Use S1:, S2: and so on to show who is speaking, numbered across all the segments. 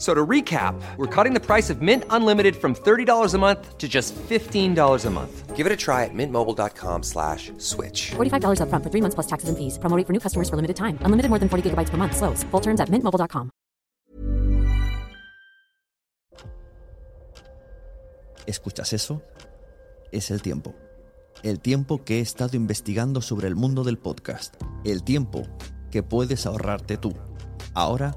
S1: So to recap, we're cutting the price of Mint Unlimited from $30 a month to just $15 a month. Give it a try at mintmobile.com slash switch.
S2: $45 upfront for three months plus taxes and fees. Promo for new customers for limited time. Unlimited more than 40 gigabytes per month. Slows. Full terms at mintmobile.com.
S3: ¿Escuchas eso? Es el tiempo. El tiempo que he estado investigando sobre el mundo del podcast. El tiempo que puedes ahorrarte tú. Ahora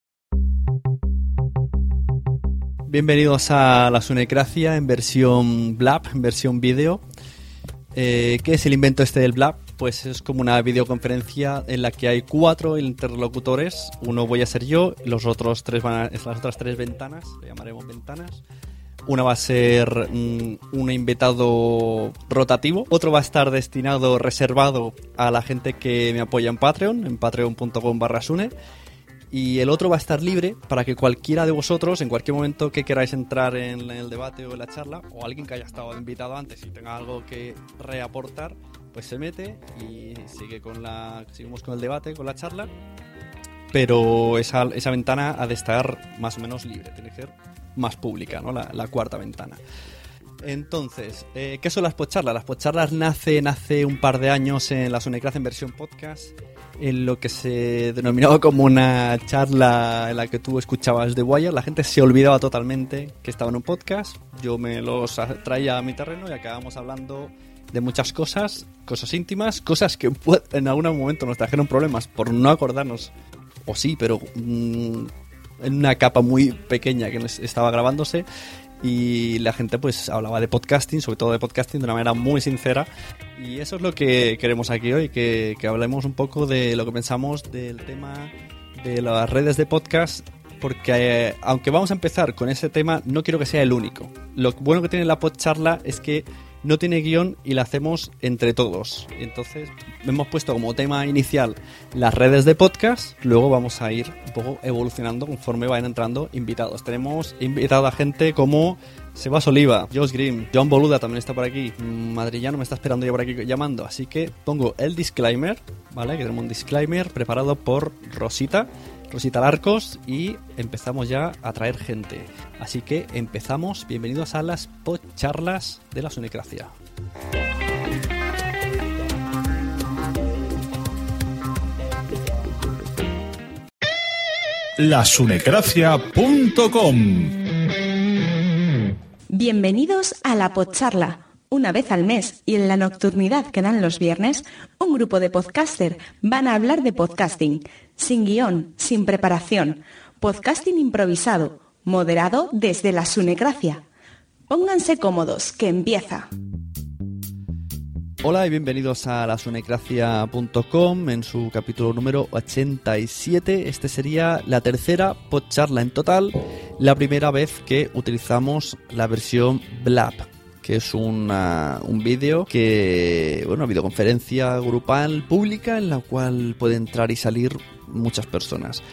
S4: Bienvenidos a la Sunecracia en versión Blab, en versión vídeo. Eh, ¿Qué es el invento este del Blab? Pues es como una videoconferencia en la que hay cuatro interlocutores. Uno voy a ser yo, los otros tres las otras tres ventanas, le llamaremos ventanas. Una va a ser mm, un invitado rotativo, otro va a estar destinado, reservado a la gente que me apoya en Patreon, en patreon.com barra Sune. Y el otro va a estar libre para que cualquiera de vosotros, en cualquier momento que queráis entrar en el debate o en la charla, o alguien que haya estado invitado antes y tenga algo que reaportar, pues se mete y sigue con la, seguimos con el debate, con la charla. Pero esa, esa ventana ha de estar más o menos libre, tiene que ser más pública, ¿no? La, la cuarta ventana. Entonces, eh, ¿qué son las podcharlas? Las podcharlas nacen hace un par de años en la Sonecracia en versión podcast, en lo que se denominaba como una charla en la que tú escuchabas The Wire. La gente se olvidaba totalmente que estaba en un podcast. Yo me los traía a mi terreno y acabamos hablando de muchas cosas, cosas íntimas, cosas que en algún momento nos trajeron problemas por no acordarnos, o sí, pero mm, en una capa muy pequeña que estaba grabándose y la gente pues hablaba de podcasting, sobre todo de podcasting de una manera muy sincera y eso es lo que queremos aquí hoy, que, que hablemos un poco de lo que pensamos del tema de las redes de podcast porque eh, aunque vamos a empezar con ese tema, no quiero que sea el único. Lo bueno que tiene la podcharla es que no tiene guion y la hacemos entre todos. Entonces, hemos puesto como tema inicial las redes de podcast, luego vamos a ir un poco evolucionando conforme vayan entrando invitados. Tenemos invitado a gente como Sebas Oliva, Josh Green, John Boluda también está por aquí, Mm, Madrillano me está esperando ya por aquí llamando, así que pongo el disclaimer, ¿vale? Que tenemos un disclaimer preparado por Rosita. Rosita Larcos y empezamos ya a traer gente. Así que empezamos. Bienvenidos a las podcharlas de la Sunicracia.
S5: lasunecracia.com
S6: Bienvenidos a la Podcharla. Una vez al mes y en la nocturnidad que dan los viernes, un grupo de podcaster van a hablar de podcasting, sin guion, sin preparación, podcasting improvisado, moderado desde la Sunecracia. Pónganse cómodos, que empieza.
S4: Hola y bienvenidos a lasunecracia.com en su capítulo número 87. Este sería la tercera podcharla en total, la primera vez que utilizamos la versión Blab, que es un vídeo que, bueno, videoconferencia grupal pública en la cual puede entrar y salir muchas personas.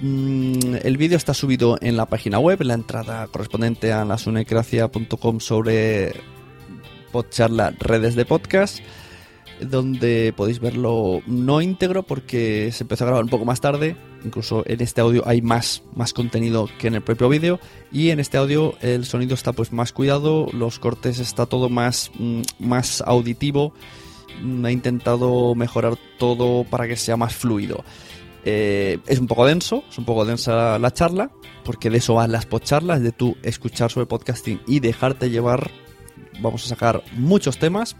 S4: Mm, El vídeo está subido en la página web, en la entrada correspondiente a lasunecracia.com sobre podcharla redes de podcast donde podéis verlo no íntegro porque se empezó a grabar un poco más tarde incluso en este audio hay más, más contenido que en el propio vídeo y en este audio el sonido está pues más cuidado los cortes está todo más, mm, más auditivo Mm, he intentado mejorar todo para que sea más fluido Eh, es un poco denso, es un poco densa la charla, porque de eso van las podcharlas, de tú escuchar sobre podcasting y dejarte llevar. Vamos a sacar muchos temas.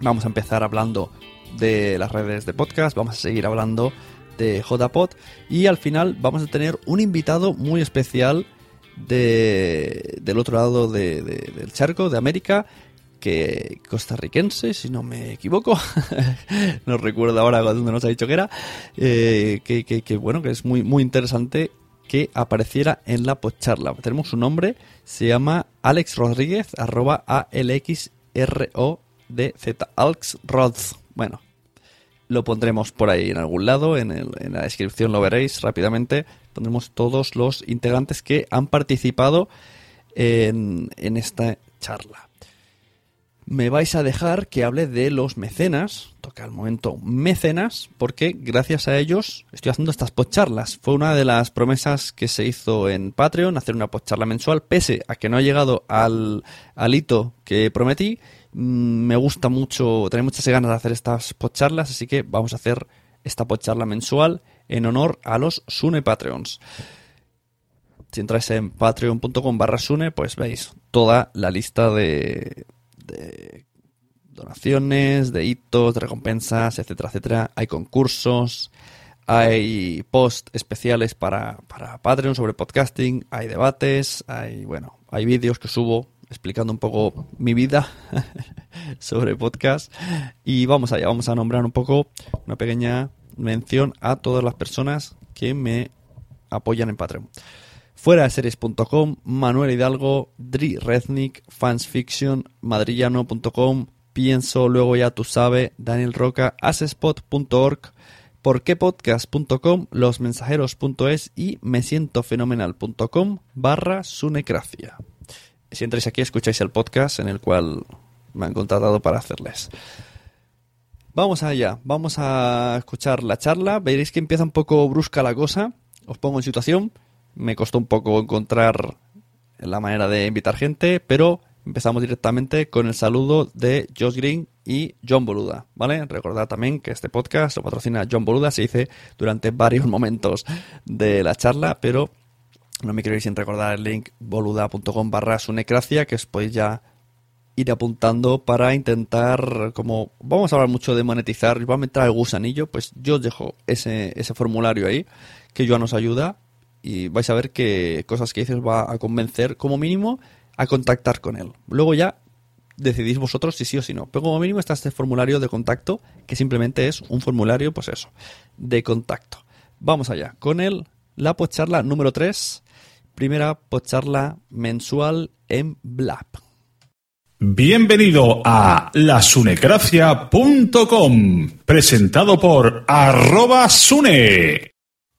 S4: Vamos a empezar hablando de las redes de podcast, vamos a seguir hablando de JPod y al final vamos a tener un invitado muy especial de, del otro lado de- de- del charco, de América, que costarricense, si no me equivoco, no recuerdo ahora dónde nos ha dicho que era, eh, que, que- que, bueno, que es muy, muy interesante que apareciera en la podcharla. Tenemos su nombre, se llama Alex Rodríguez, arroba A-L-X-R-O-D-Z, Alex Rods. Bueno, lo pondremos por ahí en algún lado, en, el- en la descripción lo veréis rápidamente. Pondremos todos los integrantes que han participado en, en esta charla. Me vais a dejar que hable de los mecenas, toca el momento mecenas, porque gracias a ellos estoy haciendo estas podcharlas. Fue una de las promesas que se hizo en Patreon, hacer una podcharla mensual, pese a que no he llegado al, al hito que prometí. Mm, Me gusta mucho, tengo muchas ganas de hacer estas podcharlas, así que vamos a hacer esta podcharla mensual en honor a los Sune Patreons. Si entráis en patreon.com barra Sune, pues veis toda la lista de, de donaciones, de hitos, de recompensas, etcétera, etcétera. Hay concursos, hay posts especiales para, para Patreon sobre podcasting, hay debates, hay, bueno, hay vídeos que subo explicando un poco mi vida sobre podcast. Y vamos allá, vamos a nombrar un poco una pequeña mención a todas las personas que me apoyan en Patreon. Fuera de series.com, Manuel Hidalgo, Dri Rednick, Fansfiction, Madrillano.com, Pienso, luego ya tú sabes, Daniel Roca, asespot.org, porquepodcast.com, losmensajeros.es y mesientofenomenal.com barra sunecracia. Si entráis aquí escucháis el podcast en el cual me han contratado para hacerles. Vamos allá, vamos a escuchar la charla. Veréis que empieza un poco brusca la cosa. Os pongo en situación. Me costó un poco encontrar la manera de invitar gente, pero empezamos directamente con el saludo de Josh Green y John Boluda, ¿vale? Recordad también que este podcast lo patrocina John Boluda, se dice durante varios momentos de la charla, pero no me queréis sin recordar el link boluda.com barra sunecracia, que os podéis ya ir apuntando para intentar, como vamos a hablar mucho de monetizar, va a meter el gusanillo, pues yo os dejo ese, ese formulario ahí, que Joan nos ayuda y vais a ver que cosas que dices va a convencer como mínimo a contactar con él. Luego ya decidís vosotros si sí o si no. Pero como mínimo está este formulario de contacto, que simplemente es un formulario, pues eso, de contacto. Vamos allá, con el, la podcharla número 3, primera podcharla mensual en Blab.
S5: Bienvenido a lasunecracia.com, presentado por arroba sune.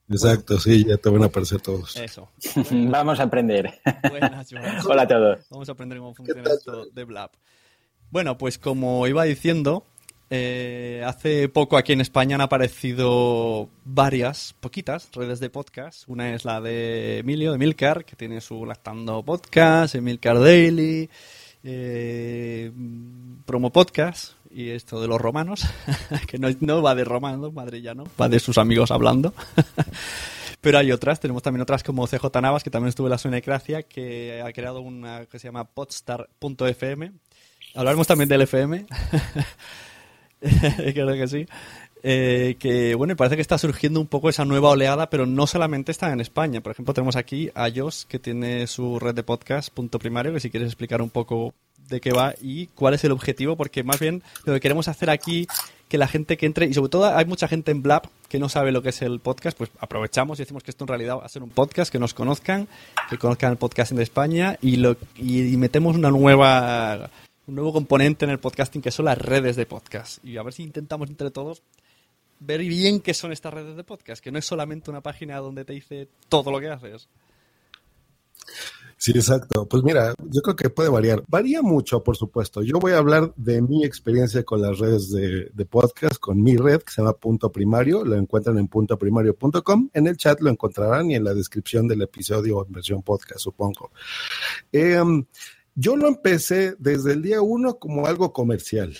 S7: Exacto, sí, ya te van a aparecer todos.
S4: Eso.
S8: Vamos a aprender.
S4: Buenas.
S8: Hola a todos.
S4: Vamos a aprender cómo funciona esto de Blab. Bueno, pues como iba diciendo, eh, hace poco aquí en España han aparecido varias, poquitas redes de podcast. Una es la de Emilio, de Milcar, que tiene su Lactando Podcast, Emilcar Daily, eh, Promo Podcast y esto de los romanos, que no, no va de romanos, madrillano, va de sus amigos hablando. Pero hay otras, tenemos también otras como CJ Navas, que también estuvo en la Sunecracia, que ha creado una que se llama podstar.fm. Hablaremos también del FM. Creo que sí. Eh, que bueno, parece que está surgiendo un poco esa nueva oleada, pero no solamente está en España. Por ejemplo, tenemos aquí a Jos, que tiene su red de podcast, punto primario, que si quieres explicar un poco de qué va y cuál es el objetivo, porque más bien lo que queremos hacer aquí, que la gente que entre, y sobre todo hay mucha gente en Blab que no sabe lo que es el podcast, pues aprovechamos y decimos que esto en realidad va a ser un podcast, que nos conozcan, que conozcan el podcasting de España y, lo, y, metemos una nueva un nuevo componente en el podcasting que son las redes de podcast. Y a ver si intentamos entre todos ver bien qué son estas redes de podcast, que no es solamente una página donde te dice todo lo que haces.
S7: Sí, exacto. Pues mira, yo creo que puede variar. Varía mucho, por supuesto. Yo voy a hablar de mi experiencia con las redes de, podcast, con mi red que se llama Punto Primario. Lo encuentran en puntoprimario.com. En el chat lo encontrarán y en la descripción del episodio en versión podcast, supongo. Em, yo lo empecé desde el día uno como algo comercial.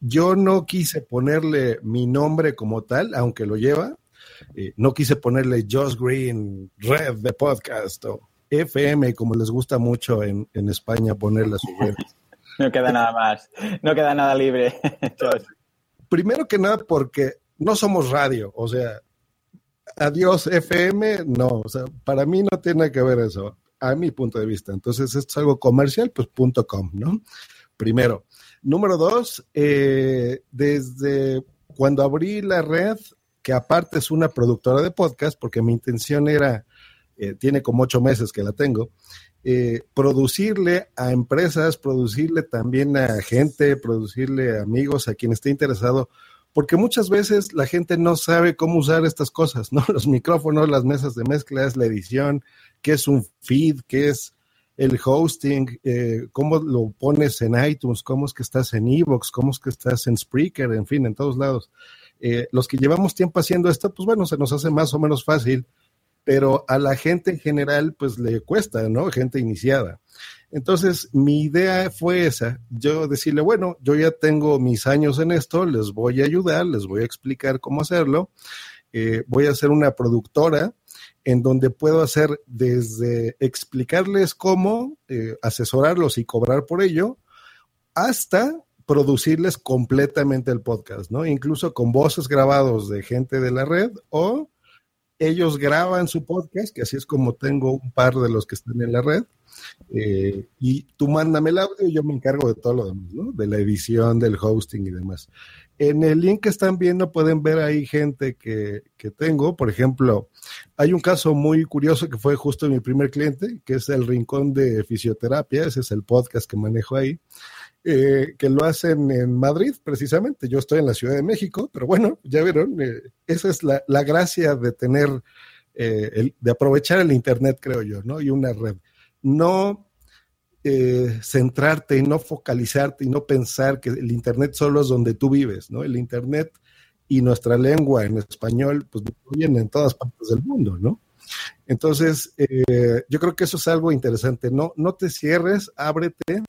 S7: Yo no quise ponerle mi nombre como tal, aunque lo lleva. Eh, no quise ponerle Josh Green, Red de podcast o FM, como les gusta mucho en, España ponerle su red.
S8: No queda nada más, no queda nada libre.
S7: Primero que nada porque no somos radio, o sea, adiós FM, no, o sea, para mí no tiene que ver eso, a mi punto de vista. Entonces, esto es algo comercial, pues punto com, ¿no? Primero. Número dos, eh, desde cuando abrí la red, que aparte es una productora de podcast, porque mi intención era eh, tiene como ocho meses que la tengo, eh, producirle a empresas, producirle también a gente, producirle a amigos, a quien esté interesado, porque muchas veces la gente no sabe cómo usar estas cosas, ¿no? Los micrófonos, las mesas de mezclas, la edición, qué es un feed, qué es el hosting, eh, cómo lo pones en iTunes, cómo es que estás en Evox, cómo es que estás en Spreaker, en fin, en todos lados. los que llevamos tiempo haciendo esto, pues bueno, se nos hace más o menos fácil pero a la gente en general pues le cuesta, ¿no? Gente iniciada. Entonces, mi idea fue esa, yo decirle, bueno, yo ya tengo mis años en esto, les voy a ayudar, les voy a explicar cómo hacerlo, eh, voy a ser una productora en donde puedo hacer desde explicarles cómo, eh, asesorarlos y cobrar por ello, hasta producirles completamente el podcast, ¿no? Incluso con voces grabados de gente de la red o ellos graban su podcast, que así es como tengo un par de los que están en la red, eh, y tú mándame el audio y yo me encargo de todo lo demás, ¿no? De la edición, del hosting y demás. En el link que están viendo pueden ver ahí gente que, que tengo, por ejemplo, hay un caso muy curioso que fue justo mi primer cliente, que es el Rincón de Fisioterapia, ese es el podcast que manejo ahí. Eh, que lo hacen en Madrid, precisamente. Yo estoy en la Ciudad de México, pero bueno, ya vieron, eh, esa es la, gracia de tener, eh, de aprovechar el Internet, creo yo, ¿no? Y una red. No centrarte y no focalizarte y no pensar que el Internet solo es donde tú vives, ¿no? El Internet y nuestra lengua en español, pues vienen en todas partes del mundo, ¿no? Entonces, yo creo que eso es algo interesante. No, no te cierres, ábrete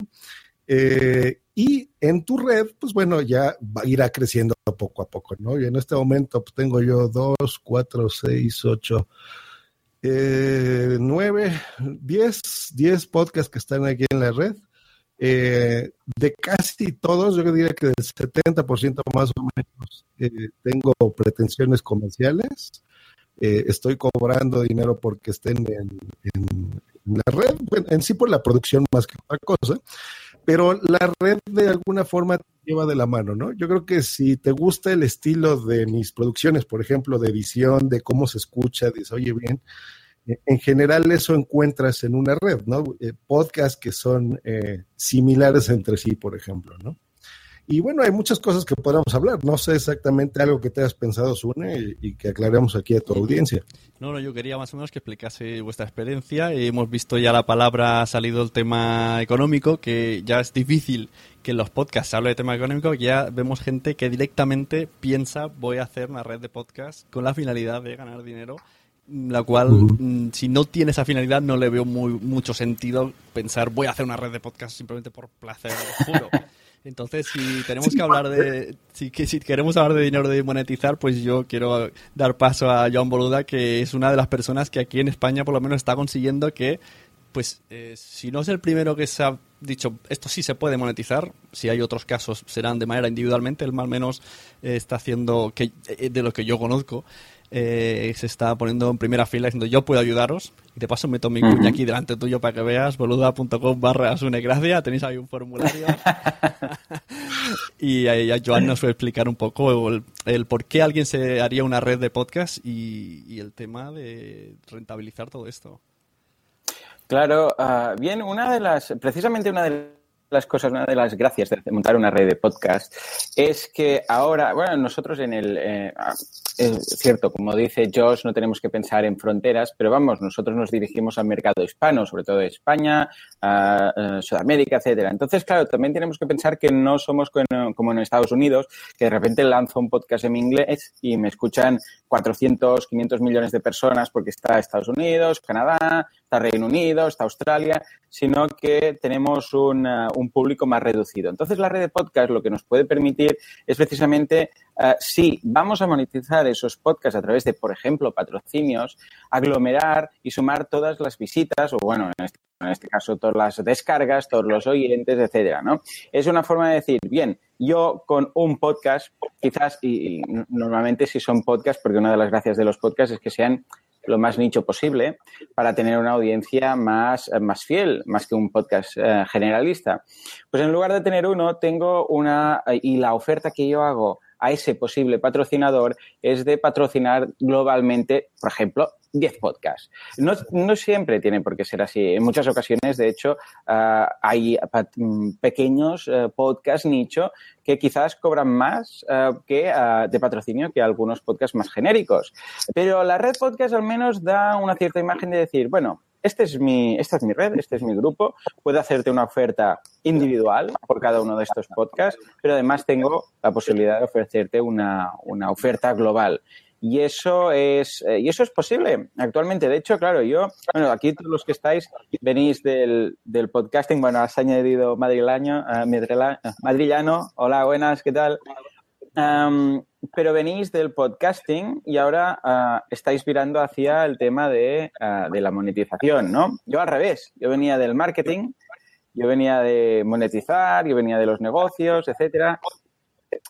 S7: eh, y en tu red, pues bueno, ya irá creciendo poco a poco, ¿no? Y en este momento pues, tengo yo dos, cuatro, seis, ocho, eh, nueve, diez, diez podcasts que están aquí en la red. Eh, de casi todos, yo diría que del 70% más o menos, tengo pretensiones comerciales. estoy cobrando dinero porque estén en, en, la red, bueno, en sí por la producción más que otra cosa pero la red de alguna forma lleva de la mano, ¿no? Yo creo que si te gusta el estilo de mis producciones, por ejemplo, de edición, de cómo se escucha, de se oye bien, eh, en general eso encuentras en una red, ¿no? Eh, podcasts que son eh, similares entre sí, por ejemplo, ¿no? Y bueno, hay muchas cosas que podamos hablar. No sé exactamente algo que te has pensado, Sune, y, que aclaremos aquí a tu audiencia.
S4: No, no, yo quería más o menos que explicase vuestra experiencia. Hemos visto ya la palabra, ha salido el tema económico, que ya es difícil que en los podcasts se hable de tema económico. Ya vemos gente que directamente piensa, voy a hacer una red de podcasts con la finalidad de ganar dinero la cual, mm, si no tiene esa finalidad, no le veo muy, mucho sentido pensar voy a hacer una red de podcast simplemente por placer, juro. Entonces, si tenemos que hablar de, si, que, si queremos hablar de dinero de monetizar, pues yo quiero dar paso a Joan Boluda, que es una de las personas que aquí en España por lo menos está consiguiendo que, pues, eh, si no es el primero que se dicho, esto sí se puede monetizar, si hay otros casos serán de manera individualmente, él más o menos eh, está haciendo, que eh, de lo que yo conozco, eh, se está poniendo en primera fila diciendo yo puedo ayudaros y de paso meto mi cuña aquí delante tuyo para que veas boluda.com barra gracia. Tenéis ahí un formulario. Y ahí Joan nos va a explicar un poco el, por qué alguien se haría una red de podcast y, y el tema de rentabilizar todo esto.
S8: Claro, ah, bien, una de las, precisamente una de las cosas, una de las gracias de montar una red de podcast es que ahora, bueno, nosotros en el, eh, es cierto, como dice Josh, no tenemos que pensar en fronteras, pero vamos, nosotros nos dirigimos al mercado hispano, sobre todo España, Sudamérica, etcétera. Entonces, claro, también tenemos que pensar que no somos como en Estados Unidos, que de repente lanzo un podcast en inglés y me escuchan 400, 500 millones de personas porque está Estados Unidos, Canadá, está Reino Unido, está Australia, sino que tenemos un, un público más reducido. Entonces, la red de podcast lo que nos puede permitir es precisamente uh, si vamos a monetizar esos podcasts a través de, por ejemplo, patrocinios, aglomerar y sumar todas las visitas, o bueno, en este, en este caso, todas las descargas, todos los oyentes, etcétera, ¿no? Es una forma de decir, bien, yo con un podcast, quizás, y, y normalmente si son podcasts, porque una de las gracias de los podcasts es que sean lo más nicho posible para tener una audiencia más, más fiel, más que un podcast eh, generalista. Pues en lugar de tener uno, tengo una, y la oferta que yo hago a ese posible patrocinador es de patrocinar globalmente, por ejemplo, 10 podcasts. No, no, siempre tiene por qué ser así. En muchas ocasiones, de hecho, uh, hay pequeños uh, podcasts nicho que quizás cobran más uh, que de patrocinio que algunos podcasts más genéricos. Pero la red podcast al menos da una cierta imagen de decir, bueno, este es mi, esta es mi red, este es mi grupo, puedo hacerte una oferta individual por cada uno de estos podcasts, pero además tengo la posibilidad de ofrecerte una, una oferta global. Y eso es, eh, y eso es posible actualmente. De hecho, claro, yo, bueno, aquí todos los que estáis venís del, del podcasting, bueno, has añadido madrileño, uh, madrillano. Hola, buenas, ¿qué tal? Um, pero venís del podcasting y ahora uh, estáis virando hacia el tema de, uh, de, la monetización, ¿no? Yo al revés, yo venía del marketing, yo venía de monetizar, yo venía de los negocios, etcétera,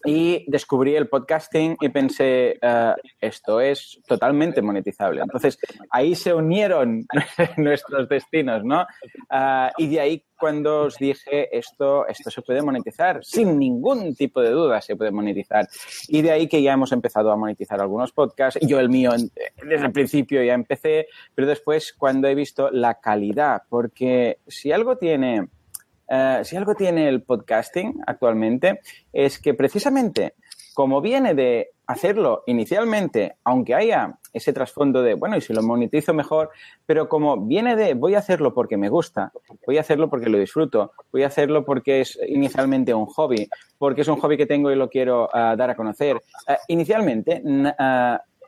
S8: y descubrí el podcasting y pensé, uh, esto es totalmente monetizable. Entonces, ahí se unieron nuestros destinos, ¿no? Uh, y de ahí cuando os dije, esto, esto se puede monetizar, sin ningún tipo de duda se puede monetizar. Y de ahí que ya hemos empezado a monetizar algunos podcasts. Yo el mío desde el principio ya empecé, pero después cuando he visto la calidad, porque si algo tiene Uh, si algo tiene el podcasting actualmente es que precisamente como viene de hacerlo inicialmente, aunque haya ese trasfondo de, bueno, y si lo monetizo mejor, pero como viene de, voy a hacerlo porque me gusta, voy a hacerlo porque lo disfruto, voy a hacerlo porque es inicialmente un hobby, porque es un hobby que tengo y lo quiero uh, dar a conocer. Uh, inicialmente,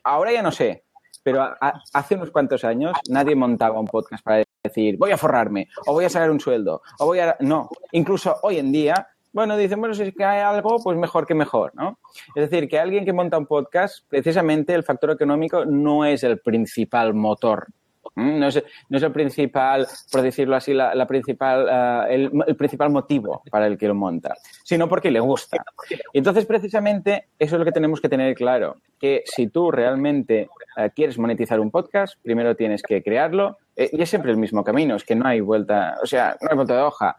S8: ahora ya no sé, pero hace unos cuantos años nadie montaba un podcast para decir, voy a forrarme, o voy a sacar un sueldo, o voy a... No, incluso hoy en día, bueno, dicen, bueno, si es que hay algo, pues mejor que mejor, ¿no? Es decir, que alguien que monta un podcast, precisamente el factor económico no es el principal motor no es, no es, el principal, por decirlo así, la, principal, uh, el, el, principal motivo para el que lo monta, sino porque le gusta. Y entonces, precisamente, eso es lo que tenemos que tener claro, que si tú realmente uh, quieres monetizar un podcast, primero tienes que crearlo, eh, y es siempre el mismo camino, es que no hay vuelta, o sea, no hay vuelta de hoja.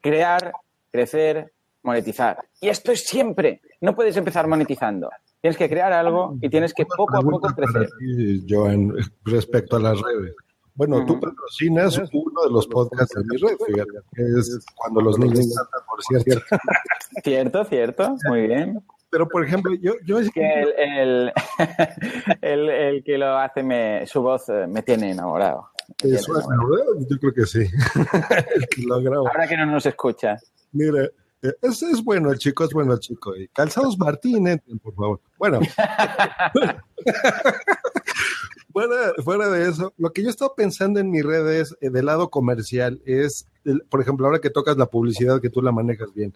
S8: Crear, crecer, monetizar. Y esto es siempre. No puedes empezar monetizando. Tienes que crear algo y tienes que poco a poco crecer.
S7: Ti, Joan, respecto a las redes. Bueno, uh -huh. tú patrocinas uno de los podcasts de mi red, fíjate, que es cuando los niños cantan, por cierto.
S8: Cierto, cierto, muy bien.
S7: Pero, por ejemplo, yo... yo
S8: es que el, el, el, el, que lo hace, me, su voz eh, me tiene enamorado.
S7: Me tiene enamorado. Yo creo que sí. el que lo graba.
S8: Ahora que no nos escucha.
S7: Mira, es, es, bueno el chico, es bueno el chico. Y Calzados Martín, entren, por favor. Bueno. fuera, fuera, de eso, lo que yo he estado pensando en mis redes eh, del lado comercial es, por ejemplo, ahora que tocas la publicidad, que tú la manejas bien,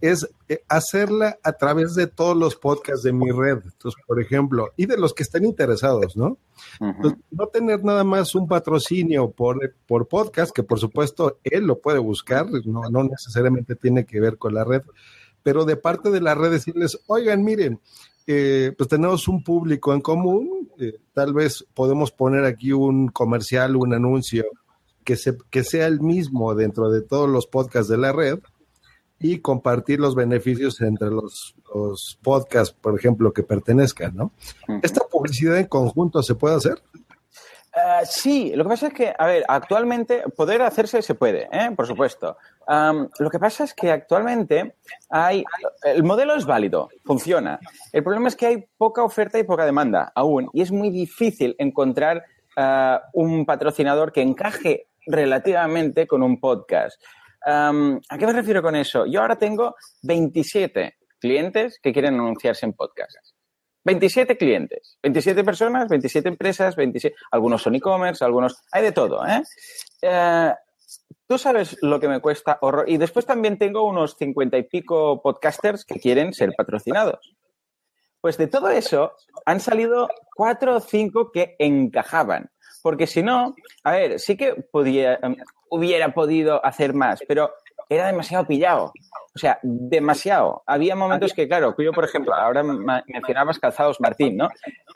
S7: es eh, hacerla a través de todos los podcasts de mi red. Entonces, por ejemplo, y de los que estén interesados, ¿no? Entonces, no tener nada más un patrocinio por, por podcast, que por supuesto él lo puede buscar, no, no necesariamente tiene que ver con la red, pero de parte de la red decirles, oigan, miren, eh, pues tenemos un público en común, eh, tal vez podemos poner aquí un comercial, un anuncio que, se, que sea el mismo dentro de todos los podcasts de la red y compartir los beneficios entre los, los podcasts, por ejemplo, que pertenezcan, ¿no? ¿Esta publicidad en conjunto se puede hacer?
S8: Uh, sí, lo que pasa es que, a ver, actualmente poder hacerse se puede, ¿eh? por supuesto. Um, lo que pasa es que actualmente hay. El modelo es válido, funciona. El problema es que hay poca oferta y poca demanda aún, y es muy difícil encontrar uh, un patrocinador que encaje relativamente con un podcast. ¿A qué me refiero con eso? Yo ahora tengo 27 clientes que quieren anunciarse en podcast. 27 clientes, 27 personas, 27 empresas, 27, algunos son e-commerce, algunos, hay de todo, ¿eh? ¿eh? Tú sabes lo que me cuesta horror. Y después también tengo unos 50 y pico podcasters que quieren ser patrocinados. Pues de todo eso han salido cuatro o cinco que encajaban. Porque si no, a ver, sí que podía, hubiera podido hacer más, pero era demasiado pillado. O sea, demasiado. Había momentos que, claro, yo, por ejemplo, ahora mencionabas Calzados Martín, ¿no?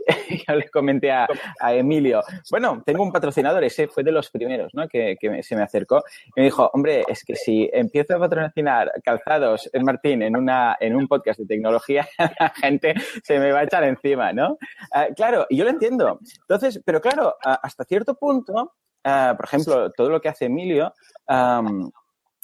S8: yo le comenté a, Emilio, bueno, tengo un patrocinador, ese fue de los primeros, ¿no? Que, se me acercó y me dijo, hombre, es que si empiezo a patrocinar Calzados Martín en, una, en un podcast de tecnología, la gente se me va a echar encima, ¿no? Ah, claro, y yo lo entiendo. Entonces, pero claro, hasta cierto punto, ah, por ejemplo, todo lo que hace Emilio,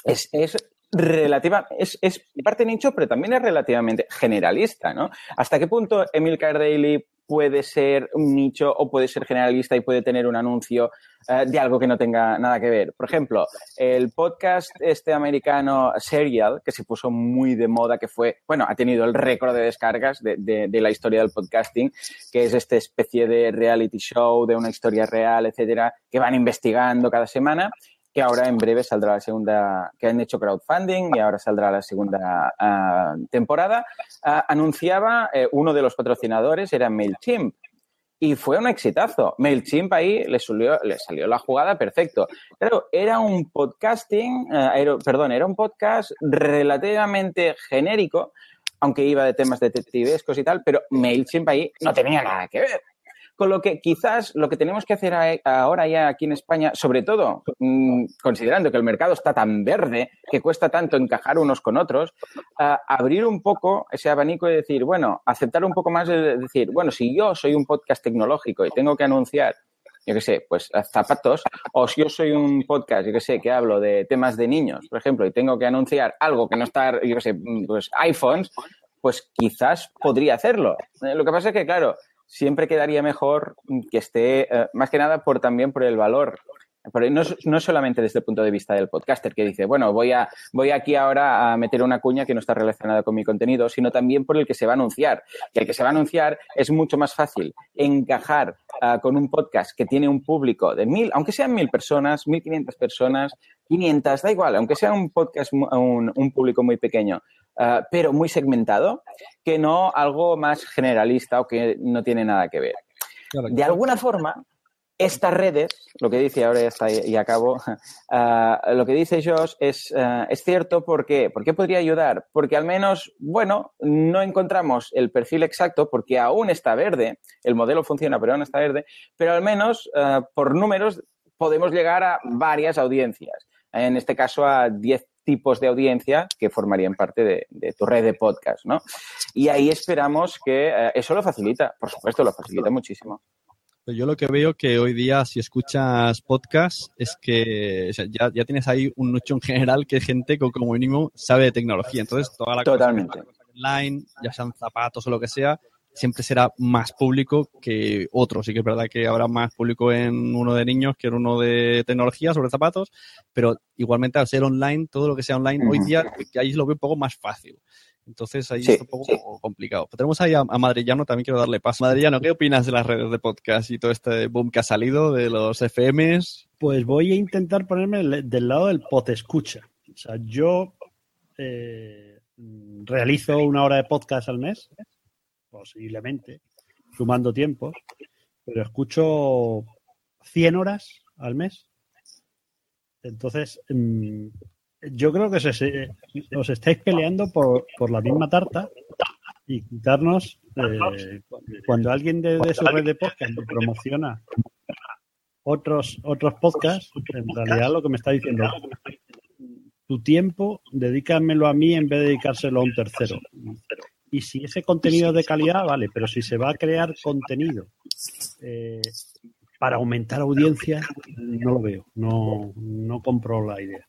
S8: es, es relativa, es, es parte nicho, pero también es relativamente generalista, ¿no? ¿Hasta qué punto Emil Daily puede ser un nicho o puede ser generalista y puede tener un anuncio eh, de algo que no tenga nada que ver. Por ejemplo, el podcast este americano Serial, que se puso muy de moda, que fue, bueno, ha tenido el récord de descargas de, de la historia del podcasting, que es esta especie de reality show, de una historia real, etcétera, que van investigando cada semana que ahora en breve saldrá la segunda, que han hecho crowdfunding y ahora saldrá la segunda uh, temporada, uh, anunciaba eh, uno de los patrocinadores, era MailChimp. Y fue un exitazo. MailChimp ahí le, salió la jugada perfecto. Claro, era un podcasting, era, perdón, era un podcast relativamente genérico, aunque iba de temas detectivescos y tal, pero MailChimp ahí no tenía nada que ver. Con lo que quizás lo que tenemos que hacer ahora ya aquí en España, sobre todo mm, considerando que el mercado está tan verde, que cuesta tanto encajar unos con otros, abrir un poco ese abanico y decir, bueno, aceptar un poco más de decir, bueno, si yo soy un podcast tecnológico y tengo que anunciar yo qué sé, pues zapatos, o si yo soy un podcast, yo qué sé, que hablo de temas de niños, por ejemplo, y tengo que anunciar algo que no está, yo qué sé, pues iPhones, pues quizás podría hacerlo. Eh, lo que pasa es que, claro, siempre quedaría mejor que esté, eh, más que nada por también por el valor. No, no, solamente desde el punto de vista del podcaster que dice, bueno, voy, a, voy aquí ahora a meter una cuña que no está relacionada con mi contenido, sino también por el que se va a anunciar. Y el que se va a anunciar es mucho más fácil encajar uh, con un podcast que tiene un público de mil, aunque sean mil personas, mil quinientas personas, quinientas, da igual, aunque sea un podcast, un, un público muy pequeño, uh, pero muy segmentado, que no algo más generalista o que no tiene nada que ver. De alguna forma, estas redes, lo que dice ahora ya está y acabo, uh, lo que dice Josh es, uh, es cierto porque, ¿por qué podría ayudar? Porque al menos, bueno, no encontramos el perfil exacto porque aún está verde, el modelo funciona pero aún está verde, pero al menos uh, por números podemos llegar a varias audiencias, en este caso a 10 tipos de audiencia que formarían parte de, de, tu red de podcast, ¿no? Y ahí esperamos que eh, eso lo facilita, por supuesto, lo facilita muchísimo.
S4: Yo lo que veo que hoy día, si escuchas podcast, es que o sea, ya, ya, tienes ahí un nicho en general que gente que como mínimo sabe de tecnología. Entonces, toda la
S8: Totalmente.
S4: cosa online, ya sean zapatos o lo que sea, siempre será más público que otro. Sí que es verdad que habrá más público en uno de niños que en uno de tecnología sobre zapatos, pero igualmente al ser online, todo lo que sea online, uh -huh. hoy día ahí lo veo un poco más fácil. Entonces ahí
S8: Sí,
S4: es un poco
S8: sí.
S4: complicado. Pero tenemos ahí a, a Madrillano, también quiero darle paso. Madrillano, ¿qué opinas de las redes de podcast y todo este boom que ha salido de los FMs?
S9: Pues voy a intentar ponerme del lado del pot escucha. O sea, yo eh, realizo una hora de podcast al mes, posiblemente, sumando tiempos, pero escucho 100 horas al mes. Entonces, mm, yo creo que se- se- os estáis peleando por, por la misma tarta y quitarnos, eh, cuando alguien de, de su red de podcast promociona otros, otros podcasts, en realidad lo que me está diciendo tu tiempo, dedícamelo a mí en vez de dedicárselo a un tercero. Y si ese contenido es de calidad, vale, pero si se va a crear contenido eh, para aumentar audiencia, no lo veo, no, no compro la idea.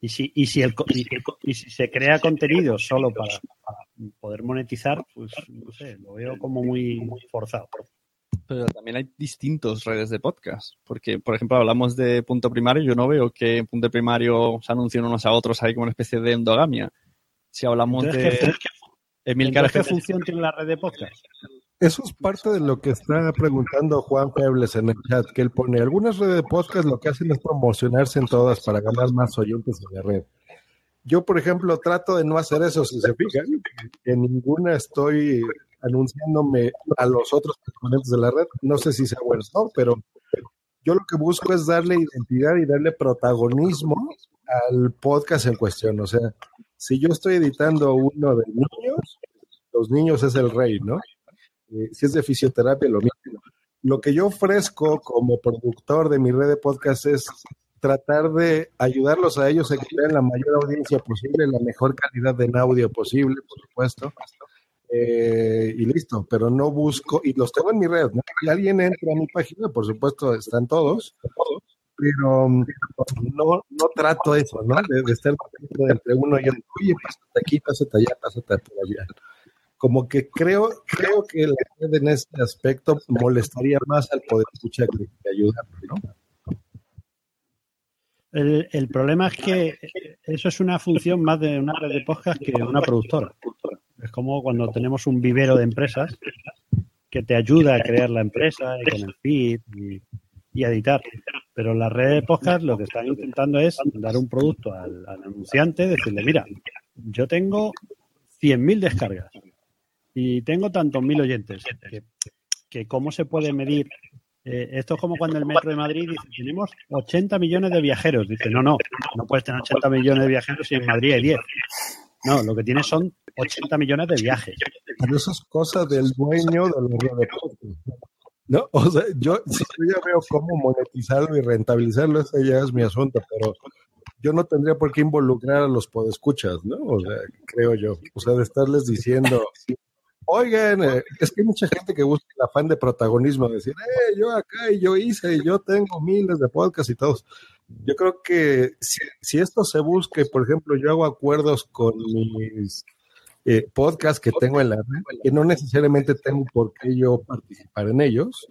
S9: Y si, y si, el, co- y, y si se crea contenido solo para, para poder monetizar, pues no sé, lo veo como muy, muy forzado.
S4: Pero también hay distintos redes de podcast. Porque, por ejemplo, hablamos de punto primario. Yo no veo que en punto primario se anuncien unos a otros ahí como una especie de endogamia. Si hablamos
S9: Entonces,
S4: de
S9: ¿qué-
S4: Emilcar
S9: ¿qué función tiene la red de podcast?
S7: Eso es parte de lo que está preguntando Juan Febles en el chat, que él pone, algunas redes de podcast lo que hacen es promocionarse en todas para ganar más oyentes en la red. Yo, por ejemplo, trato de no hacer eso, si se fijan, en ninguna estoy anunciándome a los otros componentes de la red, no sé si sea bueno o no, pero yo lo que busco es darle identidad y darle protagonismo al podcast en cuestión. O sea, si yo estoy editando uno de niños, los niños es el rey, ¿no? Eh, si es de fisioterapia, lo mismo. Lo que yo ofrezco como productor de mi red de podcast es tratar de ayudarlos a ellos a que tengan la mayor audiencia posible, la mejor calidad de audio posible, por supuesto. Eh, y listo, pero no busco, y los tengo en mi red, ¿no? Si alguien entra a mi página, por supuesto, están todos, pero mm, no, no trato eso, ¿no? De, estar entre uno y otro, oye, pásate aquí, pásate allá, pásate por allá como que creo, creo que la red en este aspecto molestaría más al poder escuchar que que ayudar, ¿no?
S9: El, el problema es que eso es una función más de una red de podcast que una productora. Es como cuando tenemos un vivero de empresas que te ayuda a crear la empresa y con el feed y, y editar. Pero la red de podcast lo que están intentando es dar un producto al, anunciante, decirle, mira, yo tengo 100.000 descargas y tengo tantos mil oyentes. Que, ¿Cómo se puede medir? Eh, esto es como cuando el Metro de Madrid dice, tenemos 80 millones de viajeros. Dice, no, no, no puedes tener 80 millones de viajeros si en Madrid hay 10. No, lo que tienes son 80 millones de viajes.
S7: Pero eso es cosa del dueño de la. ¿No? O sea, yo, yo ya veo cómo monetizarlo y rentabilizarlo, ese ya es mi asunto, pero yo no tendría por qué involucrar a los podescuchas, ¿no? O sea, creo yo. O sea, de estarles diciendo, oigan, eh, es que hay mucha gente que busca el afán de protagonismo, decir, eh, yo acá y yo hice, y yo tengo miles de podcasts y todos. Yo creo que si, esto se busca, por ejemplo, yo hago acuerdos con mis eh, podcasts que tengo en la red, que no necesariamente tengo por qué yo participar en ellos,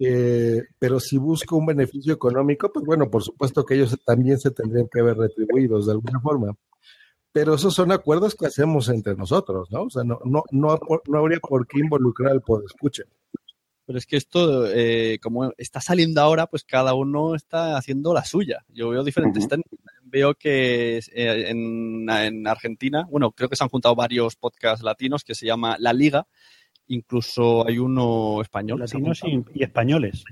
S7: eh, pero si busco un beneficio económico, pues bueno, por supuesto que ellos también se tendrían que ver retribuidos de alguna forma. Pero esos son acuerdos que hacemos entre nosotros, ¿no? O sea, no, no, no, no habría por qué involucrar al podescucha.
S4: Pero es que esto, eh, como está saliendo ahora, pues cada uno está haciendo la suya. Yo veo diferentes ten- Veo que eh, en, en Argentina, bueno, creo que se han juntado varios podcasts latinos que se llama La Liga. Incluso hay uno español.
S9: Latinos y, españoles.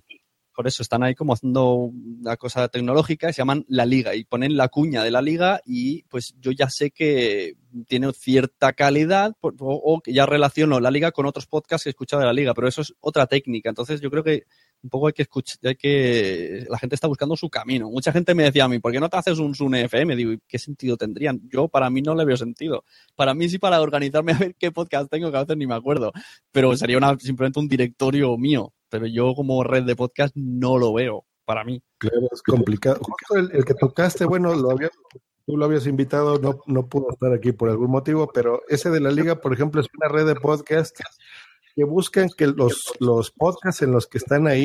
S4: Por eso están ahí como haciendo una cosa tecnológica y se llaman La Liga y ponen la cuña de la Liga y pues yo ya sé que tiene cierta calidad o, o que ya relaciono la Liga con otros podcasts que he escuchado de la Liga, pero eso es otra técnica. Entonces yo creo que un poco hay que escuchar, hay que la gente está buscando su camino. Mucha gente me decía a mí, ¿por qué no te haces un Sune FM? Digo, ¿y ¿qué sentido tendrían? Yo para mí no le veo sentido. Para mí sí para organizarme a ver qué podcast tengo, que a veces ni me acuerdo. Pero sería una, simplemente un directorio mío. Pero yo como red de podcast no lo veo para mí.
S7: Claro, es complicado. Justo el, el que tocaste, bueno, lo había, tú lo habías invitado, no, no pudo estar aquí por algún motivo, pero ese de la liga, por ejemplo, es una red de podcasts que buscan que los, los podcasts en los que están ahí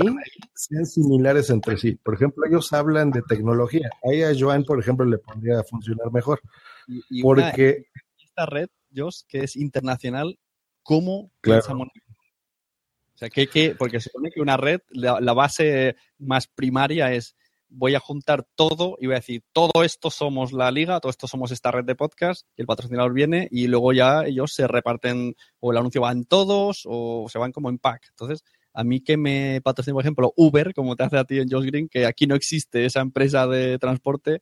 S7: sean similares entre sí. Por ejemplo, ellos hablan de tecnología. Ahí a Joan, por ejemplo, le podría funcionar mejor.
S4: Y, y una-
S7: Porque,
S4: esta red, Jos, que es internacional, ¿cómo
S7: Claro.
S4: O sea, ¿qué, qué? porque se supone que una red, la, la base más primaria es voy a juntar todo y voy a decir, todo esto somos la liga, todo esto somos esta red de podcast, y el patrocinador viene y luego ya ellos se reparten, o el anuncio va en todos, o se van como en pack. Entonces, a mí que me patrocina, por ejemplo, Uber, como te hace a ti en Josh Green, que aquí no existe esa empresa de transporte,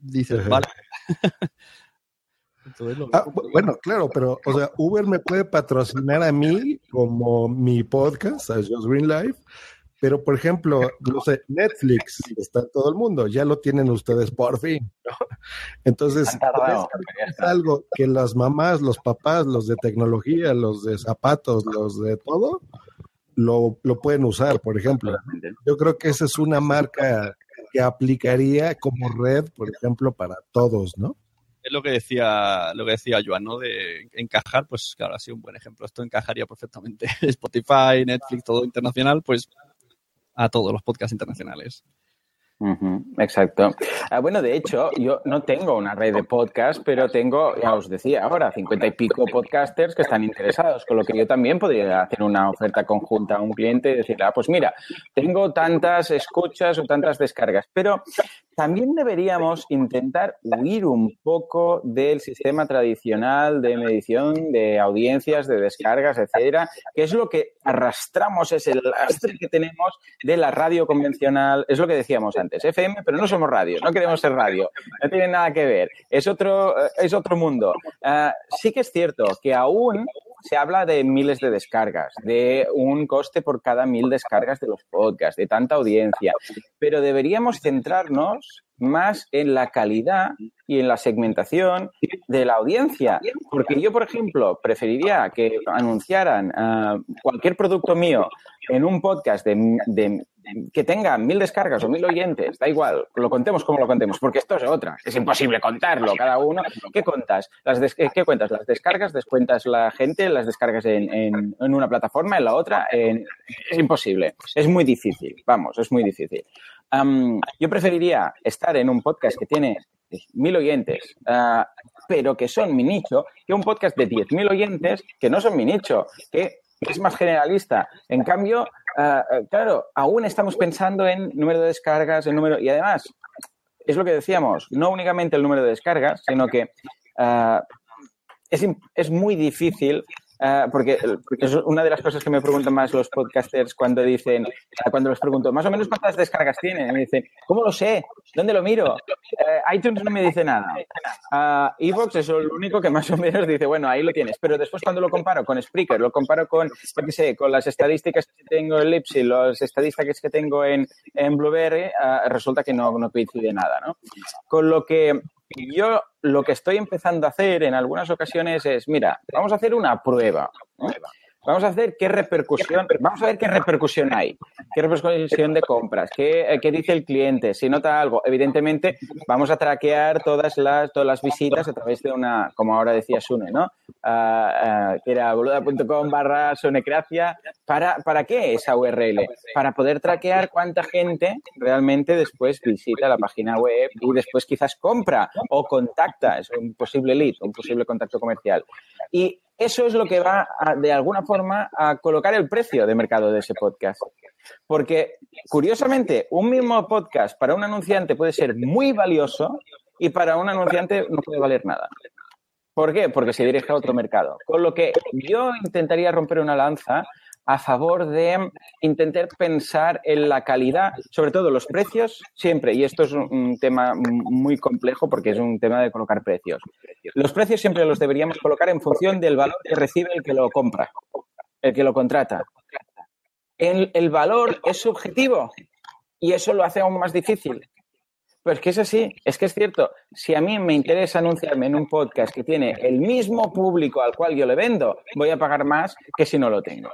S4: dices, vale.
S7: Ah, bueno, claro, pero, o sea, Uber me puede patrocinar a mí como mi podcast, a Just Green Life, pero, por ejemplo, no sé, Netflix está en todo el mundo, ya lo tienen ustedes por fin, ¿no? Entonces, es algo que las mamás, los papás, los de tecnología, los de zapatos, los de todo, lo, lo pueden usar, por ejemplo. Yo creo que esa es una marca que aplicaría como red, por ejemplo, para todos, ¿no?
S4: es lo que decía lo que decía Joan, ¿no? De encajar, pues claro, ha sido un buen ejemplo. Esto encajaría perfectamente. Spotify, Netflix, todo internacional, pues a todos los podcasts internacionales.
S8: Exacto. Ah, bueno, de hecho, yo no tengo una red de podcast, pero tengo, ya os decía ahora, cincuenta y pico podcasters que están interesados, con lo que yo también podría hacer una oferta conjunta a un cliente y decirle, ah, pues mira, tengo tantas escuchas o tantas descargas, pero también deberíamos intentar huir un poco del sistema tradicional de medición de audiencias, de descargas, etcétera, que es lo que arrastramos, es el lastre que tenemos de la radio convencional, es lo que decíamos antes, FM, pero no somos radio, no queremos ser radio, no tiene nada que ver, es otro, es otro mundo. Ah, sí que es cierto que aún se habla de miles de descargas, de un coste por cada mil descargas de los podcasts, de tanta audiencia, pero deberíamos centrarnos más en la calidad y en la segmentación de la audiencia. Porque yo, por ejemplo, preferiría que anunciaran ah, cualquier producto mío en un podcast de, que tenga mil descargas o mil oyentes, da igual, lo contemos como lo contemos, porque esto es otra, es imposible contarlo cada uno. ¿Qué contas? Las ¿Qué cuentas? Las descargas, descuentas la gente, las descargas en, en, una plataforma, en la otra, es imposible, es muy difícil, vamos, es muy difícil. yo preferiría estar en un podcast que tiene mil oyentes, ah, pero que son mi nicho, que un podcast de diez mil oyentes que no son mi nicho, que es más generalista. En cambio, ah, claro, aún estamos pensando en número de descargas, en número. Y además, es lo que decíamos, no únicamente el número de descargas, sino que es, es, muy difícil Ah, porque, es una de las cosas que me preguntan más los podcasters cuando dicen, ah, cuando les pregunto, más o menos cuántas descargas tienen, me dicen, ¿cómo lo sé? ¿Dónde lo miro? Eh, iTunes no me dice nada. Uh, Evox es lo único que más o menos dice, bueno, ahí lo tienes. Pero después cuando lo comparo con Spreaker, lo comparo con, qué sé, con las estadísticas que tengo en Lipsy, las estadísticas que tengo en, en Blueberry, resulta que no, no coincide nada, ¿no? Con lo que yo lo que estoy empezando a hacer en algunas ocasiones es, mira, vamos a hacer una prueba. Vamos a hacer qué repercusión, vamos a ver qué repercusión hay, qué repercusión de compras, qué, qué, dice el cliente, si nota algo. Evidentemente, vamos a traquear todas las, todas las visitas a través de una, como ahora decía Sune, ¿no? Uh, que era boluda.com barra sonecracia. ¿Para, ¿Para qué esa URL? Para poder traquear cuánta gente realmente después visita la página web y después quizás compra o contacta, es un posible lead, un posible contacto comercial. Y eso es lo que va, de alguna forma, a colocar el precio de mercado de ese podcast. Porque, curiosamente, un mismo podcast para un anunciante puede ser muy valioso y para un anunciante no puede valer nada. ¿Por qué? Porque se dirige a otro mercado. Con lo que yo intentaría romper una lanza a favor de intentar pensar en la calidad, sobre todo los precios, siempre, y esto es un tema muy complejo porque es un tema de colocar precios. Los precios siempre los deberíamos colocar en función del valor que recibe el que lo compra, el que lo contrata. El, valor es subjetivo y eso lo hace aún más difícil. Pues que es así, es que es cierto. Si a mí me interesa anunciarme en un podcast que tiene el mismo público al cual yo le vendo, voy a pagar más que si no lo tengo.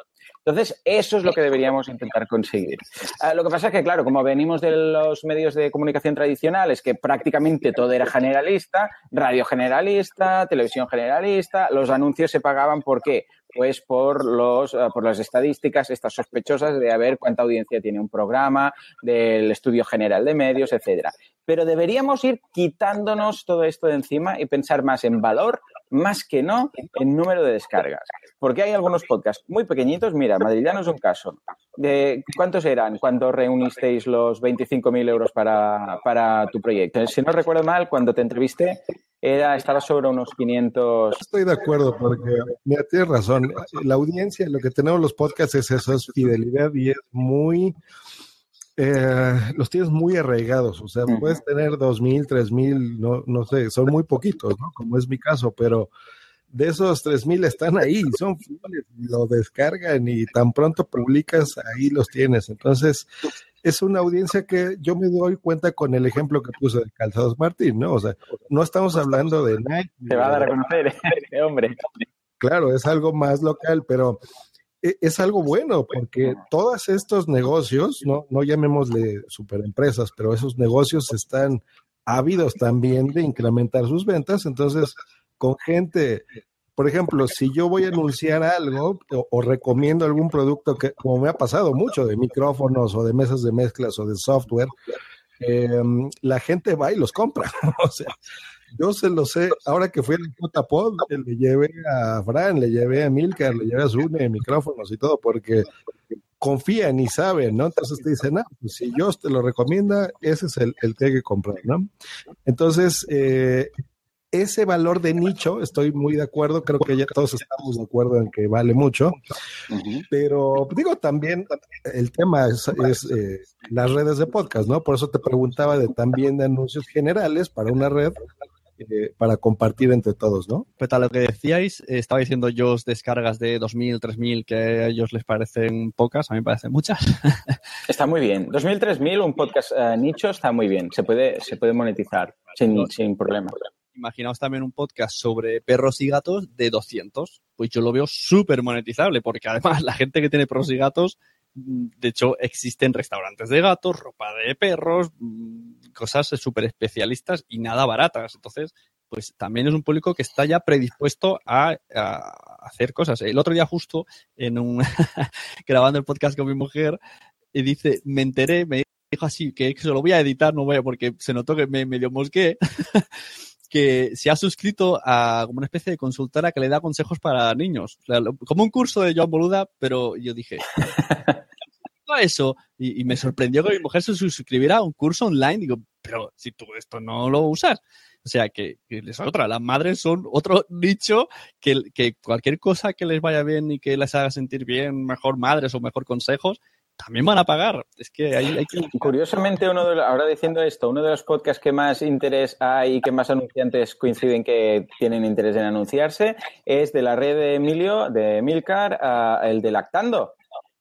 S8: Entonces, eso es lo que deberíamos intentar conseguir. Ah, lo que pasa es que, claro, como venimos de los medios de comunicación tradicionales, que prácticamente todo era generalista, radio generalista, televisión generalista, los anuncios se pagaban ¿por qué? Pues por, los, ah, por las estadísticas, estas sospechosas de a ver cuánta audiencia tiene un programa, del estudio general de medios, etcétera. Pero deberíamos ir quitándonos todo esto de encima y pensar más en valor más que no en número de descargas. Porque hay algunos podcasts muy pequeñitos. Mira, Madrillano es un caso. De, ¿Cuántos eran cuando reunisteis los 25.000 euros para, para tu proyecto? Si no recuerdo mal, cuando te entrevisté, era, estaba sobre unos 500.
S7: Estoy de acuerdo, porque mira, tienes razón. La audiencia, lo que tenemos los podcasts es eso, es fidelidad y es muy. Eh, los tienes muy arraigados, o sea, puedes tener dos mil, tres mil, no, no sé, son muy poquitos, ¿no? Como es mi caso, pero de esos tres mil están ahí, son fieles, lo descargan y tan pronto publicas, ahí los tienes. Entonces, es una audiencia que yo me doy cuenta con el ejemplo que puse de Calzados Martín, ¿no? O sea, no estamos hablando de Nike.
S8: Te va a dar a conocer, hombre.
S7: Claro, es algo más local, pero es algo bueno porque todos estos negocios, no, no llamémosle superempresas, pero esos negocios están ávidos también de incrementar sus ventas, entonces con gente, por ejemplo, si yo voy a anunciar algo o, recomiendo algún producto que, como me ha pasado mucho, de micrófonos o de mesas de mezclas o de software, em, la gente va y los compra. o sea, yo se lo sé, ahora que fui al Pod, le llevé a Fran, le llevé a Milcar, le llevé a Zune, micrófonos y todo, porque confían y saben, ¿no? Entonces te dicen, ah, pues si yo te lo recomienda, ese es el, el que hay que comprar, ¿no? Entonces, eh, ese valor de nicho, estoy muy de acuerdo, creo que ya todos estamos de acuerdo en que vale mucho, pero digo también, el tema es, eh, las redes de podcast, ¿no? Por eso te preguntaba de también de anuncios generales para una red, eh, para compartir entre todos, ¿no?
S4: Pues a lo que decíais, eh, estaba diciendo yo descargas de 2.000, 3.000 que a ellos les parecen pocas, a mí me parecen muchas.
S8: está muy bien. 2.000, 3.000, un podcast nicho está muy bien. Se puede, se puede monetizar sin, sin problema
S4: imaginaos también un podcast sobre perros y gatos de 200. Pues yo lo veo súper monetizable, porque además la gente que tiene perros y gatos, mm, de hecho, existen restaurantes de gatos, ropa de perros, mm, cosas súper especialistas y nada baratas. Entonces, pues también es un público que está ya predispuesto a, hacer cosas. El otro día justo, en un grabando el podcast con mi mujer, y dice, me enteré, me dijo así, que se lo voy a editar, no voy a, porque se notó que me medio mosqué. que se ha suscrito a como una especie de consultora que le da consejos para niños. como un curso de Joan Boluda, pero yo dije, eso y, me sorprendió que mi mujer se suscribiera a un curso online. Digo, pero si tú esto no lo usas. O sea, que, que les otra. Las madres son otro nicho que, que cualquier cosa que les vaya bien y que les haga sentir bien, mejor madres o mejor consejos, también van a pagar. Es que hay, que...
S8: Curiosamente, uno de, ahora diciendo esto, uno de los podcasts que más interés hay y que más anunciantes coinciden que tienen interés en anunciarse es de la red de Emilio, de Milcar, el de Lactando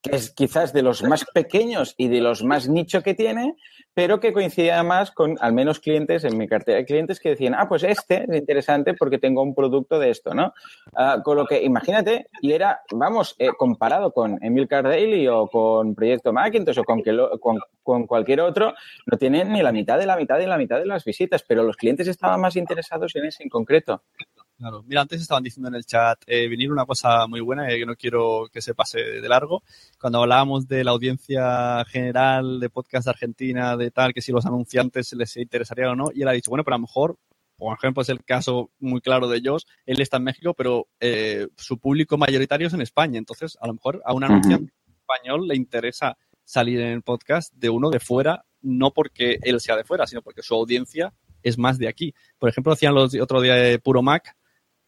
S8: que es quizás de los más pequeños y de los más nicho que tiene, pero que coincidía más con al menos clientes en mi cartera de clientes que decían, ah, pues este es interesante porque tengo un producto de esto, ¿no? Ah, con lo que, imagínate, y era, vamos, eh, comparado con Emilcar Daily o con Proyecto Macintosh o con, que con, con, cualquier otro, no tienen ni la mitad de la mitad de la mitad de las visitas, pero los clientes estaban más interesados en ese en concreto.
S4: Claro. Mira, antes estaban diciendo en el chat, eh, venir una cosa muy buena y que no quiero que se pase de largo. Cuando hablábamos de la audiencia general de podcast de Argentina, de tal, que si los anunciantes les interesaría o no, y él ha dicho, bueno, pero a lo mejor, por ejemplo, es el caso muy claro de ellos, él está en México, pero eh, su público mayoritario es en España. Entonces, a lo mejor a un anunciante español le interesa salir en el podcast de uno de fuera, no porque él sea de fuera, sino porque su audiencia es más de aquí. Por ejemplo, decían los otro día de Puro Mac,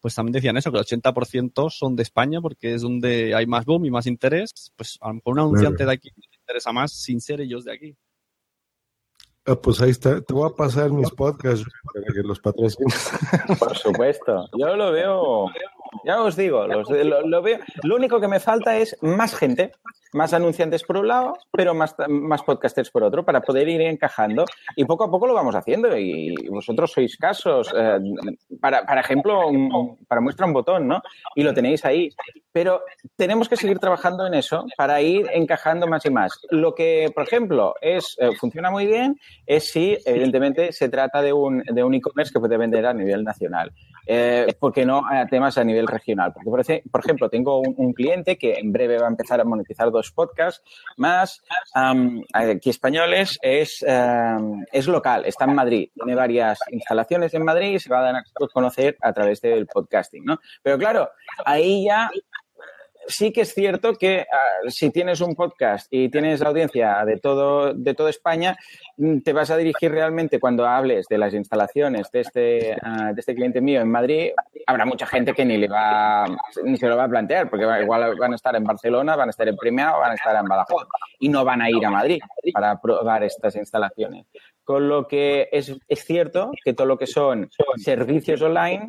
S4: pues también decían eso, que el 80% son de España porque es donde hay más boom y más interés. Pues a lo mejor un anunciante de aquí le interesa más sin ser ellos de aquí.
S7: Ah, pues ahí está, te voy a pasar mis podcasts para que los patrocines.
S8: Por supuesto, yo lo veo, ya os digo, lo, veo. Lo único que me falta es más gente, más anunciantes por un lado, pero más, más podcasters por otro, para poder ir encajando. Y poco a poco lo vamos haciendo. Y vosotros sois casos. Eh, para, para ejemplo, para muestra un botón, ¿no? Y lo tenéis ahí. Pero tenemos que seguir trabajando en eso para ir encajando más y más. Lo que, por ejemplo, es eh, funciona muy bien es si, evidentemente, se trata de un de un e-commerce que puede vender a nivel nacional. Eh, porque no a temas a nivel regional. Porque, por, ejemplo, tengo un, cliente que en breve va a empezar a monetizar los podcasts, más um, aquí españoles, es, um, es local, está en Madrid, tiene varias instalaciones en Madrid y se va a dar a conocer a través del podcasting, ¿no? Pero claro, ahí ya sí que es cierto que uh, si tienes un podcast y tienes audiencia de todo, de toda España, mm, te vas a dirigir realmente cuando hables de las instalaciones de este, uh, de este cliente mío en Madrid, habrá mucha gente que ni le va, ni se lo va a plantear, porque igual van a estar en Barcelona, van a estar en Premia o van a estar en Badajoz y no van a ir a Madrid para probar estas instalaciones. Con lo que es, es cierto que todo lo que son servicios online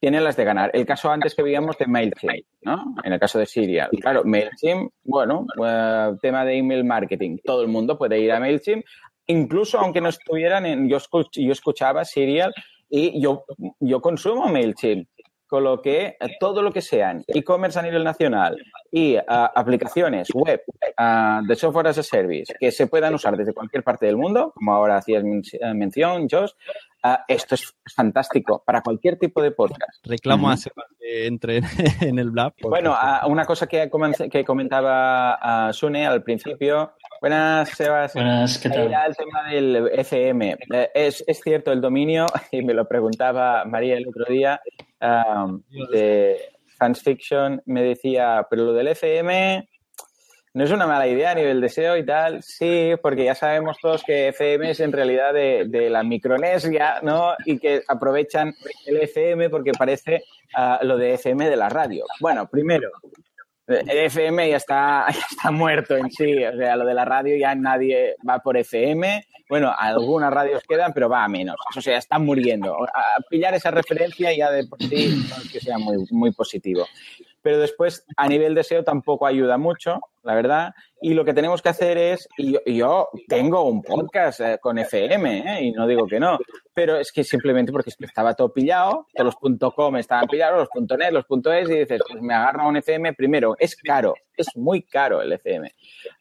S8: tienen las de ganar. El caso antes que veíamos de MailChimp, ¿no? En el caso de Serial. Claro, MailChimp, bueno, uh, tema de email marketing. Todo el mundo puede ir a MailChimp, incluso aunque no estuvieran en... Yo, escuch, yo escuchaba Serial y yo, yo consumo MailChimp. Con lo que todo lo que sean e-commerce a nivel nacional y uh, aplicaciones web uh, de software as a service que se puedan usar desde cualquier parte del mundo, como ahora hacías mención, Josh, Uh, esto es fantástico para cualquier tipo de podcast.
S4: Reclamo -huh. a Sebas que entre en el blog.
S8: Bueno, una cosa que, que comentaba Sune al principio. Buenas, Sebas.
S10: Buenas, ¿qué tal?
S8: Era el tema del FM. Eh, es, es, cierto el dominio, y me lo preguntaba María el otro día, um, de Fans Fiction, me decía, pero lo del FM no es una mala idea a nivel de SEO y tal, sí, porque ya sabemos todos que FM es en realidad de, de la Micronesia, ¿no? Y que aprovechan el FM porque parece uh, lo de FM de la radio. Bueno, primero, FM ya está, ya está muerto en sí, o sea, lo de la radio ya nadie va por FM. Bueno, algunas radios quedan, pero va a menos. O sea, están muriendo. A pillar esa referencia ya de por sí no es que sea muy, muy positivo pero después a nivel de SEO tampoco ayuda mucho, la verdad. Y lo que tenemos que hacer es, y yo, yo tengo un podcast eh, con FM, eh, y no digo que no, pero es que simplemente porque estaba todo pillado, todos los .com estaban pillados, los .net, los .es, y dices, pues me agarro a un FM, primero, es caro, es muy caro el FM.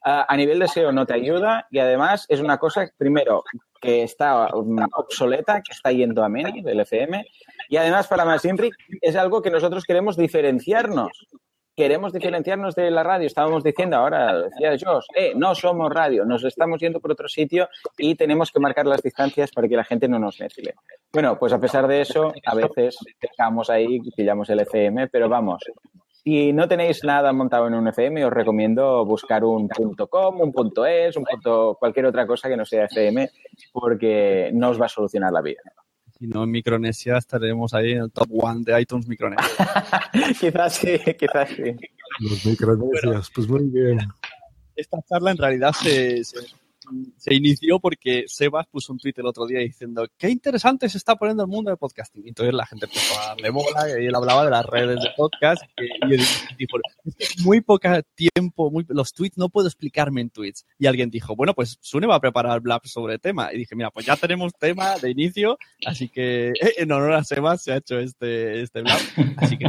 S8: Uh, a nivel de SEO no te ayuda y además es una cosa, primero, que está obsoleta, que está yendo a menos del FM, y además para más Inri es algo que nosotros queremos diferenciarnos. Queremos diferenciarnos de la radio. Estábamos diciendo ahora, decía Josh, eh, no somos radio, nos estamos yendo por otro sitio y tenemos que marcar las distancias para que la gente no nos mezcle. Bueno, pues a pesar de eso, a veces dejamos ahí, pillamos el FM, pero vamos, si no tenéis nada montado en un FM, os recomiendo buscar un .com, un .es, un punto, cualquier otra cosa que no sea FM, porque no os va a solucionar la vida.
S4: Si no, en Micronesia estaremos ahí en el top one de iTunes Micronesia.
S8: quizás sí, quizás sí.
S7: Los Micronesias, pues muy bien.
S4: Esta charla en realidad se, se, se, inició porque Sebas puso un tweet el otro día diciendo qué interesante se está poniendo el mundo del podcasting. Y entonces la gente empezó a darle bola y él hablaba de las redes de podcast. Y, y dijo, muy poco tiempo, muy, los tweets no puedo explicarme en tweets. Y alguien dijo, bueno, pues Sune va a preparar blab sobre tema. Y dije, mira, pues ya tenemos tema de inicio, así que en honor a Sebas se ha hecho este, este blab. Así que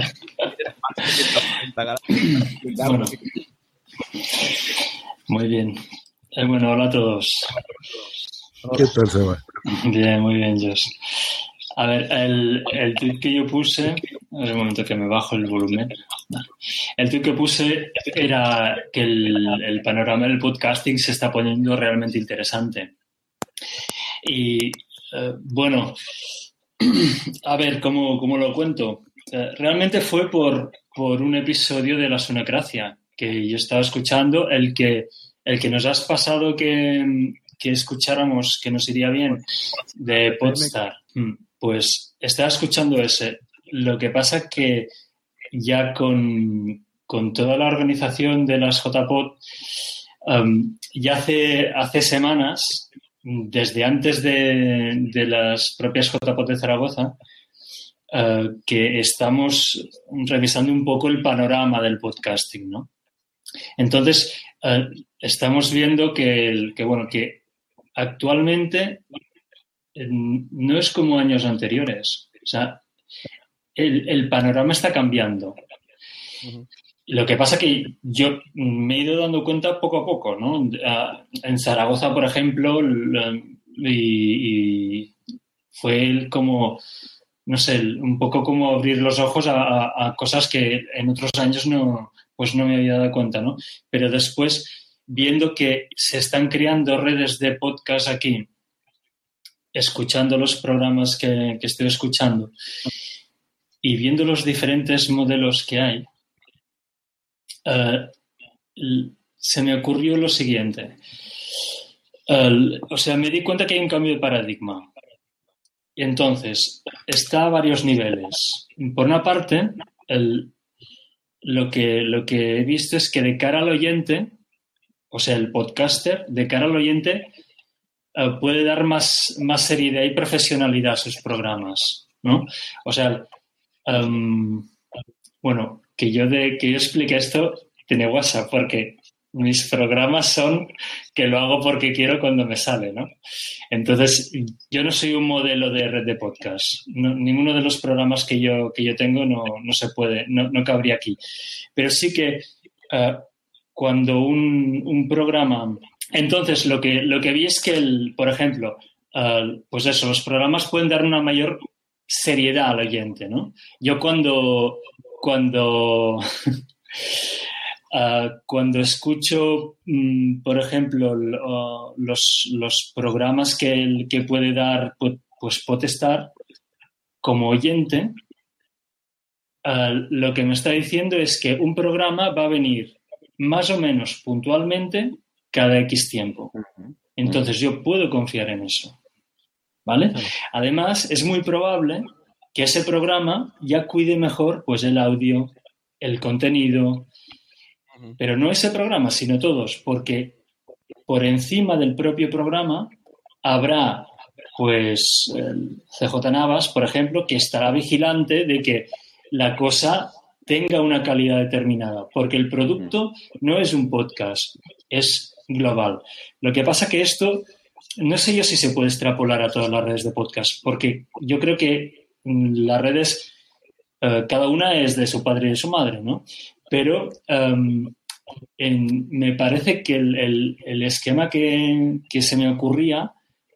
S10: bueno. Muy bien. Eh, bueno, hola a todos.
S7: ¿Qué tal, Seba?
S10: Bien, muy bien, Josh. A ver, el, el tweet que yo puse, es el momento que me bajo el volumen. El tweet que puse era que el, el panorama del podcasting se está poniendo realmente interesante. Y eh, bueno, a ver, ¿cómo, cómo lo cuento? Eh, realmente fue por, por un episodio de La Sonocracia que yo estaba escuchando, el que, el que nos has pasado que, que escucháramos, que nos iría bien, de Podstar. Pues estaba escuchando ese. Lo que pasa que ya con, con toda la organización de las JPod, um, ya hace, hace semanas, desde antes de, de las propias JPod de Zaragoza, uh, que estamos revisando un poco el panorama del podcasting, ¿no? Entonces, uh, estamos viendo que, que, bueno, que actualmente no es como años anteriores. O sea, el, el panorama está cambiando. Uh -huh. Lo que pasa que yo me he ido dando cuenta poco a poco, ¿no? En Zaragoza, por ejemplo, y, y fue como, no sé, un poco como abrir los ojos a, a, cosas que en otros años no, pues no me había dado cuenta, ¿no? Pero después, viendo que se están creando redes de podcast aquí, escuchando los programas que, estoy escuchando y viendo los diferentes modelos que hay, eh, se me ocurrió lo siguiente. O sea, me di cuenta que hay un cambio de paradigma. Entonces, está a varios niveles. Por una parte, el- lo, que, lo que he visto es que de cara al oyente, o sea, el podcaster, de cara al oyente, eh, puede dar más, más seriedad y profesionalidad a sus programas, ¿no? O sea, em, bueno, que yo, de, que yo explique esto tiene WhatsApp, porque mis programas son que lo hago porque quiero cuando me sale, ¿no? Entonces, yo no soy un modelo de red de podcast. No- ninguno de los programas que yo, que yo tengo no, no se puede, no, no cabría aquí. Pero sí que eh, cuando un, un programa... Entonces, lo que, lo que vi es que, el, por ejemplo, eh, pues eso, los programas pueden dar una mayor seriedad al oyente, ¿no? Yo cuando, cuando, ah, cuando escucho, mm, por ejemplo, los, los programas que, que puede dar pu- pues Potestar, como oyente, ah, lo que me está diciendo es que un programa va a venir más o menos puntualmente cada X tiempo. Entonces yo puedo confiar en eso. ¿Vale? Además, es muy probable que ese programa ya cuide mejor pues el audio, el contenido, pero no ese programa, sino todos, porque por encima del propio programa habrá pues el CJ Navas, por ejemplo, que estará vigilante de que la cosa tenga una calidad determinada, porque el producto no es un podcast, es global. Lo que pasa que esto, no sé yo si se puede extrapolar a todas las redes de podcast, porque yo creo que mm, las redes, eh, cada una es de su padre y de su madre, ¿no? Pero em, en- me parece que el, el- el esquema que, que se me ocurría,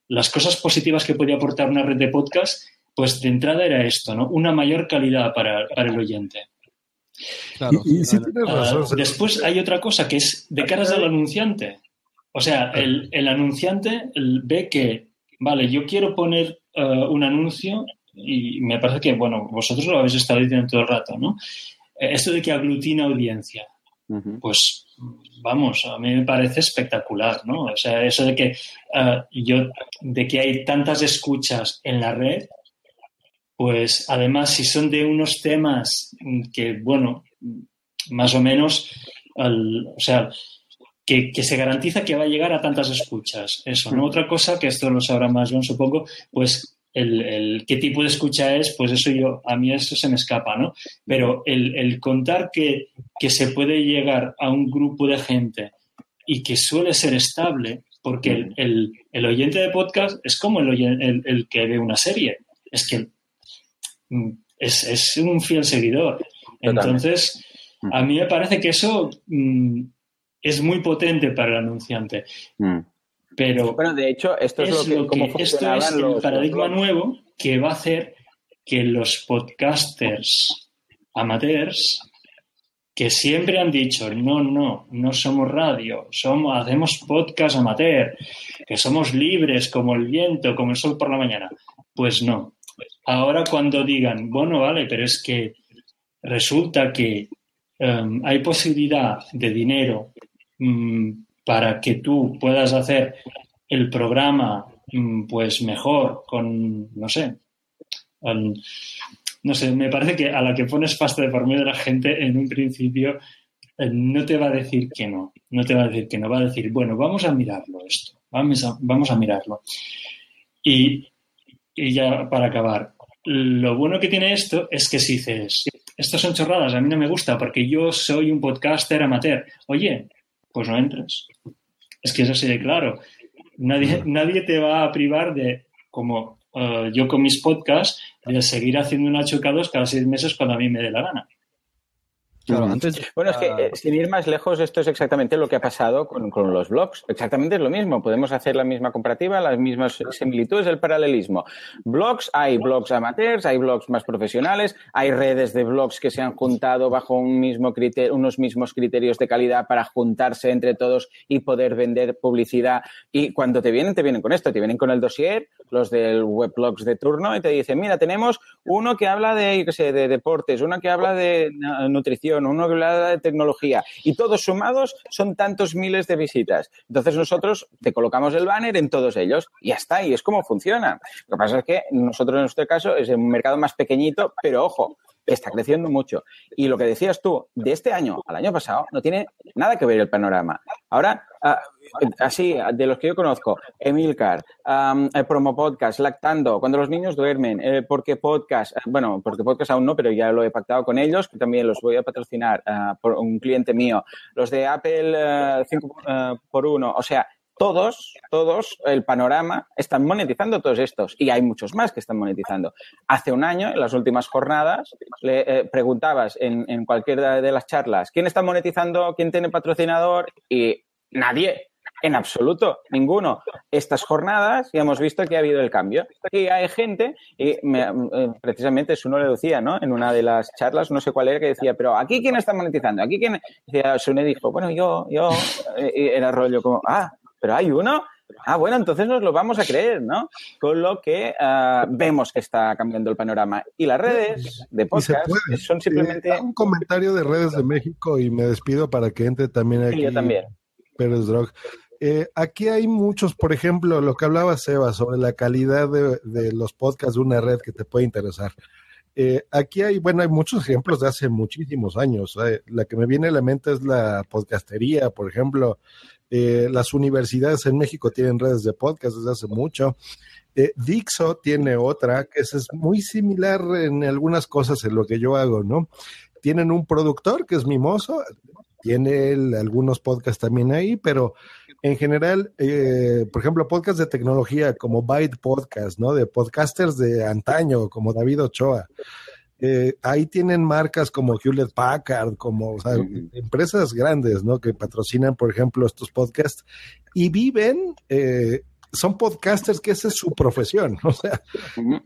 S10: las cosas positivas que podía aportar una red de podcast, pues de entrada era esto, ¿no? Una mayor calidad para, para el oyente.
S7: Y, y tienes
S10: Ah,
S7: razón.
S10: después hay otra cosa que es de caras al anunciante. O sea, el, el anunciante el- ve que, vale, yo quiero poner eh, un anuncio y me parece que, bueno, vosotros lo habéis estado diciendo todo el rato, ¿no? Esto de que aglutina audiencia, pues vamos, a mí me parece espectacular, ¿no? O sea, eso de que eh, yo, de que hay tantas escuchas en la red, pues además si son de unos temas que, bueno, más o menos, al- o sea, que, que se garantiza que va a llegar a tantas escuchas. Eso, ¿no? Otra cosa, que esto lo sabrá más John, supongo, pues el, el qué tipo de escucha es, pues eso yo, a mí eso se me escapa, ¿no? Pero el, el contar que, que se puede llegar a un grupo de gente y que suele ser estable, porque el, el- el oyente de podcast es como el, que ve una serie. Es que mm, es, es un fiel seguidor. Entonces, a mí me parece que eso mm, es muy potente para el anunciante. Pero
S8: Bueno, de hecho, esto es,
S10: es
S8: lo que,
S10: esto es el paradigma
S8: los-
S10: nuevo que va a hacer que los podcasters amateurs que siempre han dicho no, no, no somos radio, somos, hacemos podcast amateur, que somos libres como el viento, como el sol por la mañana. Pues no. Ahora cuando digan, bueno, vale, pero es que resulta que em, hay posibilidad de dinero mm, para que tú puedas hacer el programa mm, pues mejor con, no sé, no sé, me parece que a la que pones pasta de por medio de la gente en un principio eh, no te va a decir que no, no te va a decir que no, va a decir, bueno, vamos a mirarlo esto, vamos a, vamos a mirarlo. Y, y ya para acabar, lo bueno que tiene esto es que si dices, estas son chorradas, a mí no me gusta porque yo soy un podcaster amateur, oye, pues no entres. Es que es así de claro. Nadie, nadie te va a privar de, como eh, yo con mis podcasts, de seguir haciendo una chocados cada seis meses cuando a mí me dé la gana.
S4: Claro,
S8: Ujú.
S4: antes
S8: Bueno, es que eh, sin ir más lejos, esto es exactamente lo que ha pasado con, con los blogs. Exactamente es lo mismo. Podemos hacer la misma comparativa, las mismas similitudes, el paralelismo. Blogs, hay blogs amateurs, hay blogs más profesionales, hay redes de blogs que se han juntado bajo un mismo criterio, unos mismos criterios de calidad para juntarse entre todos y poder vender publicidad. Y cuando te vienen, te vienen con esto, te vienen con el dossier, los del weblogs de turno, y te dicen, mira, tenemos uno que habla de, yo qué sé, de deportes, uno que habla de nutrición, uno que habla de tecnología, y todos sumados son tantos miles de visitas. Entonces nosotros te colocamos el banner en todos ellos y ya está, y es como funciona. Lo que pasa es que nosotros en nuestro caso es un mercado más pequeñito, pero ojo, está creciendo mucho. Y lo que decías tú, de este año al año pasado no tiene nada que ver el panorama. Ahora, ah, así, de los que yo conozco, Emilcar, el Promo Podcast, Lactando, cuando los niños duermen, eh, Porque Podcast, eh, bueno, Porque Podcast aún no, pero ya lo he pactado con ellos, que también los voy a patrocinar ah, por un cliente mío, los de Apple 5 por 1, o sea, todos, todos, el panorama, están monetizando todos estos y hay muchos más que están monetizando. Hace un año, en las últimas jornadas, le eh, preguntabas en, en cualquiera de las charlas, ¿quién está monetizando? ¿Quién tiene patrocinador? Y nadie. En absoluto, ninguno. Estas jornadas ya hemos visto que ha habido el cambio. Y hay gente, y me- eh, precisamente Suno le decía, ¿no? En una de las charlas, no sé cuál era, que decía, pero ¿aquí quién está monetizando? ¿Aquí quién? Decía, Sune dijo, bueno, yo, yo, eh, y era rollo como, ah, pero hay uno. Ah, bueno, entonces nos lo vamos a creer, ¿no? Con lo que ah, vemos que está cambiando el panorama. Y las redes de podcast son simplemente...
S7: Eh, un comentario de redes de México y me despido para que entre también aquí.
S8: Sí, yo también.
S7: Pérez Drog. Eh, aquí hay muchos, por ejemplo, lo que hablaba Seba sobre la calidad de, los podcasts de una red que te puede interesar. Eh, aquí hay, bueno, hay muchos ejemplos de hace muchísimos años. Eh, la que me viene a la mente es la podcastería, por ejemplo. Las universidades en México tienen redes de podcast desde hace mucho. Dixo tiene otra que es, es muy similar en algunas cosas en lo que yo hago, ¿no? Tienen un productor que es Mimoso, tiene él algunos podcasts también ahí, pero en general, eh, por ejemplo, podcasts de tecnología como Byte Podcast, ¿no? De podcasters de antaño, como David Ochoa. Eh, ahí tienen marcas como Hewlett Packard, como o sea, empresas grandes, ¿no? Que patrocinan, por ejemplo, estos podcasts y viven, eh, son podcasters que esa es su profesión, o sea,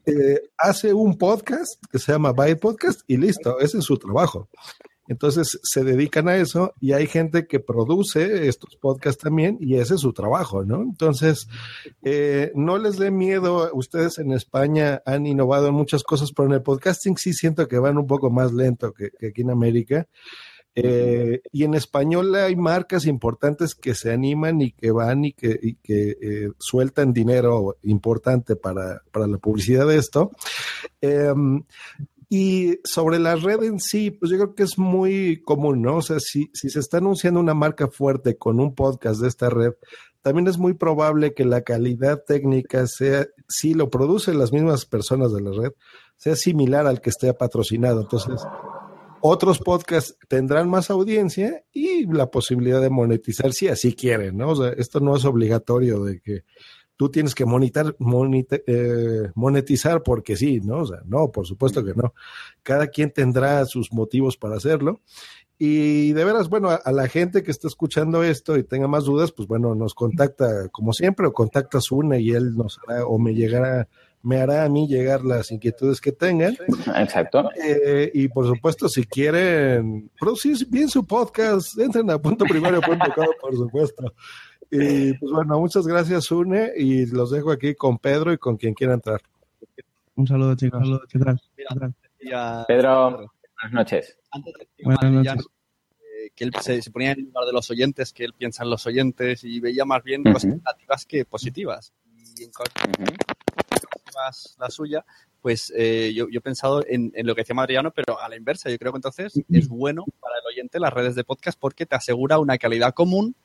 S7: eh, hace un podcast que se llama Byte Podcast y listo, ese es su trabajo. Entonces se dedican a eso y hay gente que produce estos podcasts también y ese es su trabajo, ¿no? Entonces, eh, no les dé miedo, ustedes en España han innovado en muchas cosas, pero en el podcasting sí siento que van un poco más lento que, aquí en América. Eh, y en español hay marcas importantes que se animan y que van y que, y que eh, sueltan dinero importante para, para la publicidad de esto. Em, y sobre la red en sí, pues yo creo que es muy común, ¿no? O sea, si, si se está anunciando una marca fuerte con un podcast de esta red, también es muy probable que la calidad técnica sea, si lo producen las mismas personas de la red, sea similar al que esté patrocinado. Entonces, otros podcasts tendrán más audiencia y la posibilidad de monetizar si así quieren, ¿no? O sea, esto no es obligatorio de que tú tienes que monitar, monita- eh, monetizar porque sí, ¿no? O sea, no, por supuesto que no. Cada quien tendrá sus motivos para hacerlo. Y de veras, bueno, a, a la gente que está escuchando esto y tenga más dudas, pues bueno, nos contacta como siempre o contacta a Sune y él nos hará o me llegará, me hará a mí llegar las inquietudes que tengan.
S8: Exacto.
S7: Eh, y por supuesto, si quieren producir bien su podcast, entren a punto primero.com, por supuesto. Y pues bueno, muchas gracias, Une, y los dejo aquí con Pedro y con quien quiera entrar.
S11: Un saludo, chicos. ¿Qué tal? ¿Qué tal?
S8: Pedro, buenas noches.
S4: Antes de que
S11: Buenas noches.
S4: eh, que él se, se ponía en el lugar de los oyentes, que él piensa en los oyentes y veía más bien cosas negativas que positivas. Y en cuanto más la suya, pues eh, yo, yo he pensado en, en lo que decía Madriano, pero a la inversa. Yo creo que entonces es bueno para el oyente las redes de podcast porque te asegura una calidad común.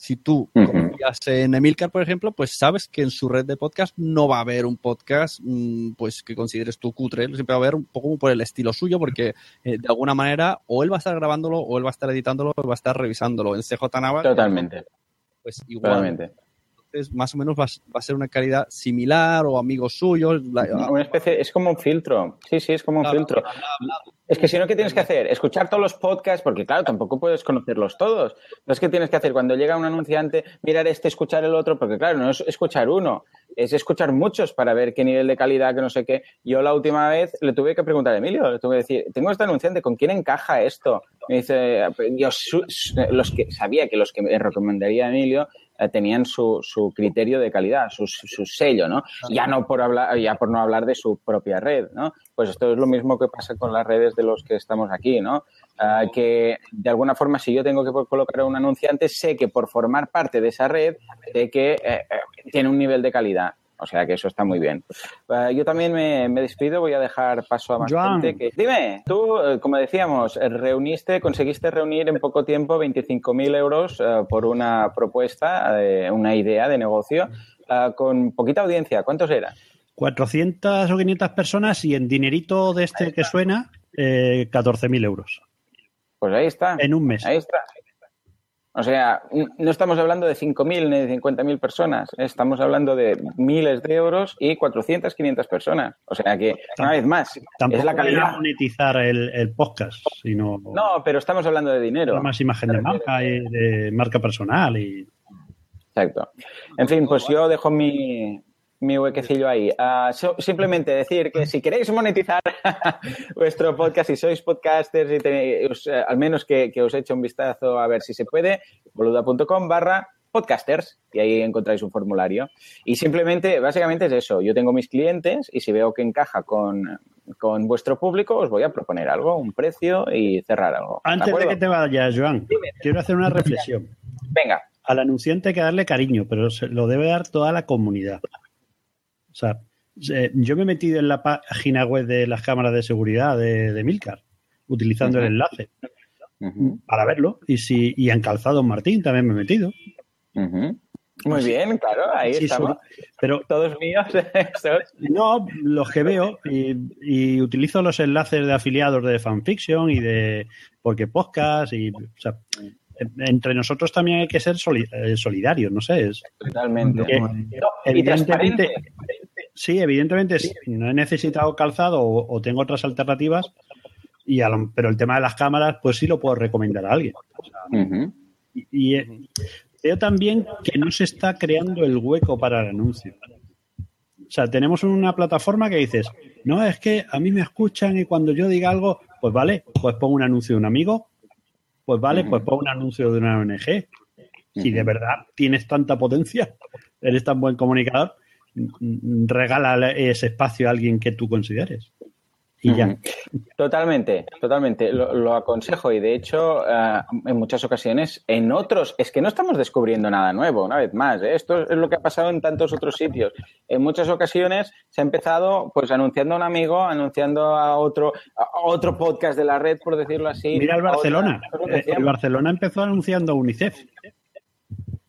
S4: Si tú
S8: Ujú.
S4: confías en Emilcar, por ejemplo, pues sabes que en su red de podcast no va a haber un podcast mm, pues que consideres tú cutre. Siempre va a haber un poco por el estilo suyo, porque eh, de alguna manera o él va a estar grabándolo, o él va a estar editándolo, o él va a estar revisándolo. En CJ Navas,
S8: Totalmente.
S4: pues igual.
S8: Totalmente.
S4: Entonces, más o menos va, a- va a ser una calidad similar o amigos suyos. la-
S8: Una especie, es como un filtro. Sí, sí, es como un
S4: Claro,
S8: filtro. Es que si no, ¿qué tienes que hacer? Escuchar todos los podcasts, porque claro, tampoco puedes conocerlos todos. Entonces, ¿qué tienes que hacer? Cuando llega un anunciante, mirar este, escuchar el otro, porque claro, no es escuchar uno, es escuchar muchos para ver qué nivel de calidad, que no sé qué. Yo la última vez le tuve que preguntar a Emilio, le tuve que decir, tengo este anunciante, ¿con quién encaja esto? Me dice, yo los que sabía que los que me recomendaría a Emilio eh, tenían su, su criterio de calidad, su, su- sello, ¿no? Ya no por hablar, ya por no hablar de su propia red, ¿no? Pues esto es lo mismo que pasa con las redes de los que estamos aquí, ¿no? Ah, que de alguna forma, si yo tengo que colocar a un anunciante, sé que por formar parte de esa red, sé que eh, eh, tiene un nivel de calidad. O sea que eso está muy bien. Ah, yo también me, me despido, voy a dejar paso a más
S9: Joan.
S8: gente. Que... Dime, tú, eh, como decíamos, eh, reuniste, conseguiste reunir en poco tiempo 25.000 euros eh, por una propuesta, eh, una idea de negocio, con poquita audiencia. ¿Cuántos eran?
S9: 400 o 500 personas y en dinerito de este que suena, eh, 14.000 euros.
S8: Pues ahí está.
S9: En un mes.
S8: Ahí está. O sea, no estamos hablando de 5.000 ni de 50.000 personas, estamos hablando de miles de euros y 400, 500 personas. O sea que, una vez más,
S9: Tampoco
S8: es la calidad.
S9: monetizar el, el podcast, sino
S8: No, pero estamos hablando de dinero.
S9: más imagen de marca y de marca personal y
S8: Exacto. En fin, pues yo dejo mi, mi huequecillo ahí. Ah, so- simplemente decir que si queréis monetizar vuestro podcast, si sois podcasters y tenéis, eh, al menos que, que os eche un vistazo a ver si se puede, boluda.com barra podcasters y ahí encontráis un formulario. Y simplemente, básicamente es eso. Yo tengo mis clientes y si veo que encaja con, con vuestro público, os voy a proponer algo, un precio y cerrar algo. ¿De
S9: Antes de que te vayas, Joan, quiero hacer una reflexión.
S8: Venga.
S9: Al anunciante hay que darle cariño, pero se lo debe dar toda la comunidad. O sea, eh, yo me he metido en la página web de las cámaras de seguridad de, de Milcar, utilizando el enlace para verlo. Y si y en Calzado Martín también me he metido.
S8: Muy bien, claro, ahí
S9: Sí,
S8: estamos.
S9: sobre- pero
S8: Todos míos.
S9: No, los que veo y, y utilizo los enlaces de afiliados de fanfiction y de porque podcast y o sea, entre nosotros también hay que ser eh, solidarios, no sé, es
S8: Totalmente.
S9: que-
S8: No, y
S9: evidentemente
S8: transparente.
S9: Sí, evidentemente si no he necesitado calzado o, o tengo otras alternativas y a lo- pero el tema de las cámaras pues sí lo puedo recomendar a alguien. Y, y, eh, veo también que no se está creando el hueco para el anuncio. O sea, tenemos una plataforma que dices, no, es que a mí me escuchan y cuando yo diga algo, pues vale, pues pongo un anuncio de un amigo, pues vale, pues pongo un anuncio de una ONG. Si de verdad tienes tanta potencia, eres tan buen comunicador, regala ese espacio a alguien que tú consideres. Y ya.
S8: Totalmente, totalmente. Lo, lo aconsejo y de hecho, eh, en muchas ocasiones, en otros, es que no estamos descubriendo nada nuevo, una vez más. ¿eh? Esto es lo que ha pasado en tantos otros sitios. En muchas ocasiones se ha empezado, pues, anunciando a un amigo, anunciando a otro, a otro podcast de la red, por decirlo así.
S9: Mira el
S8: otra-
S9: Barcelona. Eh, El. Barcelona empezó anunciando a UNICEF.